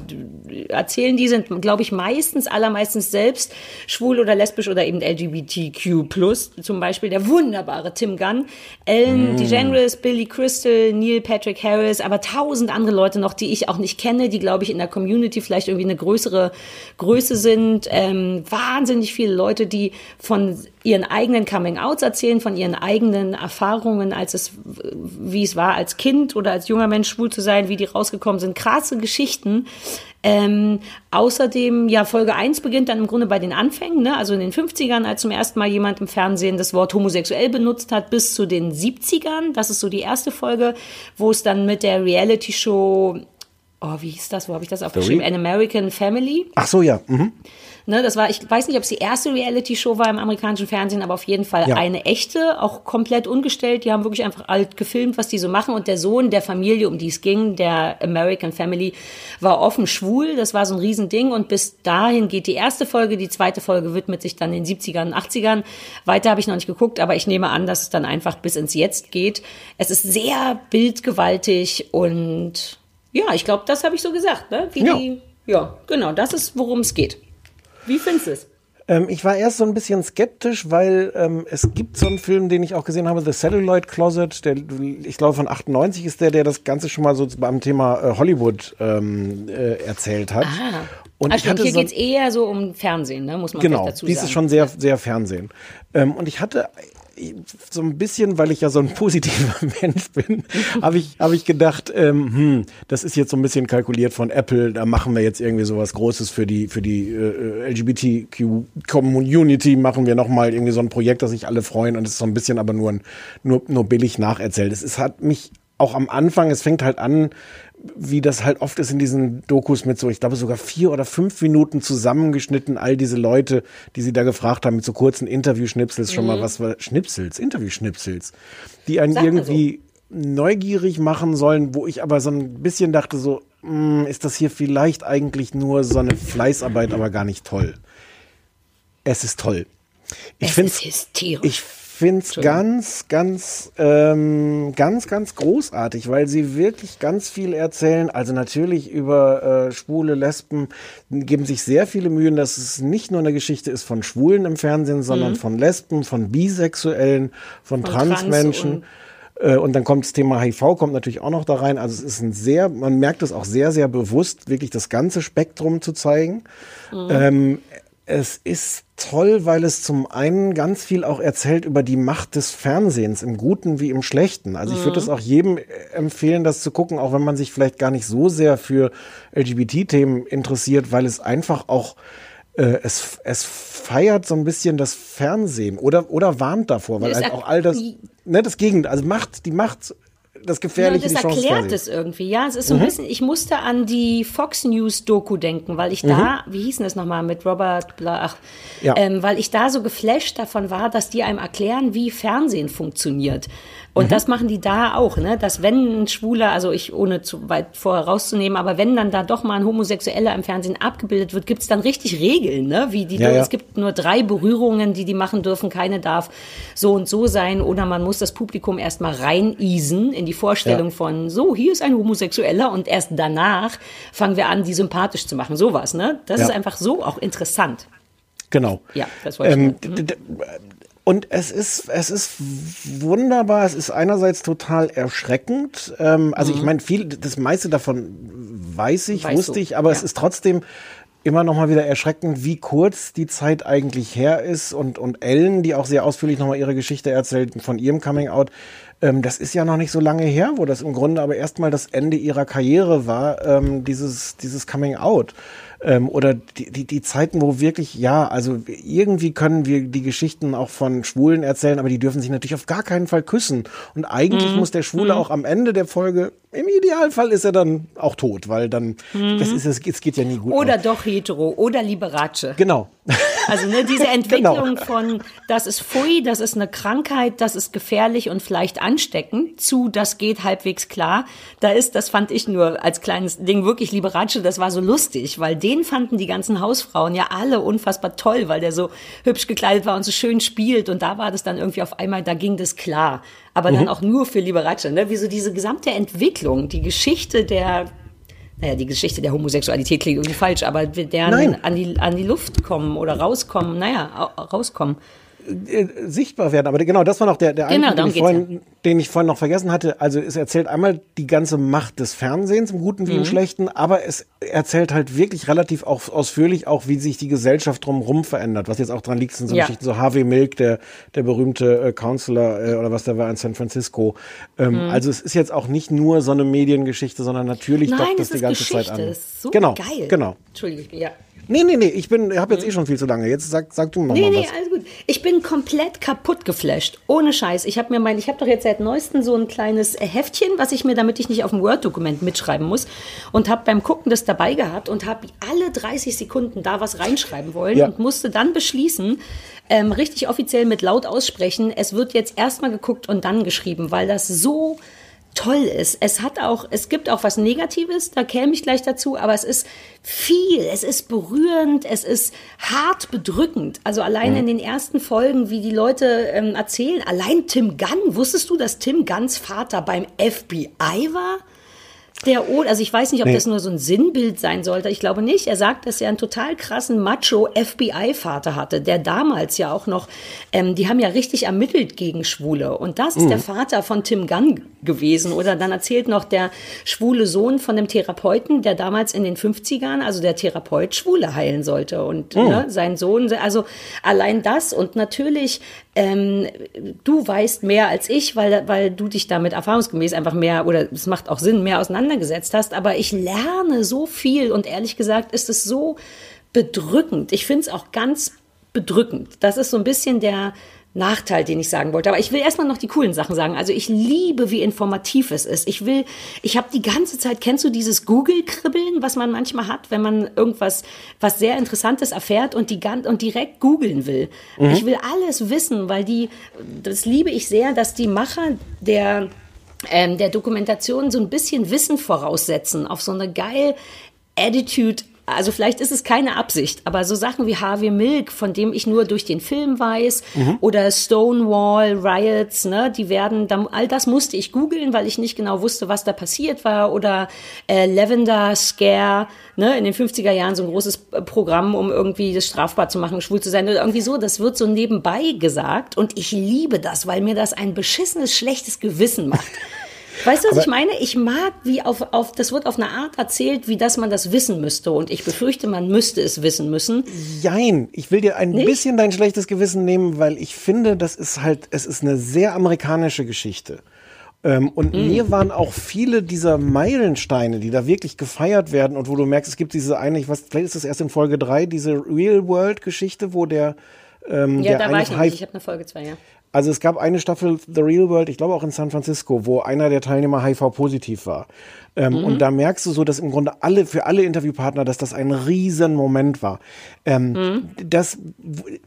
erzählen die sind, glaube ich, meistens, allermeistens selbst schwul oder lesbisch oder eben LGBTQ+. Zum Beispiel der wunderbare Tim Gunn, Ellen Mm. DeGeneres, Billy Crystal, Neil Patrick Harris, aber tausend andere Leute noch, die ich auch nicht kenne, die, glaube ich, in der Community vielleicht irgendwie eine größere Größe sind. Ähm, wahnsinnig viele Leute, die von ihren eigenen Coming-Outs erzählen, von ihren eigenen Erfahrungen, als es, wie es war, als Kind oder als junger Mensch schwul zu sein, wie die rausgekommen sind. Krasse Geschichten. Ähm, außerdem, ja, Folge 1 beginnt dann im Grunde bei den Anfängen, ne? also in den 50ern, als zum ersten Mal jemand im Fernsehen das Wort homosexuell benutzt hat, bis zu den 70ern. Das ist so die erste Folge, wo es dann mit der Reality-Show, oh, wie hieß das, wo habe ich das aufgeschrieben? An American Family. Ach so, ja. Mhm. Ne, das war, ich weiß nicht, ob es die erste Reality-Show war im amerikanischen Fernsehen, aber auf jeden Fall Ja. eine echte, auch komplett ungestellt. Die haben wirklich einfach alt gefilmt, was die so machen. Und der Sohn der Familie, um die es ging, der American Family, war offen schwul. Das war so ein Riesending. Und bis dahin geht die erste Folge. Die zweite Folge widmet sich dann den 70ern, 80ern. Weiter habe ich noch nicht geguckt, aber ich nehme an, dass es dann einfach bis ins Jetzt geht. Es ist sehr bildgewaltig und ja, ich glaube, das habe ich so gesagt, ne? Wie Ja. die, ja, genau, das ist, worum es geht. Wie findest du es? Ähm, ich war erst so ein bisschen skeptisch, weil ähm, es gibt so einen Film, den ich auch gesehen habe, The Celluloid Closet, der, ich glaube von 98 ist der, der das Ganze schon mal so beim Thema äh, Hollywood ähm, äh, erzählt hat. Ah. Und stimmt, hatte hier so- geht's eher so um Fernsehen, ne? muss man genau, dazu dies sagen. ist schon sehr, sehr Fernsehen. Ähm, und ich hatte so ein bisschen, weil ich ja so ein positiver Mensch bin, habe ich, hab ich gedacht, ähm, hm, das ist jetzt so ein bisschen kalkuliert von Apple, da machen wir jetzt irgendwie sowas Großes für die, für die äh, LGBTQ-Community, machen wir nochmal irgendwie so ein Projekt, das sich alle freuen. Und es ist so ein bisschen aber nur, ein, nur, nur billig nacherzählt. Es hat mich auch am Anfang, es fängt halt an, wie das halt oft ist in diesen Dokus mit so, ich glaube sogar vier oder fünf Minuten zusammengeschnitten, all diese Leute, die sie da gefragt haben, mit so kurzen Interviewschnipsels schon Mhm. mal was war, Schnipsels, Interviewschnipsels, die einen man irgendwie neugierig machen sollen, wo ich aber so ein bisschen dachte so, hm, ist das hier vielleicht eigentlich nur so eine Fleißarbeit, aber gar nicht toll. Es ist toll. Ich Es finde ist hysterisch. ich finde es ganz, ganz, ähm, ganz, ganz großartig, weil sie wirklich ganz viel erzählen. Also natürlich über äh, Schwule, Lesben, geben sich sehr viele Mühen, dass es nicht nur eine Geschichte ist von Schwulen im Fernsehen, sondern Mhm. von Lesben, von Bisexuellen, von, Von Trans Transmenschen. und- Äh, Und dann kommt das Thema HIV, kommt natürlich auch noch da rein. Also es ist ein sehr, man merkt es auch sehr, sehr bewusst, wirklich das ganze Spektrum zu zeigen. Mhm. Ähm, es ist toll, weil es zum einen ganz viel auch erzählt über die Macht des Fernsehens, im Guten wie im Schlechten. Also ich würde Mhm. es auch jedem äh, empfehlen, das zu gucken, auch wenn man sich vielleicht gar nicht so sehr für LGBT-Themen interessiert, weil es einfach auch äh, es, es feiert so ein bisschen das Fernsehen oder, oder warnt davor, weil halt auch all das, ne, das Gegenteil, also Macht, die Macht, das Gefährliche, ja, das erklärt es irgendwie. Ja, es ist so ein Mhm. bisschen, ich musste an die Fox News Doku denken, weil ich da, wie hieß denn das nochmal, mit Robert Bla, ach, Ja. ähm, weil ich da so geflasht davon war, dass die einem erklären, wie Fernsehen funktioniert. Und Mhm. das machen die da auch, ne? Dass wenn ein Schwuler, also ich ohne zu weit vorher rauszunehmen, aber wenn dann da doch mal ein Homosexueller im Fernsehen abgebildet wird, gibt's dann richtig Regeln, ne? Wie die, Ja, ja. es gibt nur drei Berührungen, die die machen dürfen, keine darf so und so sein oder man muss das Publikum erstmal reineasen in die Vorstellung Ja. von so, hier ist ein Homosexueller und erst danach fangen wir an, die sympathisch zu machen. Sowas, ne? Das ist einfach so auch interessant. Genau. Ja, das wollte Ähm, ich. d- d- und es ist, es ist wunderbar. Es ist einerseits total erschreckend. Ähm, also ich meine, viel, das meiste davon weiß ich, Mhm. Weißt wusste du, ich, aber es ja. ist trotzdem immer noch mal wieder erschreckend, wie kurz die Zeit eigentlich her ist. Und, und Ellen, die auch sehr ausführlich noch mal ihre Geschichte erzählt von ihrem Coming Out, ähm, das ist ja noch nicht so lange her, wo das im Grunde aber erstmal das Ende ihrer Karriere war, ähm, dieses, dieses Coming Out. Ähm, oder die, die, die Zeiten, wo wirklich, ja, also irgendwie können wir die Geschichten auch von Schwulen erzählen, aber die dürfen sich natürlich auf gar keinen Fall küssen. Und eigentlich Mhm. muss der Schwule Mhm. auch am Ende der Folge, im Idealfall ist er dann auch tot, weil dann, Mhm. das ist, es, es geht ja nie gut. Oder aus. doch hetero oder Liberace. Genau. Also ne, diese Entwicklung Genau. von, das ist Pfui, das ist eine Krankheit, das ist gefährlich und vielleicht ansteckend, zu, das geht halbwegs klar. Da ist, das fand ich nur als kleines Ding wirklich Liberace, das war so lustig, weil den fanden die ganzen Hausfrauen ja alle unfassbar toll, weil der so hübsch gekleidet war und so schön spielt. Und da war das dann irgendwie auf einmal, da ging das klar. Aber dann Mhm. auch nur für Liberace, ne? Wie so diese gesamte Entwicklung, die Geschichte der naja, die Geschichte der Homosexualität klingt irgendwie falsch, aber deren Nein. an die, an die Luft kommen oder rauskommen, naja, au- rauskommen. Äh, sichtbar werden. Aber genau, das war noch der, der Genau, eine, den, ich vorhin, den ich vorhin noch vergessen hatte. Also es erzählt einmal die ganze Macht des Fernsehens, im Guten wie im Mhm. Schlechten, aber es erzählt halt wirklich relativ auch ausführlich auch, wie sich die Gesellschaft drumherum verändert. Was jetzt auch dran liegt, sind so Ja. Geschichten, so Harvey Milk, der, der berühmte äh, Counselor äh, oder was der war in San Francisco. Ähm, Mhm. Also es ist jetzt auch nicht nur so eine Mediengeschichte, sondern natürlich Nein, es das die ganze Geschichte, Zeit an. das ist so genau, geil. Genau. Entschuldige, ja. Nee, nee, nee, ich bin, habe jetzt eh schon viel zu lange. Jetzt sag, sag du noch Nee, mal nee, was. alles gut. Ich bin komplett kaputt geflasht. Ohne Scheiß. Ich habe mir mein, ich habe doch jetzt seit neuestem so ein kleines Heftchen, was ich mir, damit ich nicht auf dem Word-Dokument mitschreiben muss, und habe beim Gucken das dabei gehabt und habe alle 30 Sekunden da was reinschreiben wollen Ja. und musste dann beschließen, ähm, richtig offiziell mit laut aussprechen, es wird jetzt erstmal geguckt und dann geschrieben, weil das so toll ist. Es hat auch, es gibt auch was Negatives, da käme ich gleich dazu, aber es ist viel, es ist berührend, es ist hart bedrückend. Also allein Mhm. in den ersten Folgen, wie die Leute ähm, erzählen, allein Tim Gunn, wusstest du, dass Tim Gunns Vater beim FBI war? Der, O- also ich weiß nicht, ob Nee. das nur so ein Sinnbild sein sollte. Ich glaube nicht. Er sagt, dass er einen total krassen Macho-FBI-Vater hatte, der damals ja auch noch, ähm, die haben ja richtig ermittelt gegen Schwule. Und das ist Mhm. der Vater von Tim Gunn gewesen. Oder dann erzählt noch der schwule Sohn von dem Therapeuten, der damals in den 50ern, also der Therapeut, Schwule heilen sollte. Und Mhm. ne, sein Sohn, also allein das und natürlich, ähm, du weißt mehr als ich, weil, weil du dich damit erfahrungsgemäß einfach mehr, oder es macht auch Sinn, mehr auseinandergesetzt hast. Aber ich lerne so viel und ehrlich gesagt ist es so bedrückend. Ich finde es auch ganz bedrückend. Das ist so ein bisschen der Nachteil, den ich sagen wollte. Aber ich will erstmal noch die coolen Sachen sagen. Also ich liebe, wie informativ es ist. Ich will, ich habe die ganze Zeit, kennst du dieses Google-Kribbeln, was man manchmal hat, wenn man irgendwas, was sehr Interessantes erfährt und die und direkt googeln will. Mhm. Ich will alles wissen, weil die, das liebe ich sehr, dass die Macher der ähm, der Dokumentation so ein bisschen Wissen voraussetzen auf so eine geil Attitude. Also vielleicht ist es keine Absicht, aber so Sachen wie Harvey Milk, von dem ich nur durch den Film weiß, Mhm. oder Stonewall Riots, ne, die werden, all das musste ich googeln, weil ich nicht genau wusste, was da passiert war, oder äh, Lavender Scare, ne, in den 50er Jahren so ein großes äh, Programm, um irgendwie das strafbar zu machen, schwul zu sein oder irgendwie so. Das wird so nebenbei gesagt und ich liebe das, weil mir das ein beschissenes, schlechtes Gewissen macht. Weißt du, was Aber- ich meine? Ich mag, wie auf, auf, das wird auf eine Art erzählt, wie dass man das wissen müsste. Und ich befürchte, man müsste es wissen müssen. Jein, ich will dir ein bisschen dein schlechtes Gewissen nehmen, weil ich finde, das ist halt, es ist eine sehr amerikanische Geschichte. Ähm, und Mhm. mir waren auch viele dieser Meilensteine, die da wirklich gefeiert werden und wo du merkst, es gibt diese eine, ich weiß, vielleicht ist das erst in Folge drei, diese Real-World-Geschichte, wo der, ähm, Ja, der da war ich High- nicht. Ich habe eine Folge zwei, ja. Also es gab eine Staffel The Real World, ich glaube auch in San Francisco, wo einer der Teilnehmer HIV-positiv war. Ähm, Mhm. Und da merkst du so, dass im Grunde alle, für alle Interviewpartner, dass das ein riesen Moment war. Ähm, Mhm. Das,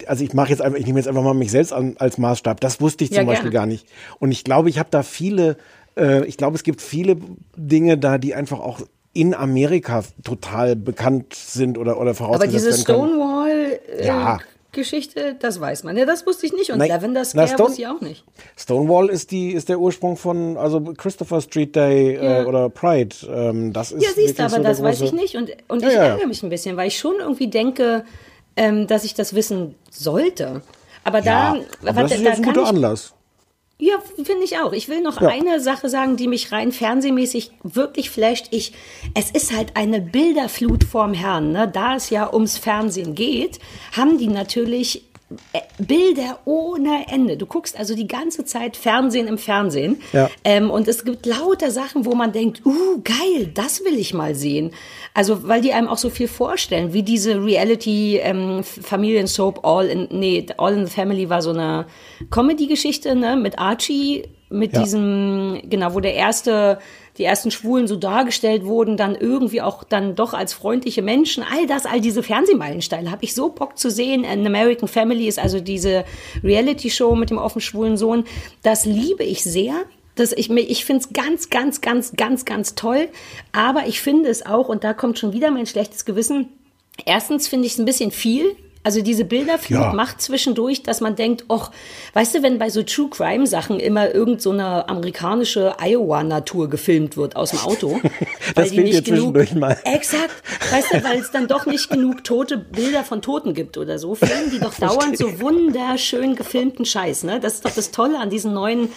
also ich mache jetzt einfach, ich nehme jetzt einfach mal mich selbst an, als Maßstab. Das wusste ich Ja, zum Beispiel gerne. gar nicht. Und ich glaube, ich habe da viele, äh, ich glaube, es gibt viele Dinge da, die einfach auch in Amerika total bekannt sind oder, oder Aber vorausgesetzt diese werden können. Stonewall äh, Ja. Geschichte, das weiß man. Ja, das wusste ich nicht. Und Nein, Lavender na, Scare Stone- wusste ich auch nicht. Stonewall ist die ist der Ursprung von also Christopher Street Day Ja. äh, oder Pride. Ähm, das ist Ja, siehst du, aber so das weiß ich nicht. Und, und Ja, ich ja, ja. ärgere mich ein bisschen, weil ich schon irgendwie denke, ähm, dass ich das wissen sollte. Aber da, aber das ist jetzt ein guter Anlass. Ja, finde ich auch. Ich will noch Ja. eine Sache sagen, die mich rein fernsehmäßig wirklich flasht. Ich, es ist halt eine Bilderflut vorm Herrn. Ne? Da es ja ums Fernsehen geht, haben die natürlich Bilder ohne Ende. Du guckst also die ganze Zeit Fernsehen im Fernsehen. Ja. Ähm, und es gibt lauter Sachen, wo man denkt, uh, geil, das will ich mal sehen. Also, weil die einem auch so viel vorstellen, wie diese Reality ähm, Familiensoap All in, nee, All in the Family war so eine Comedy-Geschichte, ne, mit Archie, mit Ja. diesem, genau, wo der erste, die ersten Schwulen so dargestellt wurden, dann irgendwie auch dann doch als freundliche Menschen. All das, all diese Fernsehmeilensteine habe ich so Bock zu sehen. An American Family ist also diese Reality-Show mit dem offen schwulen Sohn. Das liebe ich sehr. Das, ich ich finde es ganz, ganz, ganz, ganz, ganz toll. Aber ich finde es auch, und da kommt schon wieder mein schlechtes Gewissen, erstens finde ich es ein bisschen viel. Also diese Bilderflut Ja. macht zwischendurch, dass man denkt, och, weißt du, wenn bei so True Crime Sachen immer irgend so eine amerikanische Iowa-Natur gefilmt wird aus dem Auto, Das fehlt dir zwischendurch mal. Exakt. Weißt du, weil es dann doch nicht genug tote Bilder von Toten gibt oder so, filmen die doch dauernd so wunderschön gefilmten Scheiß. Ne? Das ist doch das Tolle an diesen neuen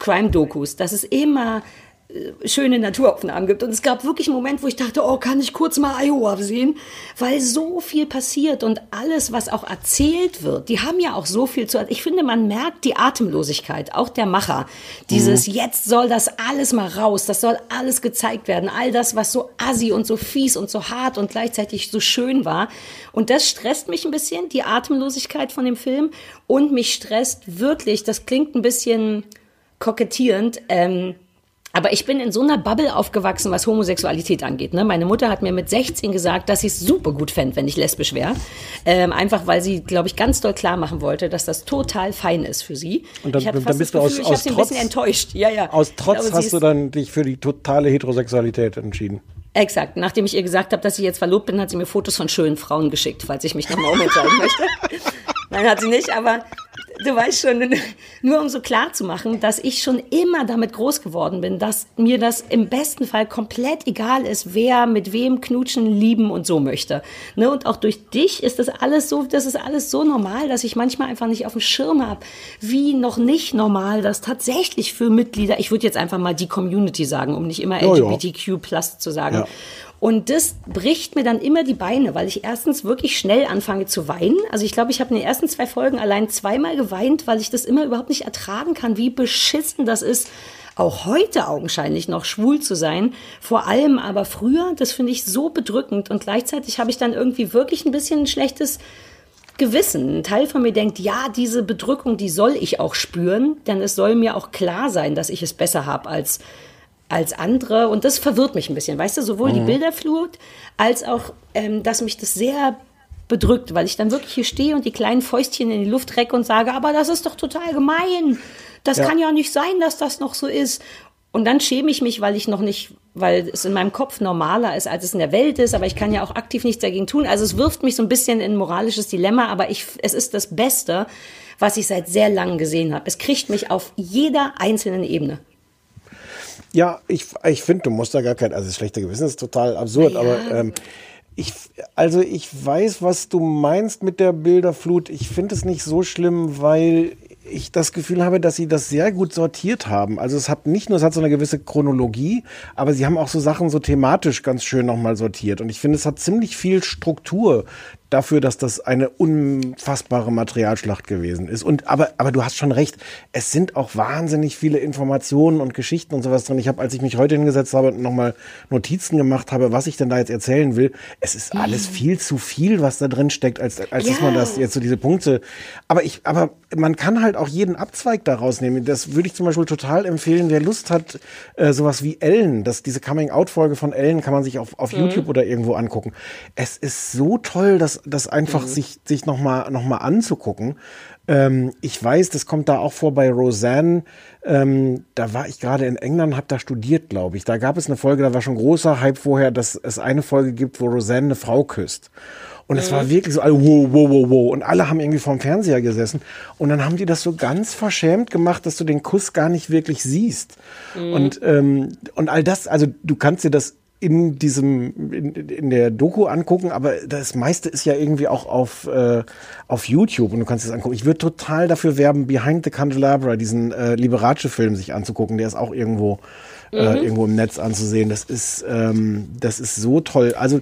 Crime-Dokus, dass es immer schöne Naturaufnahmen gibt. Und es gab wirklich einen Moment, wo ich dachte, oh, kann ich kurz mal Iowa sehen? Weil so viel passiert und alles, was auch erzählt wird, die haben ja auch so viel zu Ich finde, man merkt die Atemlosigkeit, auch der Macher. Dieses, Mhm. jetzt soll das alles mal raus, das soll alles gezeigt werden. All das, was so assi und so fies und so hart und gleichzeitig so schön war. Und das stresst mich ein bisschen, die Atemlosigkeit von dem Film. Und mich stresst wirklich, das klingt ein bisschen kokettierend, ähm, aber ich bin in so einer Bubble aufgewachsen, was Homosexualität angeht. Ne? Meine Mutter hat mir mit 16 gesagt, dass sie es super gut fände, wenn ich lesbisch wäre. Ähm, einfach weil sie, glaube ich, ganz doll klar machen wollte, dass das total fein ist für sie. Und dann- dann bist das du Gefühl, aus- aus Trotz- bisschen enttäuscht. Ja, ja. Aus Trotz hast du dann dich für die totale Heterosexualität entschieden. Exakt. Nachdem ich ihr gesagt habe, dass ich jetzt verlobt bin, hat sie mir Fotos von schönen Frauen geschickt, falls ich mich nochmal umentscheiden möchte. Nein, hat sie nicht, aber du weißt schon, nur um so klar zu machen, dass ich schon immer damit groß geworden bin, dass mir das im besten Fall komplett egal ist, wer mit wem knutschen, lieben und so möchte. Ne? Und auch durch dich ist das alles so, das ist alles so normal, dass ich manchmal einfach nicht auf dem Schirm habe, wie noch nicht normal das tatsächlich für Mitglieder, ich würde jetzt einfach mal die Community sagen, um nicht immer. LGBTQ plus zu sagen. Ja. Und das bricht mir dann immer die Beine, weil ich erstens wirklich schnell anfange zu weinen. Also ich glaube, ich habe in den ersten zwei Folgen allein zweimal geweint, weil ich das immer überhaupt nicht ertragen kann, wie beschissen das ist, auch heute augenscheinlich noch schwul zu sein. Vor allem aber früher, das finde ich so bedrückend. Und gleichzeitig habe ich dann irgendwie wirklich ein bisschen ein schlechtes Gewissen. Ein Teil von mir denkt, ja, diese Bedrückung, die soll ich auch spüren, denn es soll mir auch klar sein, dass ich es besser habe als als andere. Und das verwirrt mich ein bisschen, weißt du, sowohl die Mhm. Bilderflut als auch, ähm, dass mich das sehr bedrückt, weil ich dann wirklich hier stehe und die kleinen Fäustchen in die Luft recke und sage, aber das ist doch total gemein. Das Ja. kann ja nicht sein, dass das noch so ist. Und dann schäme ich mich, weil ich noch nicht, weil es in meinem Kopf normaler ist, als es in der Welt ist, aber ich kann ja auch aktiv nichts dagegen tun. Also es wirft mich so ein bisschen in ein moralisches Dilemma, aber ich, es ist das Beste, was ich seit sehr langem gesehen habe. Es kriegt mich auf jeder einzelnen Ebene. Ja, ich, ich finde, du musst da gar kein, also das schlechte Gewissen ist total absurd, Ja. aber ähm, ich, also ich weiß, was du meinst mit der Bilderflut. Ich finde es nicht so schlimm, weil ich das Gefühl habe, dass sie das sehr gut sortiert haben. Also es hat nicht nur, es hat so eine gewisse Chronologie, aber sie haben auch so Sachen so thematisch ganz schön nochmal sortiert. Und ich finde, es hat ziemlich viel Struktur dafür, dass das eine unfassbare Materialschlacht gewesen ist. Und aber, aber du hast schon recht, es sind auch wahnsinnig viele Informationen und Geschichten und sowas drin. Ich habe, als ich mich heute hingesetzt habe und nochmal Notizen gemacht habe, was ich denn da jetzt erzählen will, es ist alles viel zu viel, was da drin steckt, als, als dass man Ja. das jetzt so diese Punkte. Aber ich, aber man kann halt auch jeden Abzweig daraus nehmen. Das würde ich zum Beispiel total empfehlen, wer Lust hat, äh, sowas wie Ellen, das, diese Coming-out-Folge von Ellen kann man sich auf, auf Mhm. YouTube oder irgendwo angucken. Es ist so toll, das, das einfach Mhm. sich, sich nochmal noch mal anzugucken. Ähm, ich weiß, das kommt da auch vor bei Roseanne. Ähm, da war ich gerade in England, habe da studiert, glaube ich. Da gab es eine Folge, da war schon großer Hype vorher, dass es eine Folge gibt, wo Roseanne eine Frau küsst. Und es Mhm. war wirklich so, alle, wow, wow, wow, wow. Und alle haben irgendwie vorm Fernseher gesessen. Und dann haben die das so ganz verschämt gemacht, dass du den Kuss gar nicht wirklich siehst. Mhm. Und, ähm, und all das, also du kannst dir das in diesem, in, in der Doku angucken, aber das meiste ist ja irgendwie auch auf, äh, auf YouTube und du kannst es angucken. Ich würde total dafür werben, Behind the Candelabra, diesen äh, Liberace-Film sich anzugucken. Der ist auch irgendwo, äh, Mhm. irgendwo im Netz anzusehen. Das ist, ähm, das ist so toll. Also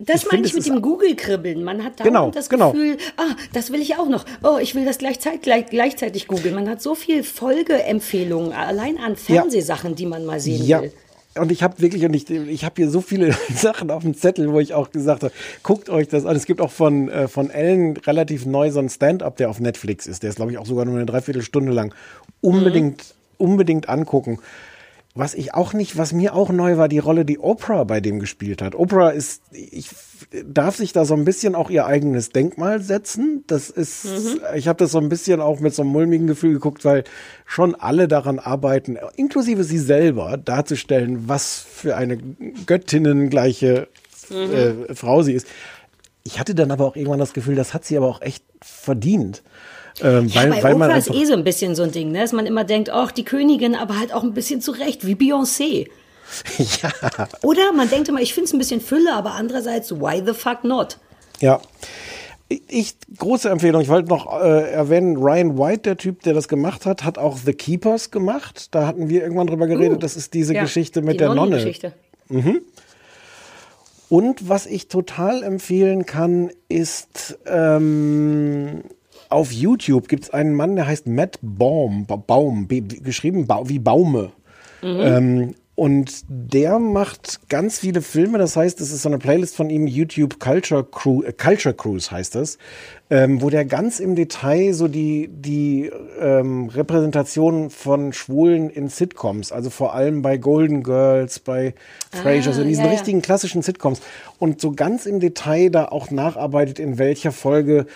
Das meine ich mit dem Google-Kribbeln. Man hat dauernd Genau, das genau. Gefühl, ah, das will ich auch noch. Oh, ich will das gleichzeitig, gleich, gleichzeitig googeln. Man hat so viel Folgeempfehlungen, allein an Fernsehsachen, die man mal sehen Ja. will. Und ich habe wirklich, und ich, ich habe hier so viele Sachen auf dem Zettel, wo ich auch gesagt habe, guckt euch das an. Es gibt auch von, äh, von Ellen relativ neu so ein Stand-up, der auf Netflix ist. Der ist, glaube ich, auch sogar nur eine Dreiviertelstunde lang. Unbedingt, unbedingt angucken. Was ich auch nicht, was mir auch neu war, die Rolle, die Oprah bei dem gespielt hat. Oprah ist, ich darf sich da so ein bisschen auch ihr eigenes Denkmal setzen. Das ist, ich habe das so ein bisschen auch mit so einem mulmigen Gefühl geguckt, weil schon alle daran arbeiten, inklusive sie selber, darzustellen, was für eine Göttinnengleiche äh, Frau sie ist. Ich hatte dann aber auch irgendwann das Gefühl, das hat sie aber auch echt verdient. Ähm, Ja, weil, bei weil man Oprah ist eh so ein bisschen so ein Ding, ne? dass man immer denkt, ach, die Königin, aber halt auch ein bisschen zurecht, wie Beyoncé. ja, Oder man denkt immer, ich finde es ein bisschen Fülle, aber andererseits, why the fuck not? Ja. Ich, große Empfehlung. Ich wollte noch äh, erwähnen, Ryan White, der Typ, der das gemacht hat, hat auch The Keepers gemacht. Da hatten wir irgendwann drüber geredet. Uh, das ist diese ja, Geschichte mit die der Nonne. Nonnengeschichte. Mhm. Und was ich total empfehlen kann, ist ähm, auf YouTube gibt es einen Mann, der heißt Matt Baum, Ba- Baum, B- geschrieben ba wie Baume. Mhm. Ähm, und der macht ganz viele Filme. Das heißt, es ist so eine Playlist von ihm, YouTube Culture, Cru äh, Culture Cruise heißt das, ähm, wo der ganz im Detail so die, die ähm, Repräsentation von Schwulen in Sitcoms, also vor allem bei Golden Girls, bei Frasier, so in diesen ja, ja. richtigen klassischen Sitcoms und so ganz im Detail da auch nacharbeitet, in welcher Folge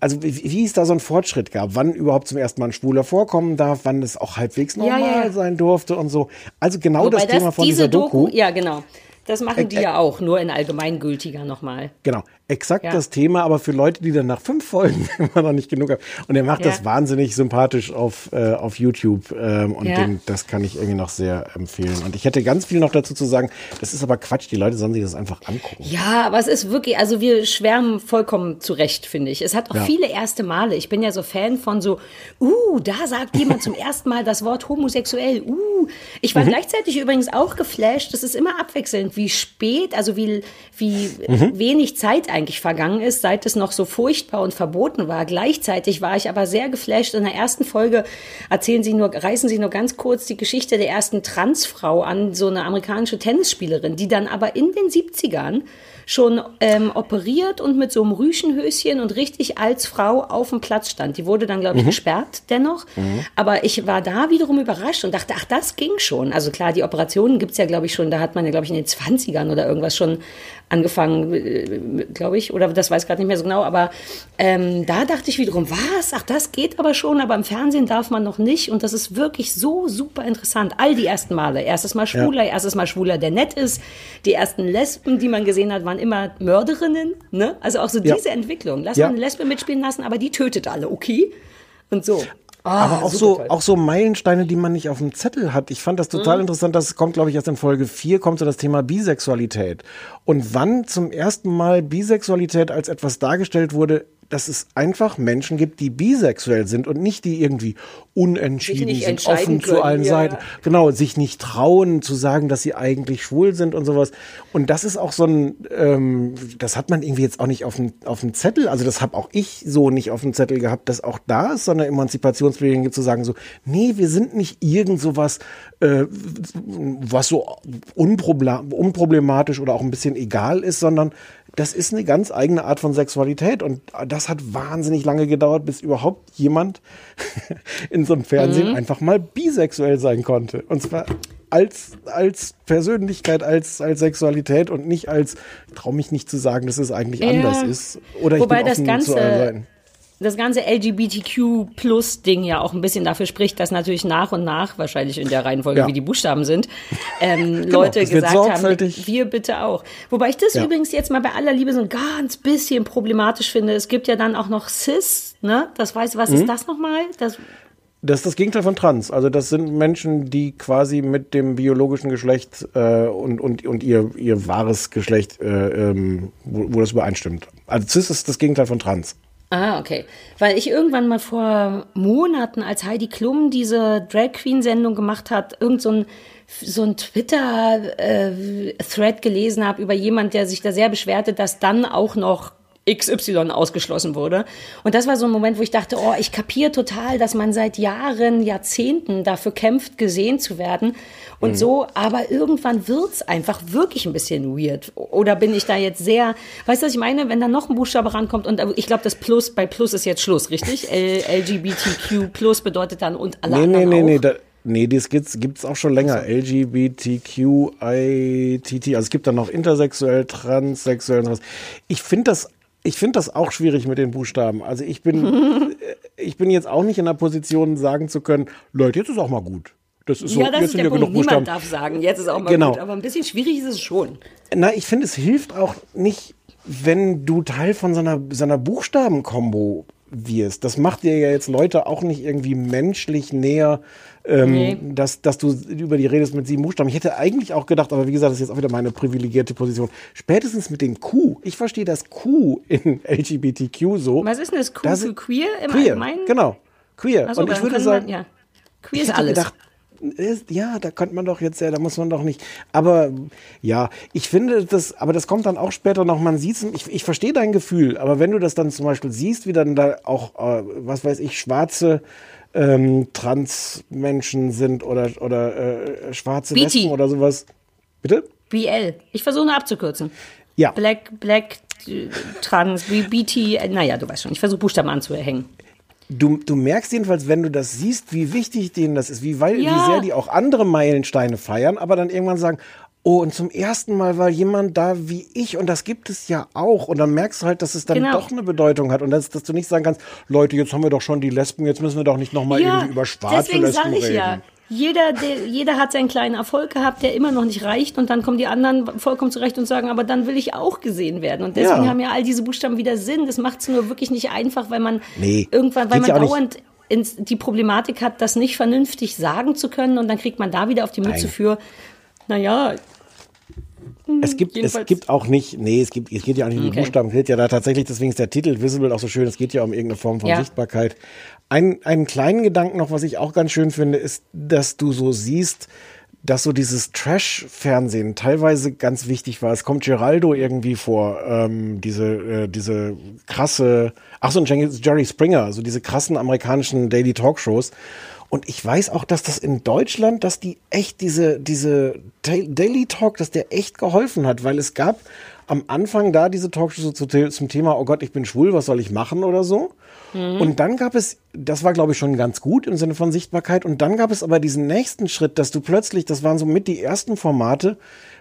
also wie, wie es da so einen Fortschritt gab, wann überhaupt zum ersten Mal ein Schwuler vorkommen darf, wann es auch halbwegs normal ja, ja. sein durfte und so. Also genau Wobei das Thema von diese dieser Doku. Ja, genau. Das machen die ja auch, nur in allgemeingültiger nochmal. Genau, exakt Ja. das Thema, aber für Leute, die dann nach fünf Folgen immer noch nicht genug haben. Und er macht Ja. das wahnsinnig sympathisch auf, äh, auf YouTube ähm, und Ja. den, das kann ich irgendwie noch sehr empfehlen. Und ich hätte ganz viel noch dazu zu sagen. Das ist aber Quatsch, die Leute sollen sich das einfach angucken. Ja, aber es ist wirklich, also wir schwärmen vollkommen zurecht, finde ich. Es hat auch viele erste Male. Ich bin ja so Fan von so, uh, da sagt jemand zum ersten Mal das Wort homosexuell. Uh, ich war Mhm. gleichzeitig übrigens auch geflasht. Das ist immer abwechselnd, wie spät, also wie, wie Mhm. wenig Zeit eigentlich vergangen ist, seit es noch so furchtbar und verboten war. Gleichzeitig war ich aber sehr geflasht. In der ersten Folge erzählen sie nur, reißen sie nur ganz kurz die Geschichte der ersten Transfrau an, so eine amerikanische Tennisspielerin, die dann aber in den 70ern schon ähm, operiert und mit so einem Rüschenhöschen und richtig als Frau auf dem Platz stand. Die wurde dann, glaube ich, Mhm. gesperrt dennoch. Aber ich war da wiederum überrascht und dachte, ach, das ging schon. Also klar, die Operationen gibt's ja, glaube ich, schon, da hat man ja, glaube ich, in den 20ern oder irgendwas schon angefangen, glaube ich, oder das weiß ich gerade nicht mehr so genau, aber ähm, da dachte ich wiederum, was? Ach, das geht aber schon, aber im Fernsehen darf man noch nicht und das ist wirklich so super interessant. All die ersten Male. Erstes Mal Schwuler, erstes Mal Schwuler, der nett ist. Die ersten Lesben, die man gesehen hat, waren immer Mörderinnen, ne? Also auch so Ja. diese Entwicklung. Lass Ja. mal eine Lesbe mitspielen lassen, aber die tötet alle, okay? Und so. Ah, Aber auch so, auch so Meilensteine, die man nicht auf dem Zettel hat. Ich fand das total Mhm. interessant. Das kommt, glaube ich, erst in Folge 4, kommt so das Thema Bisexualität. Und wann zum ersten Mal Bisexualität als etwas dargestellt wurde, dass es einfach Menschen gibt, die bisexuell sind und nicht die irgendwie unentschieden sind, offen zu können, allen ja, Seiten. Genau, sich nicht trauen zu sagen, dass sie eigentlich schwul sind und sowas. Und das ist auch so ein, ähm, das hat man irgendwie jetzt auch nicht auf dem, auf dem Zettel, also das habe auch ich so nicht auf dem Zettel gehabt, dass auch da es so eine Emanzipationsbewegung gibt, zu sagen so, nee, wir sind nicht irgend sowas, äh, was so unproble- unproblematisch oder auch ein bisschen egal ist, sondern das ist eine ganz eigene Art von Sexualität und das hat wahnsinnig lange gedauert, bis überhaupt jemand in so einem Fernsehen Mhm. einfach mal bisexuell sein konnte. Und zwar als, als Persönlichkeit, als, als Sexualität und nicht als, ich traue mich nicht zu sagen, dass es eigentlich Ja. anders ist. Oder ich Wobei bin das Ganze- zu Seiten. Das ganze LGBTQ-Plus-Ding ja auch ein bisschen dafür spricht, dass natürlich nach und nach, wahrscheinlich in der Reihenfolge, Ja. wie die Buchstaben sind, ähm, Genau, Leute gesagt haben, wir bitte auch. Wobei ich das Ja. übrigens jetzt mal bei aller Liebe so ein ganz bisschen problematisch finde. Es gibt ja dann auch noch Cis, ne? Das weiß, was Mhm. ist das nochmal? Das, Das ist das Gegenteil von Trans. Also das sind Menschen, die quasi mit dem biologischen Geschlecht äh, und, und, und ihr, ihr wahres Geschlecht, äh, ähm, wo, wo das übereinstimmt. Also Cis ist das Gegenteil von Trans. Ah, okay. Weil ich irgendwann mal vor Monaten, als Heidi Klum diese Drag Queen Sendung gemacht hat, irgend so ein so ein Twitter-Thread gelesen habe über jemand, der sich da sehr beschwerte, dass dann auch noch XY ausgeschlossen wurde. Und das war so ein Moment, wo ich dachte, oh, ich kapiere total, dass man seit Jahren, Jahrzehnten dafür kämpft, gesehen zu werden. Und Mhm. so, aber irgendwann wird's einfach wirklich ein bisschen weird. Oder bin ich da jetzt sehr, weißt du, was ich meine? Wenn da noch ein Buchstabe rankommt und ich glaube, das Plus, bei Plus ist jetzt Schluss, richtig? L LGBTQ Plus bedeutet dann und alle nee, nee, anderen nee, auch. nee, da, nee, das gibt's, gibt's auch schon länger. LGBTQITT, also es gibt dann noch intersexuell, transsexuell und sowas. Ich finde das, ich finde das auch schwierig mit den Buchstaben. Also ich bin, ich bin jetzt auch nicht in der Position, sagen zu können, Leute, jetzt ist auch mal gut. Das ist so, ja, das jetzt ist der Punkt. Buchstaben. Niemand darf sagen, jetzt ist auch mal Genau. gut. Aber ein bisschen schwierig ist es schon. Na, ich finde, es hilft auch nicht, wenn du Teil von so einer, so einer Buchstabenkombo wirst. Das macht dir ja jetzt Leute auch nicht irgendwie menschlich näher, ähm, Nee. dass, dass du über die redest mit sieben Buchstaben. Ich hätte eigentlich auch gedacht, aber wie gesagt, das ist jetzt auch wieder meine privilegierte Position. Spätestens mit dem Q. Ich verstehe das Q in LGBTQ so. Was ist denn das Q Das- für queer im Queer, Allgemeinen? genau. Queer. So, Und ich würde sagen, man, ja. Queer ist alles. gedacht, ja, da könnte man doch jetzt, ja, da muss man doch nicht. Aber ja, ich finde das, aber das kommt dann auch später noch, man sieht ich, ich verstehe dein Gefühl, aber wenn du das dann zum Beispiel siehst, wie dann da auch, äh, was weiß ich, schwarze ähm, Transmenschen sind oder, oder äh, schwarze BT. Lesben oder sowas. Bitte? BL. Ich versuche nur abzukürzen. Ja. Black, Black, äh, Trans, BT, naja, du weißt schon. Ich versuche Buchstaben anzuhängen. Du, du merkst jedenfalls, wenn du das siehst, wie wichtig denen das ist, wie, weil, Ja. wie sehr die auch andere Meilensteine feiern, aber dann irgendwann sagen, oh, und zum ersten Mal war jemand da wie ich und das gibt es ja auch. Und dann merkst du halt, dass es dann Genau. doch eine Bedeutung hat und dass, dass du nicht sagen kannst, Leute, jetzt haben wir doch schon die Lesben, jetzt müssen wir doch nicht nochmal Ja, irgendwie über schwarze deswegen Lesben sage ich reden. ja. jeder, der, jeder hat seinen kleinen Erfolg gehabt, der immer noch nicht reicht und dann kommen die anderen vollkommen zurecht und sagen, aber dann will ich auch gesehen werden. Und deswegen Ja. haben ja all diese Buchstaben wieder Sinn. Das macht es nur wirklich nicht einfach, weil man Nee, irgendwann, weil man dauernd ins, die Problematik hat, das nicht vernünftig sagen zu können und dann kriegt man da wieder auf die Mütze Nein. für, naja, Es gibt, es gibt auch nicht, nee, es gibt, es geht ja auch nicht um die Okay. Buchstaben, es geht ja da tatsächlich, deswegen ist der Titel Visible auch so schön, es geht ja um irgendeine Form von Ja. Sichtbarkeit. Ein, einen kleinen Gedanken noch, was ich auch ganz schön finde, ist, dass du so siehst, dass so dieses Trash-Fernsehen teilweise ganz wichtig war. Es kommt Geraldo irgendwie vor, ähm, diese, äh, diese krasse, ach so, und Jerry Springer, so diese krassen amerikanischen Daily Talkshows. Und ich weiß auch, dass das in Deutschland, dass die echt diese, diese Daily Talk, dass der echt geholfen hat, weil es gab am Anfang da diese Talkshows zu, zum Thema, oh Gott, ich bin schwul, was soll ich machen oder so. Und dann gab es, das war glaube ich schon ganz gut im Sinne von Sichtbarkeit. Und dann gab es aber diesen nächsten Schritt, dass du plötzlich, das waren so mit die ersten Formate,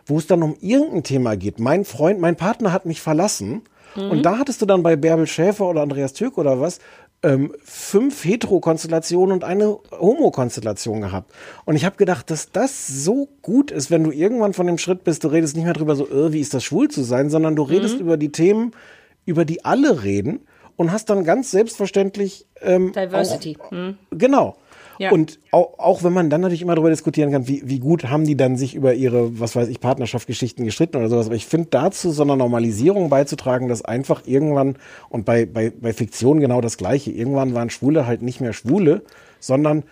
wo es dann um irgendein Thema geht. Mein Freund, mein Partner hat mich verlassen. Und da hattest du dann bei Bärbel Schäfer oder Andreas Türk oder was, ähm, fünf Hetero-Konstellationen und eine Homo-Konstellation gehabt. Und ich habe gedacht, dass das so gut ist, wenn du irgendwann von dem Schritt bist, du redest nicht mehr drüber so, äh, wie ist das schwul zu sein, sondern du redest über die Themen, über die alle reden und hast dann ganz selbstverständlich ähm, Diversity. Auch, genau. Ja. Und auch, auch wenn man dann natürlich immer darüber diskutieren kann, wie, wie gut haben die dann sich über ihre, was weiß ich, Partnerschaftsgeschichten gestritten oder sowas. Aber ich finde dazu so einer Normalisierung beizutragen, dass einfach irgendwann, und bei, bei, bei Fiktion genau das Gleiche, irgendwann waren Schwule halt nicht mehr Schwule, sondern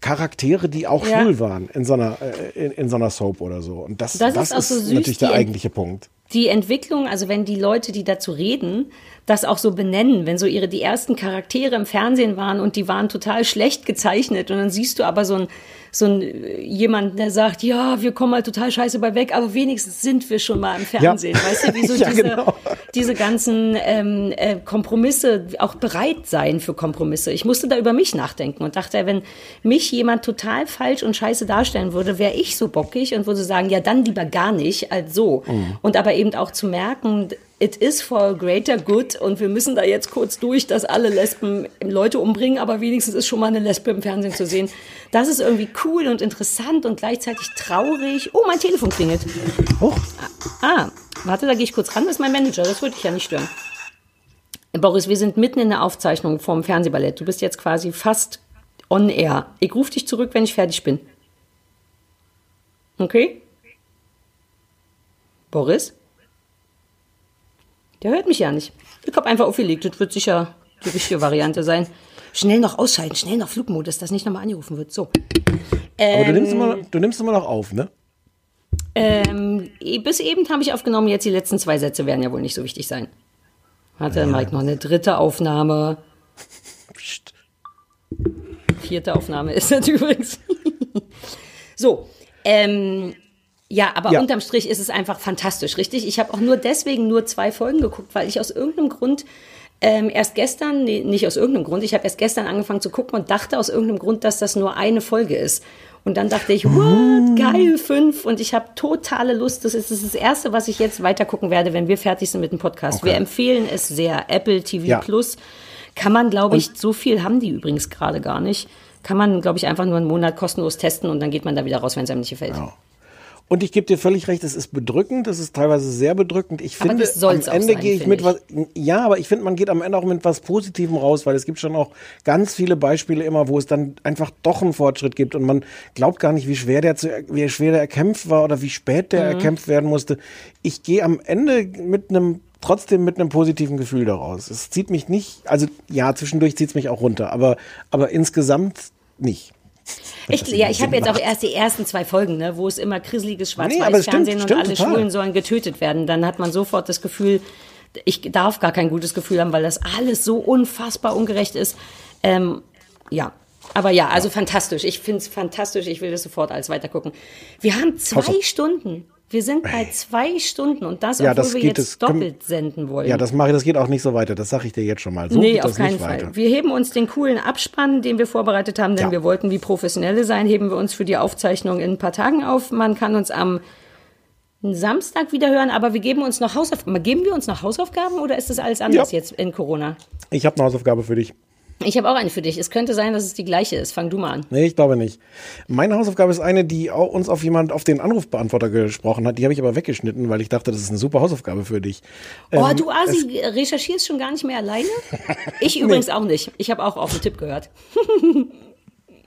Charaktere, die auch Ja. schwul waren in so einer, äh, in, in so einer Soap oder so. Und das, Das das, ist auch ist, natürlich der eigentliche Punkt. Die Entwicklung, also wenn die Leute, die dazu reden, das auch so benennen, wenn so ihre die ersten Charaktere im Fernsehen waren und die waren total schlecht gezeichnet und dann siehst du aber so ein so ein jemand, der sagt, ja, wir kommen mal total scheiße bei weg, aber wenigstens sind wir schon mal im Fernsehen, weißt du, wie so Ja, diese, genau. diese ganzen ähm, äh, Kompromisse, auch bereit sein für Kompromisse. Ich musste da über mich nachdenken und dachte, wenn mich jemand total falsch und scheiße darstellen würde, wäre ich so bockig und würde sagen, ja, dann lieber gar nicht als so. Mhm. Und aber eben auch zu merken, it is for greater good und wir müssen da jetzt kurz durch, dass alle Lesben Leute umbringen, aber wenigstens ist schon mal eine Lesbe im Fernsehen zu sehen. Das ist irgendwie cool und interessant und gleichzeitig traurig. Oh, mein Telefon klingelt. Oh. Ah, warte, da gehe ich kurz ran. Das ist mein Manager, das würde ich ja nicht stören. Boris, wir sind mitten in der Aufzeichnung vom Fernsehballett. Du bist jetzt quasi fast on air. Ich rufe dich zurück, wenn ich fertig bin. Okay? Boris? Der hört mich ja nicht. Ich habe einfach aufgelegt. Das wird sicher die richtige Variante sein. Schnell noch ausschalten, schnell noch Flugmodus, dass nicht nochmal angerufen wird. So. Aber du nimmst, immer, du nimmst immer noch auf, ne? Ähm, bis eben habe ich aufgenommen, jetzt die letzten zwei Sätze werden ja wohl nicht so wichtig sein. Hatte dann Mike noch eine dritte Aufnahme. Vierte Aufnahme ist das übrigens. so, ähm, ja, aber Ja. unterm Strich ist es einfach fantastisch, richtig? Ich habe auch nur deswegen nur zwei Folgen geguckt, weil ich aus irgendeinem Grund ähm, erst gestern, nee, nicht aus irgendeinem Grund, ich habe erst gestern angefangen zu gucken und dachte aus irgendeinem Grund, dass das nur eine Folge ist. Und dann dachte ich, what, geil, fünf. Und ich habe totale Lust. Das ist das, Erste, was ich jetzt weiter gucken werde, wenn wir fertig sind mit dem Podcast. Wir empfehlen es sehr. Apple TV Ja. Plus kann man, glaube ich, so viel haben die übrigens gerade gar nicht. Kann man, glaube ich, einfach nur einen Monat kostenlos testen und dann geht man da wieder raus, wenn es einem nicht gefällt. Und ich gebe dir völlig recht, es ist bedrückend, es ist teilweise sehr bedrückend. Ich finde, am Ende sein, gehe ich mit was, ja, aber ich finde, man geht am Ende auch mit was Positivem raus, weil es gibt schon auch ganz viele Beispiele immer, wo es dann einfach doch einen Fortschritt gibt und man glaubt gar nicht, wie schwer der zu, wie schwer der erkämpft war oder wie spät der Mhm. erkämpft werden musste. Ich gehe am Ende mit einem trotzdem mit einem positiven Gefühl daraus. Es zieht mich nicht, also ja, zwischendurch zieht es mich auch runter, aber, aber insgesamt nicht. Ich, ja, ich habe jetzt auch erst die ersten zwei Folgen, ne, wo es immer grisseliges Nee, aber es Schwarz-Weiß-Fernsehen stimmt, und alle total. Schwulen sollen getötet werden. Dann hat man sofort das Gefühl, ich darf gar kein gutes Gefühl haben, weil das alles so unfassbar ungerecht ist. Ähm, ja. Aber ja, also fantastisch. Ich finde es fantastisch. Ich will das sofort alles weitergucken. Wir haben zwei Stunden. Wir sind bei zwei Stunden und das, Ja, obwohl das wir geht, jetzt doppelt senden wollen. Ja, das mache ich, das geht auch nicht so weiter. Das sage ich dir jetzt schon mal. So nee, geht auf das keinen nicht Fall. weiter. Wir heben uns den coolen Abspann, den wir vorbereitet haben, denn Ja. wir wollten wie Professionelle sein, heben wir uns für die Aufzeichnung in ein paar Tagen auf. Man kann uns am Samstag wieder hören, aber wir geben uns noch Hausaufgaben. Geben wir uns noch Hausaufgaben oder ist das alles anders Ja. jetzt in Corona? Ich habe eine Hausaufgabe für dich. Ich habe auch eine für dich. Es könnte sein, dass es die gleiche ist. Fang du mal an. Nee, ich glaube nicht. Meine Hausaufgabe ist eine, die uns auf jemand auf den Anrufbeantworter gesprochen hat. Die habe ich aber weggeschnitten, weil ich dachte, das ist eine super Hausaufgabe für dich. Oh, Ähm, du Asi, recherchierst schon gar nicht mehr alleine? Ich übrigens auch nicht. Ich habe auch auf den Tipp gehört.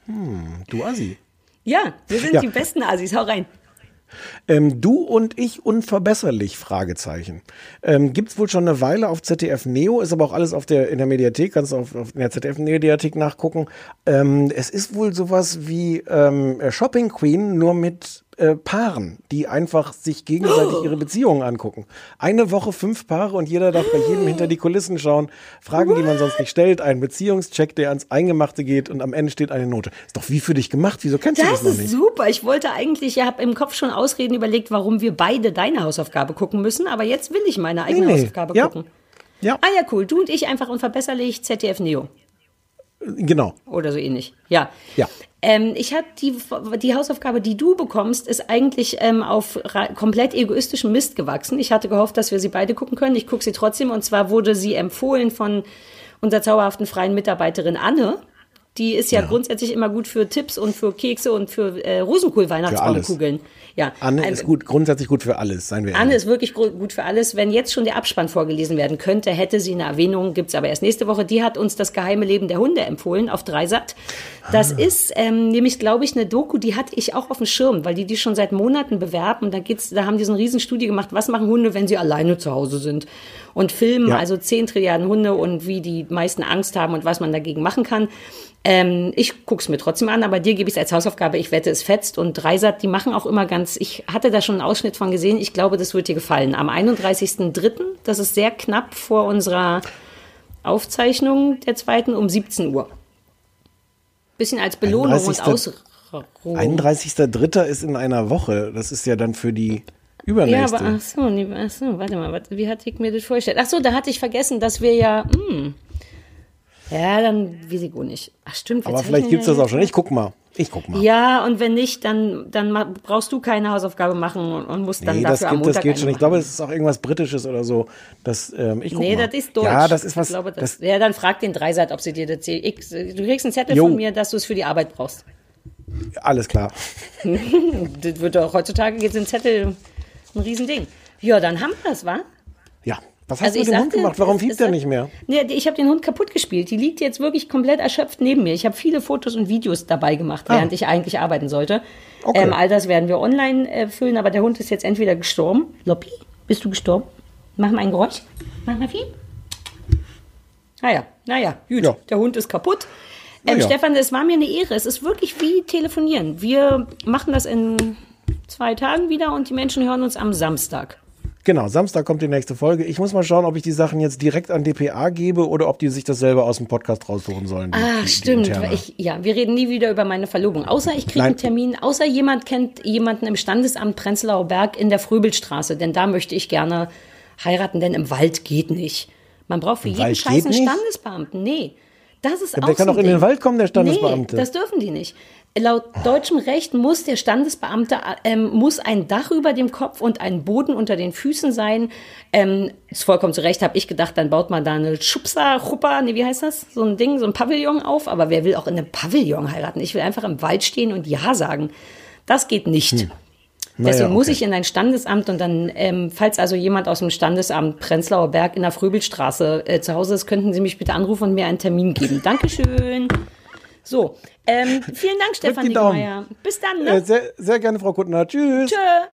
Hm, du Assi. Ja, wir sind Ja. die besten Asis. Hau rein. Ähm, du und ich unverbesserlich? Fragezeichen. Ähm, gibt's wohl schon eine Weile auf ZDF Neo, ist aber auch alles auf der in der Mediathek, kannst du auf, auf in der ZDF Mediathek nachgucken. Ähm, es ist wohl sowas wie ähm, Shopping Queen, nur mit äh, Paaren, die einfach sich gegenseitig ihre Beziehungen angucken. Eine Woche fünf Paare und jeder darf bei jedem hinter die Kulissen schauen, Fragen, die man sonst nicht stellt, ein Beziehungscheck, der ans Eingemachte geht und am Ende steht eine Note. Ist doch wie für dich gemacht, wieso kennst du Das das noch ist nicht? super. Ich wollte eigentlich, ich habe im Kopf schon Ausreden überlegt, warum wir beide deine Hausaufgabe gucken müssen, aber jetzt will ich meine eigene Nee, nee. Hausaufgabe Ja. gucken. Ja. Ah ja, cool. Du und ich einfach unverbesserlich ZDF Neo Genau. oder so ähnlich. Ja. Ja. Ähm, ich hatte die, die Hausaufgabe, die du bekommst, ist eigentlich ähm, auf komplett egoistischem Mist gewachsen. Ich hatte gehofft, dass wir sie beide gucken können. Ich gucke sie trotzdem. Und zwar wurde sie empfohlen von unserer zauberhaften freien Mitarbeiterin Anne. Die ist ja, grundsätzlich immer gut für Tipps und für Kekse und für äh, Rosenkohl-Weihnachtsbaumkugeln. Ja. Anne Ein- ist gut, grundsätzlich gut für alles, seien wir Anne ehrlich. ist wirklich gut für alles. Wenn jetzt schon der Abspann vorgelesen werden könnte, hätte sie eine Erwähnung, gibt's aber erst nächste Woche. Die hat uns das geheime Leben der Hunde empfohlen auf Dreisat. Das Ah. ist ähm, nämlich, glaube ich, eine Doku, die hatte ich auch auf dem Schirm, weil die die schon seit Monaten bewerben. Und da geht's, da haben die so eine Riesenstudie gemacht, was machen Hunde, wenn sie alleine zu Hause sind. Und filmen Ja. also 10 Trilliarden Hunde und wie die meisten Angst haben und was man dagegen machen kann. Ähm, ich guck's mir trotzdem an, aber dir gebe ich es als Hausaufgabe. Ich wette, es fetzt. Und Dreisat, die machen auch immer ganz, ich hatte da schon einen Ausschnitt von gesehen. Ich glaube, das wird dir gefallen. Am 31.03., das ist sehr knapp vor unserer Aufzeichnung der zweiten, um 17 Uhr. Bisschen als Belohnung und 31.. Ausruhung. 31.3. ist in einer Woche. Das ist ja dann für die Ja, übernächste. aber ach so, nee, ach so, warte mal, wie hatte ich mir das vorgestellt? Ach so, da hatte ich vergessen, dass wir ja, hm, ja, dann weiß ich auch nicht. Ach stimmt, aber vielleicht gibt's ja das auch schon. Ich guck mal. Ich guck mal. Ja, und wenn nicht, dann, dann brauchst du keine Hausaufgabe machen und, und musst dann nee, das, dafür am gibt, das Montag geht schon. Ich glaube, das ist auch irgendwas Britisches oder so. Das, ähm, ich guck Nee, mal. das ist Deutsch. Ja, das ist was. Ich glaube, das, das, ja, dann frag den Dreiseit, ob sie dir das ich, Du kriegst einen Zettel Jo. von mir, dass du es für die Arbeit brauchst. alles klar. das wird doch heutzutage geht ein Zettel ein Riesending. Ja, dann haben wir das, wa? Was hast Also du mit dem Hund gemacht? Warum fiebt er nicht mehr? Nee, ich habe den Hund kaputt gespielt. Die liegt jetzt wirklich komplett erschöpft neben mir. Ich habe viele Fotos und Videos dabei gemacht, während ich eigentlich arbeiten sollte. Ah. Okay. Ähm, all das werden wir online äh, füllen, aber der Hund ist jetzt entweder gestorben. Loppi, bist du gestorben? Mach mal ein Geräusch. Mach mal viel. Naja, naja, gut. Ja. Der Hund ist kaputt. Ähm, ja. Stefan, es war mir eine Ehre. Es ist wirklich wie telefonieren. Wir machen das in zwei Tagen wieder und die Menschen hören uns am Samstag. Genau, Samstag kommt die nächste Folge. Ich muss mal schauen, ob ich die Sachen jetzt direkt an DPA gebe oder ob die sich das selber aus dem Podcast raussuchen sollen. die- Ah, die- die stimmt. Ich, ja, wir reden nie wieder über meine Verlobung. Außer ich kriege einen Termin, außer jemand kennt jemanden im Standesamt Prenzlauer Berg in der Fröbelstraße, denn da möchte ich gerne heiraten, denn im Wald geht nicht. Man braucht für Im jeden Wald Scheiß einen? Standesbeamten. Nee. Das ist Ja, auch der kann auch in den Ding. Wald kommen, der Standesbeamte. Nee, das dürfen die nicht. Laut deutschem Recht muss der Standesbeamte ähm, muss ein Dach über dem Kopf und ein Boden unter den Füßen sein. Ähm, ist vollkommen zu Recht, habe ich gedacht, dann baut man da eine Schubsa, Chuppa, nee, wie heißt das? So ein Ding, so ein Pavillon auf. Aber wer will auch in einem Pavillon heiraten? Ich will einfach im Wald stehen und Ja sagen. Das geht nicht. Hm. Naja, Deswegen muss okay. ich in ein Standesamt und dann, ähm, falls also jemand aus dem Standesamt Prenzlauer Berg in der Fröbelstraße äh, zu Hause ist, könnten Sie mich bitte anrufen und mir einen Termin geben. Dankeschön. So, ähm, vielen Dank, Stefan. Niggemeier. Bis dann, Äh, ne? sehr, sehr gerne, Frau Kuttner. Tschüss. Tschö.